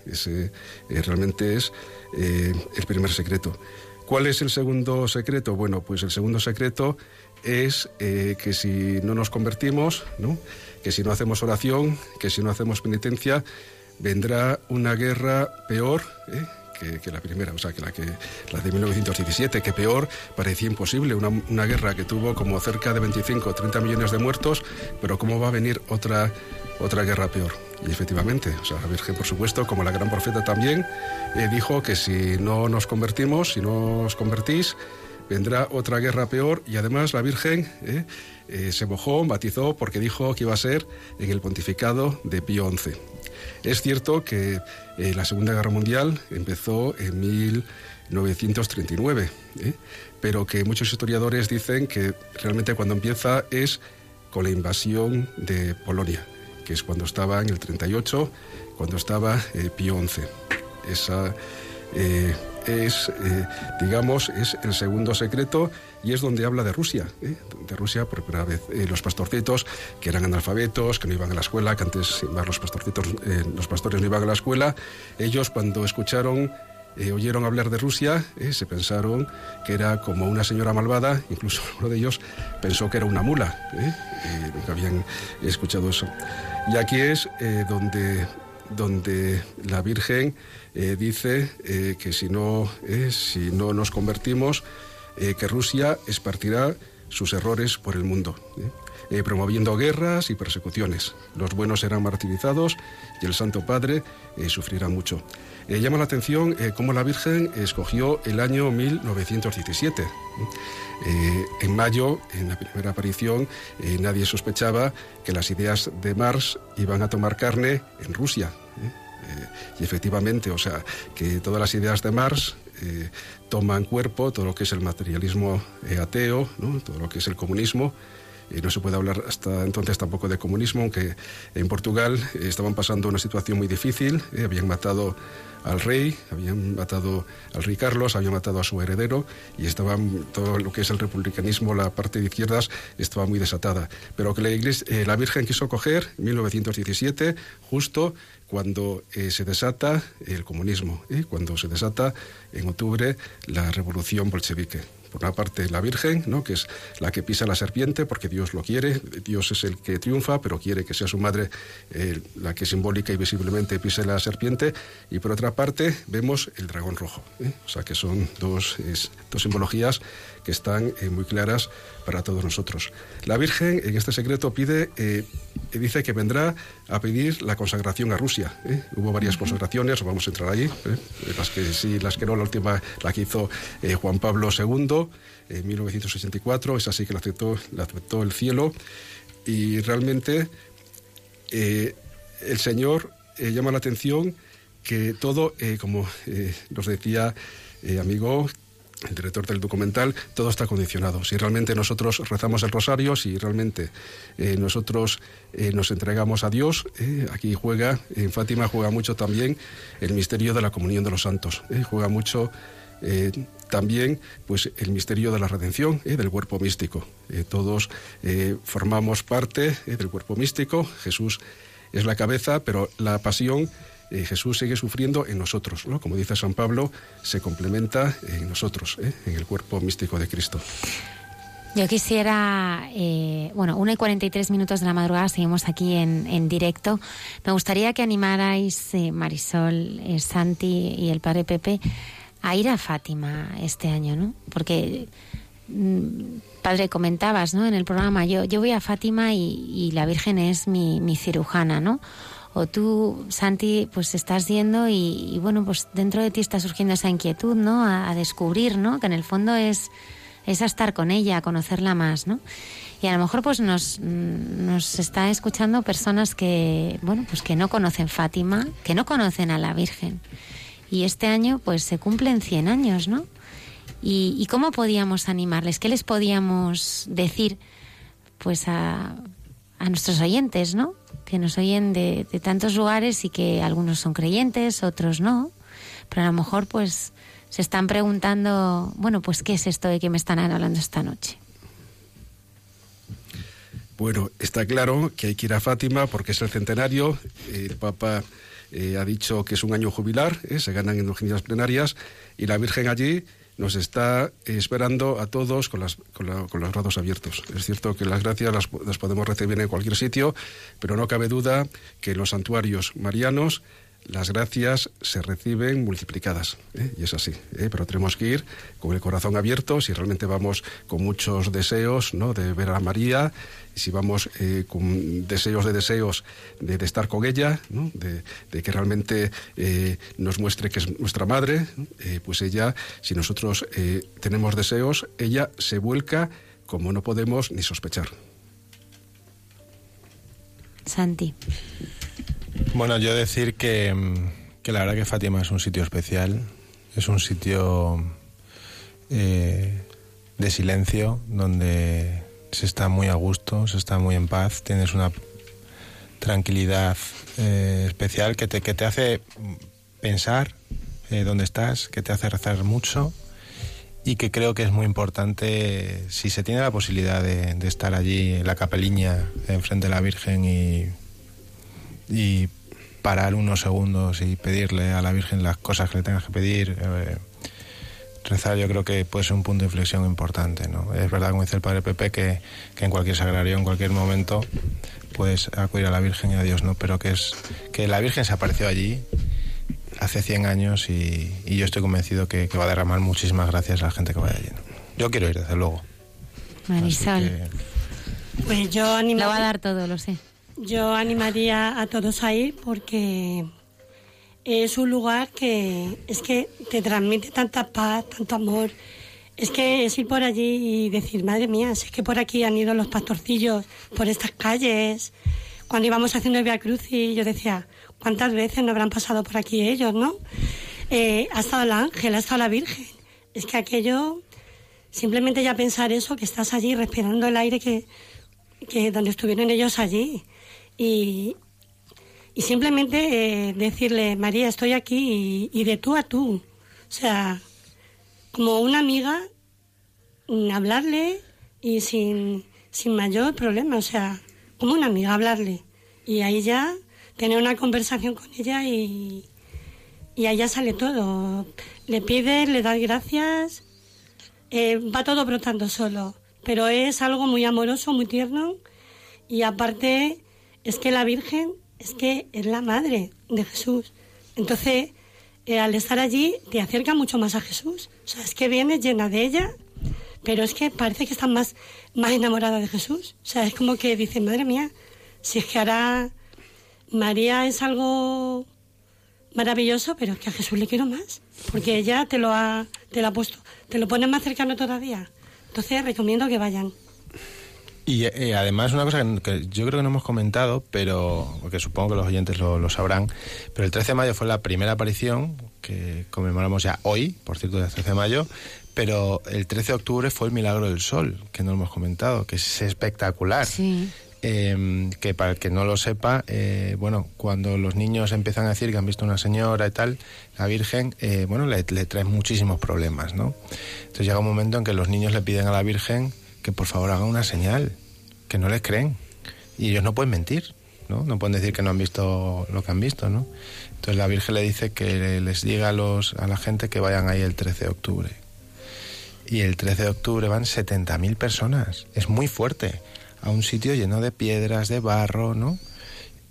Ese realmente es el primer secreto. ¿Cuál es el segundo secreto? Bueno, pues el segundo secreto es eh, que si no nos convertimos, ¿no? que si no hacemos oración, que si no hacemos penitencia, vendrá una guerra peor ¿eh? Que, la primera, o sea, que la, que la de 1917, que peor parecía imposible, una, guerra que tuvo como cerca de 25 o 30 millones de muertos, pero ¿cómo va a venir otra, otra guerra peor? Y efectivamente, o sea, la Virgen, por supuesto, como la gran profeta también, eh, dijo que si no nos convertimos, si no os convertís, vendrá otra guerra peor. Y además la Virgen eh, eh, se mojó, batizó, porque dijo que iba a ser en el pontificado de Pío XI. Es cierto que la Segunda Guerra Mundial empezó en 1939, pero que muchos historiadores dicen que realmente cuando empieza es con la invasión de Polonia que es cuando estaba en el 38, cuando estaba eh, Pío XI. Esa eh, es, eh, digamos, es el segundo secreto y es donde habla de Rusia, de Rusia por primera vez. los pastorcitos, que eran analfabetos, que no iban a la escuela, que antes más los pastorcitos, los pastores no iban a la escuela, ellos cuando escucharon oyeron hablar de Rusia, se pensaron que era como una señora malvada, incluso uno de ellos pensó que era una mula, nunca habían escuchado eso. Y aquí es eh, donde, donde la Virgen eh, dice eh, que si no, si no nos convertimos, que Rusia espartirá sus errores por el mundo, promoviendo guerras y persecuciones. Los buenos serán martirizados y el Santo Padre sufrirá mucho. Eh, llama la atención eh, cómo la Virgen escogió el año 1917. Eh, en mayo, en la primera aparición, nadie sospechaba que las ideas de Marx iban a tomar carne en Rusia. y efectivamente, o sea, que todas las ideas de Marx toman cuerpo, todo lo que es el materialismo ateo, todo lo que es el comunismo, Eh, no se puede hablar hasta entonces tampoco de comunismo, aunque en Portugal eh, estaban pasando una situación muy difícil, habían matado al rey, habían matado al rey Carlos, habían matado a su heredero y estaban todo lo que es el republicanismo, la parte de izquierdas estaba muy desatada. Pero que la la Virgen quiso coger en 1917, justo cuando se desata el comunismo, cuando se desata en octubre la revolución bolchevique por una parte la Virgen, ¿no? que es la que pisa la serpiente porque Dios lo quiere, Dios es el que triunfa, pero quiere que sea su madre eh, la que simbólica y visiblemente pise la serpiente, y por otra parte vemos el dragón rojo, ¿eh? o sea que son dos, dos simbologías que están eh, muy claras para todos nosotros. La Virgen en este secreto pide, dice que vendrá a pedir la consagración a Rusia. Hubo varias consagraciones, vamos a entrar ahí, las que sí, las que no, la última la que hizo Juan Pablo II en 1964, esa sí que la aceptó, el cielo y realmente el Señor llama la atención que todo, como nos decía amigo, el director del documental, todo está condicionado. Si realmente nosotros rezamos el rosario, si realmente eh, nosotros eh, nos entregamos a Dios, eh, aquí juega, en Fátima juega mucho también el misterio de la comunión de los santos, juega mucho también pues el misterio de la redención del cuerpo místico. todos formamos parte del cuerpo místico, Jesús es la cabeza, pero la pasión eh, Jesús sigue sufriendo en nosotros, ¿no? Como dice San Pablo, se complementa en nosotros, ¿eh? en el cuerpo místico de Cristo. Yo quisiera, eh, bueno, 1 y 43 minutos de la madrugada, seguimos aquí en, en directo. Me gustaría que animarais, Marisol, Santi y el padre Pepe, a ir a Fátima este año, ¿no? Porque, mm, padre, comentabas, ¿no? En el programa, yo, yo voy a Fátima y, y la Virgen es mi, mi cirujana, ¿no? o tú, Santi, pues estás yendo y, bueno, pues dentro de ti está surgiendo esa inquietud, ¿no? A, descubrir, ¿no? Que en el fondo es, es a estar con ella, a conocerla más, ¿no? Y a lo mejor pues nos, nos está escuchando personas que, bueno, pues que no conocen Fátima, que no conocen a la Virgen. Y este año pues se cumplen 100 años, ¿no? ¿Y, cómo podíamos animarles? ¿Qué les podíamos decir pues a, a nuestros oyentes, ¿no? que nos oyen de, tantos lugares y que algunos son creyentes, otros no, pero a lo mejor pues se están preguntando, bueno, pues qué es esto de que me están hablando esta noche. Bueno, está claro que hay que ir a Fátima porque es el centenario. El Papa eh, ha dicho que es un año jubilar, eh, se ganan en plenarias y la Virgen allí nos está esperando a todos con, las, con, los brazos abiertos. Es cierto que las gracias las, podemos recibir en cualquier sitio, pero no cabe duda que en los santuarios marianos las gracias se reciben multiplicadas, ¿eh? y es así. ¿eh? Pero tenemos que ir con el corazón abierto, si realmente vamos con muchos deseos ¿no? de ver a María, si vamos eh, con deseos de deseos de, estar con ella, de, que realmente nos muestre que es nuestra madre, pues ella, si nosotros tenemos deseos, ella se vuelca como no podemos ni sospechar. Santi. Bueno, yo decir que, que la verdad que Fátima es un sitio especial, es un sitio de silencio donde se está muy a gusto, se está muy en paz, tienes una tranquilidad eh, especial que te, que te hace pensar eh, dónde estás, que te hace rezar mucho y que creo que es muy importante si se tiene la posibilidad de, estar allí en la capeliña enfrente de la Virgen y, y parar unos segundos y pedirle a la Virgen las cosas que le tengas que pedir. Eh, rezar yo creo que puede ser un punto de inflexión importante. ¿no? Es verdad, como dice el Padre Pepe, que, que en cualquier sagrario, en cualquier momento, puedes acudir a la Virgen y a Dios, ¿no? pero que, es, que la Virgen se apareció allí hace 100 años y, y yo estoy convencido que, que, va a derramar muchísimas gracias a la gente que vaya allí. Yo quiero ir, desde luego. Marisol. Pues yo animaría... Lo va a dar todo, lo sé. Yo animaría a todos a ir porque es un lugar que es que te transmite tanta paz, tanto amor. Es que es ir por allí y decir, madre mía, es que por aquí han ido los pastorcillos, por estas calles. Cuando íbamos haciendo el Via y yo decía, ¿cuántas veces no habrán pasado por aquí ellos, no? Eh, ha estado el ángel, ha estado la Virgen. Es que aquello, simplemente ya pensar eso, que estás allí respirando el aire que donde estuvieron ellos allí. Y, y simplemente eh, decirle, María, estoy aquí y, de tú a tú. O sea, como una amiga, mm, hablarle y sin, sin mayor problema, o sea, como una amiga, hablarle. Y ahí ya tener una conversación con ella y, y ahí ya sale todo. Le pides, le das gracias, eh, va todo brotando solo, pero es algo muy amoroso, muy tierno y aparte es que la Virgen es que es la madre de Jesús. Entonces, eh, al estar allí te acerca mucho más a Jesús. O sea, es que vienes llena de ella, pero es que parece que estás más, más enamorada de Jesús. O sea, es como que dices, madre mía, si es que ahora María es algo maravilloso, pero es que a Jesús le quiero más, porque ella te lo ha, te lo ha puesto, te lo pone más cercano todavía. Entonces recomiendo que vayan. Y eh, además una cosa que, yo creo que no hemos comentado, pero que supongo que los oyentes lo, sabrán, pero el 13 de mayo fue la primera aparición que conmemoramos ya hoy, por cierto, el 13 de mayo, pero el 13 de octubre fue el Milagro del Sol, que no hemos comentado, que es espectacular. Sí. Em, que para el que no lo sepa, eh, bueno, cuando los niños empiezan a decir que han visto una señora y tal, la Virgen, eh, bueno, le, le, trae muchísimos problemas, ¿no? Entonces llega un momento en que los niños le piden a la Virgen que por favor haga una señal, que no les creen. Y ellos no pueden mentir, ¿no? No pueden decir que no han visto lo que han visto, ¿no? Entonces la Virgen le dice que les diga a, los, a la gente que vayan ahí el 13 de octubre. Y el 13 de octubre van 70.000 personas. Es muy fuerte a un sitio lleno de piedras, de barro, ¿no?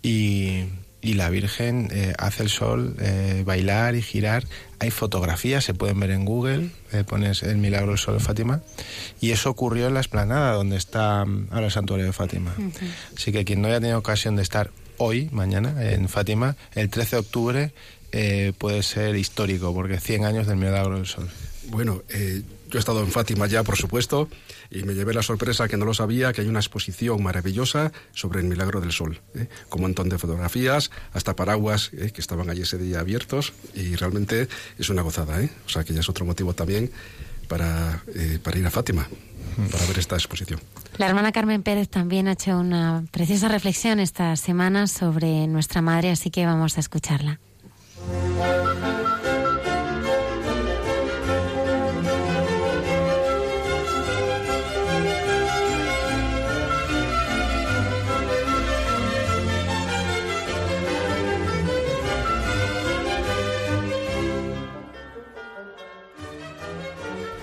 Y, y la Virgen eh, hace el sol eh, bailar y girar. Hay fotografías, se pueden ver en Google, eh, pones el milagro del sol de Fátima. Y eso ocurrió en la esplanada donde está mm, ahora el santuario de Fátima. Así que quien no haya tenido ocasión de estar hoy, mañana, en Fátima, el 13 de octubre puede ser histórico, porque 100 años del milagro del sol. Bueno, yo he estado en Fátima ya, por supuesto, y me llevé la sorpresa que no lo sabía, que hay una exposición maravillosa sobre el milagro del sol, ¿eh? con un montón de fotografías, hasta paraguas ¿eh? que estaban allí ese día abiertos, y realmente es una gozada, ¿eh? o sea que ya es otro motivo también para, eh, para ir a Fátima, para ver esta exposición. La hermana Carmen Pérez también ha hecho una preciosa reflexión esta semana sobre nuestra madre, así que vamos a escucharla.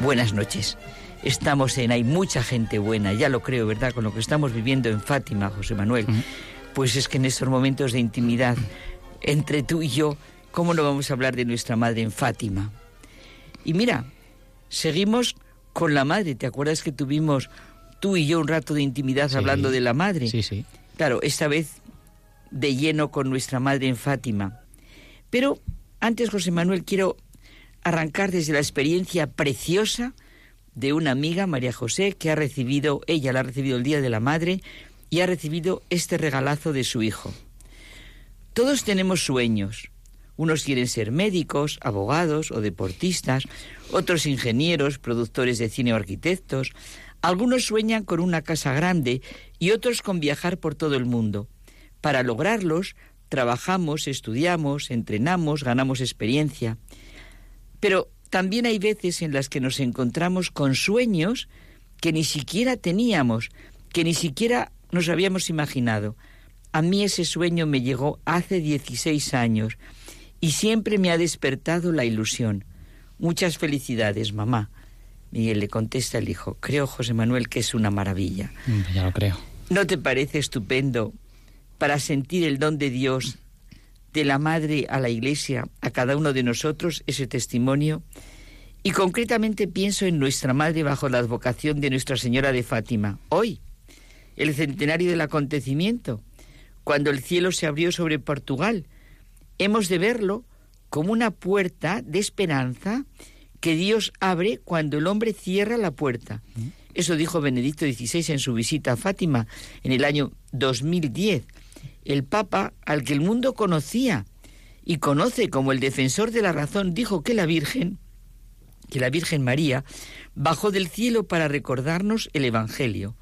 Buenas noches. Estamos en, hay mucha gente buena, ya lo creo, ¿verdad? Con lo que estamos viviendo en Fátima, José Manuel. Pues es que en estos momentos de intimidad entre tú y yo, ¿cómo no vamos a hablar de nuestra madre en Fátima? Y mira, seguimos con la madre. ¿Te acuerdas que tuvimos tú y yo un rato de intimidad hablando de la madre? Sí, sí. Claro, esta vez de lleno con nuestra madre en Fátima. Pero antes, José Manuel, quiero arrancar desde la experiencia preciosa de una amiga, María José, que ha recibido, ella la ha recibido el Día de la Madre y ha recibido este regalazo de su hijo. Todos tenemos sueños. Unos quieren ser médicos, abogados o deportistas, otros ingenieros, productores de cine o arquitectos. Algunos sueñan con una casa grande y otros con viajar por todo el mundo. Para lograrlos, trabajamos, estudiamos, entrenamos, ganamos experiencia. Pero también hay veces en las que nos encontramos con sueños que ni siquiera teníamos, que ni siquiera nos habíamos imaginado. A mí ese sueño me llegó hace 16 años y siempre me ha despertado la ilusión. Muchas felicidades, mamá. Miguel le contesta el hijo, creo, José Manuel, que es una maravilla. Mm, ya lo creo. ¿No te parece estupendo para sentir el don de Dios de la Madre a la Iglesia, a cada uno de nosotros, ese testimonio. Y concretamente pienso en nuestra Madre bajo la advocación de Nuestra Señora de Fátima. Hoy, el centenario del acontecimiento, cuando el cielo se abrió sobre Portugal, hemos de verlo como una puerta de esperanza que Dios abre cuando el hombre cierra la puerta. Eso dijo Benedicto XVI en su visita a Fátima en el año 2010 el Papa, al que el mundo conocía y conoce como el defensor de la razón, dijo que la Virgen, que la Virgen María, bajó del cielo para recordarnos el Evangelio.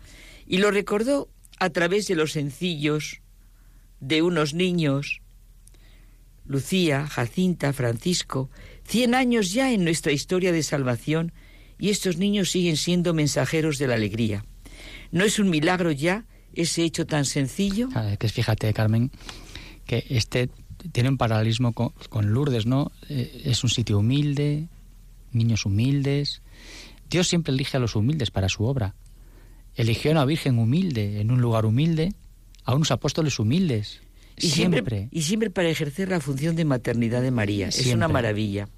Y lo recordó a través de los sencillos de unos niños. Lucía, Jacinta, Francisco, cien años ya en nuestra historia de salvación y estos niños siguen siendo mensajeros de la alegría. ¿No es un milagro ya ese hecho tan sencillo? Ah, que fíjate, Carmen, que este tiene un paralelismo con, Lourdes, ¿no? Eh, es un sitio humilde, niños humildes. Dios siempre elige a los humildes para su obra. Eligió a una virgen humilde, en un lugar humilde, a unos apóstoles humildes. Y siempre, y siempre para ejercer la función de maternidad de María. Es una maravilla.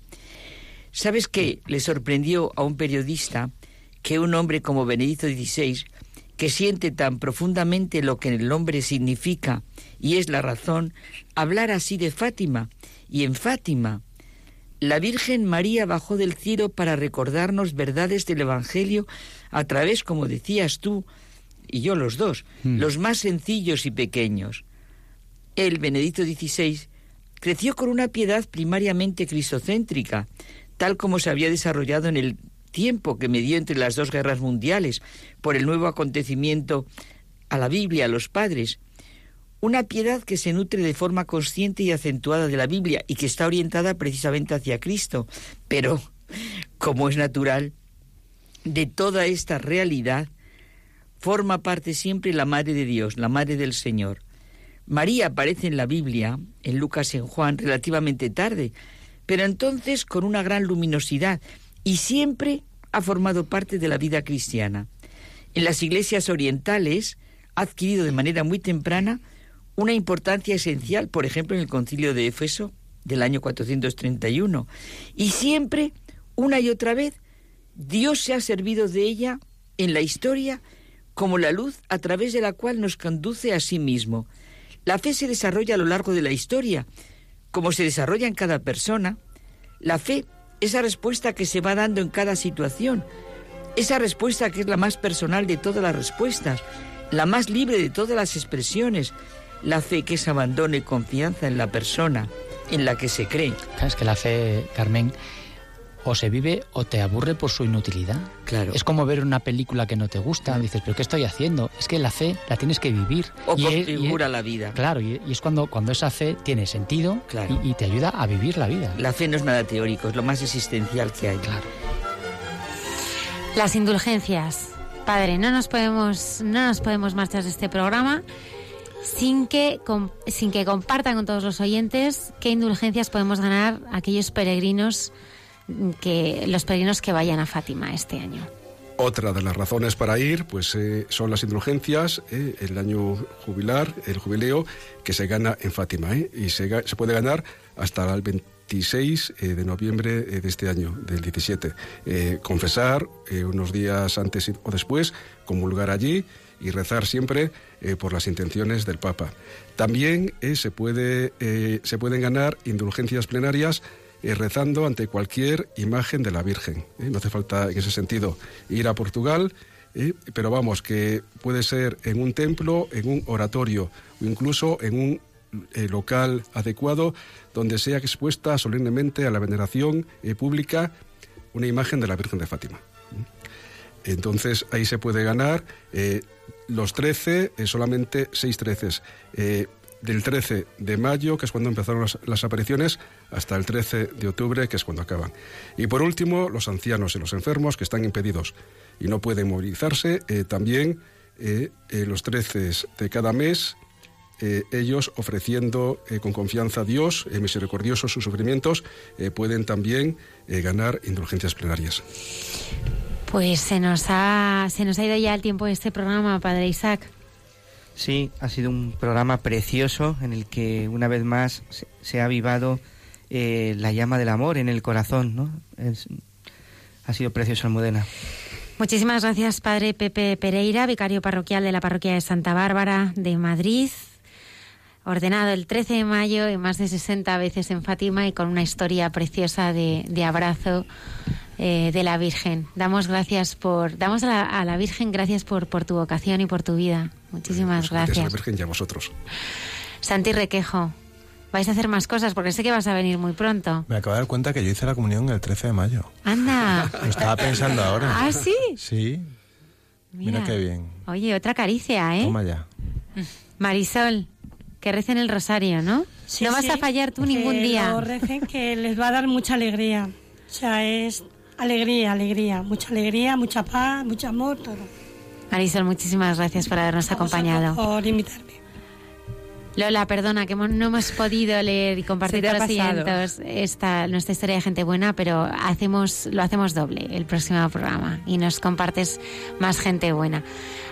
¿Sabes qué? Le sorprendió a un periodista que un hombre como Benedicto XVI, que siente tan profundamente lo que el hombre significa y es la razón, hablar así de Fátima. Y en Fátima, la Virgen María bajó del cielo para recordarnos verdades del Evangelio a través, como decías tú, y yo los dos, hmm. los más sencillos y pequeños. Él, Benedicto XVI, creció con una piedad primariamente cristocéntrica, tal como se había desarrollado en el tiempo que me dio entre las dos guerras mundiales por el nuevo acontecimiento a la Biblia, a los padres. Una piedad que se nutre de forma consciente y acentuada de la Biblia y que está orientada precisamente hacia Cristo. Pero, como es natural, de toda esta realidad forma parte siempre la Madre de Dios, la Madre del Señor. María aparece en la Biblia, en Lucas y en Juan, relativamente tarde, pero entonces con una gran luminosidad y siempre ha formado parte de la vida cristiana. En las iglesias orientales ha adquirido de manera muy temprana una importancia esencial, por ejemplo, en el concilio de Éfeso del año 431, y siempre, una y otra vez, Dios se ha servido de ella en la historia como la luz a través de la cual nos conduce a sí mismo. La fe se desarrolla a lo largo de la historia, como se desarrolla en cada persona. La fe, esa respuesta que se va dando en cada situación, esa respuesta que es la más personal de todas las respuestas, la más libre de todas las expresiones, la fe que es abandono y confianza en la persona en la que se cree. Es que la fe, Carmen, o se vive o te aburre por su inutilidad. Claro. Es como ver una película que no te gusta, dices, pero ¿qué estoy haciendo? Es que la fe la tienes que vivir. O y configura la vida. Claro, y, es cuando, cuando esa fe tiene sentido y, te ayuda a vivir la vida. La fe no es nada teórico, es lo más existencial que hay. Claro. Las indulgencias. Padre, no nos podemos, no nos podemos marchar de este programa sin que, sin que compartan con todos los oyentes qué indulgencias podemos ganar aquellos peregrinos que los peregrinos que vayan a Fátima este año. Otra de las razones para ir pues, eh, son las indulgencias, eh, el año jubilar, el jubileo que se gana en Fátima. Eh, y se, se, puede ganar hasta el 26 de noviembre de este año, del 17. confesar unos días antes o después, comulgar allí y rezar siempre por las intenciones del Papa. También se, puede, se pueden ganar indulgencias plenarias eh, rezando ante cualquier imagen de la Virgen. ¿eh? No hace falta en ese sentido ir a Portugal, ¿eh? pero vamos, que puede ser en un templo, en un oratorio o incluso en un local adecuado donde sea expuesta solemnemente a la veneración pública una imagen de la Virgen de Fátima. Entonces ahí se puede ganar los 13, solamente 6 treces del 13 de mayo, que es cuando empezaron las, apariciones, hasta el 13 de octubre, que es cuando acaban. Y por último, los ancianos y los enfermos que están impedidos y no pueden movilizarse, eh, también eh, eh, los 13 de cada mes, ellos ofreciendo con confianza a Dios, misericordiosos sus sufrimientos, pueden también ganar indulgencias plenarias. Pues se nos, ha, se nos ha ido ya el tiempo de este programa, Padre Isaac. Sí, ha sido un programa precioso en el que una vez más se, ha avivado eh, la llama del amor en el corazón, ¿no? ha sido precioso, Almudena. Muchísimas gracias, Padre Pepe Pereira, vicario parroquial de la parroquia de Santa Bárbara de Madrid, ordenado el 13 de mayo y más de 60 veces en Fátima y con una historia preciosa de, de abrazo eh, de la Virgen. Damos gracias por, damos a la, Virgen gracias por, por tu vocación y por tu vida. Muchísimas pues gracias. a la Virgen y a vosotros. Santi Requejo, vais a hacer más cosas porque sé que vas a venir muy pronto. Me acabo de dar cuenta que yo hice la comunión el 13 de mayo. Anda. Lo estaba pensando ahora. ¿Ah, sí? Sí. Mira, qué bien. Oye, otra caricia, ¿eh? Toma ya. Marisol, que recen el rosario, ¿no? no vas a fallar tú ningún día. Lo recen que les va a dar mucha alegría. O sea, es alegría, alegría, mucha alegría, mucha paz, mucho amor, todo. Marisol, muchísimas gracias por habernos acompañado. Por invitarme. Lola, perdona que no hemos podido leer y compartir con los siguientes esta nuestra historia de gente buena, pero hacemos lo hacemos doble el próximo programa y nos compartes más gente buena.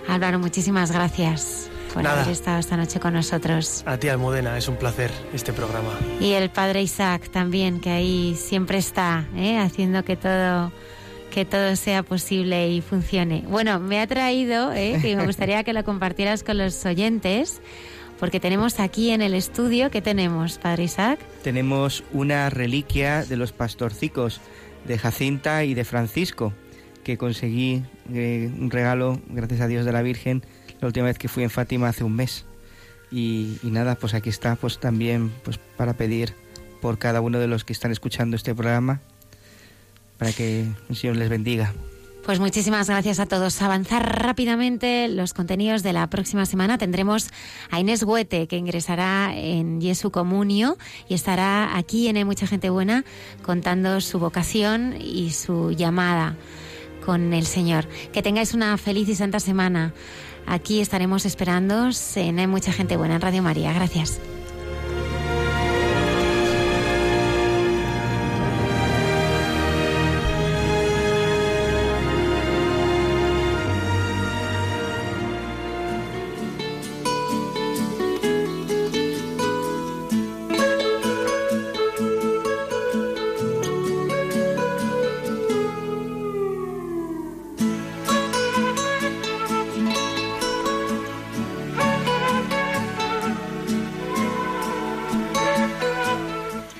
Álvaro, muchísimas gracias por haber estado esta noche con nosotros. A ti, Almudena, es un placer este programa. Y el padre Isaac también, que ahí siempre está, ¿eh? haciendo que todo que todo sea posible y funcione. Bueno, me ha traído, ¿eh? que me gustaría que lo compartieras con los oyentes porque tenemos aquí en el estudio, ¿qué tenemos, Padre Isaac? Tenemos una reliquia de los pastorcicos de Jacinta y de Francisco, que conseguí eh, un regalo, gracias a Dios de la Virgen, la última vez que fui en Fátima hace un mes. Y, y, nada, pues aquí está, pues también pues para pedir por cada uno de los que están escuchando este programa, para que el Señor les bendiga. Pues muchísimas gracias a todos. Avanzar rápidamente los contenidos de la próxima semana. Tendremos a Inés Huete, que ingresará en Jesu Comunio y estará aquí en Hay Mucha Gente Buena contando su vocación y su llamada con el Señor. Que tengáis una feliz y santa semana. Aquí estaremos esperando en Hay Mucha Gente Buena en Radio María. Gracias.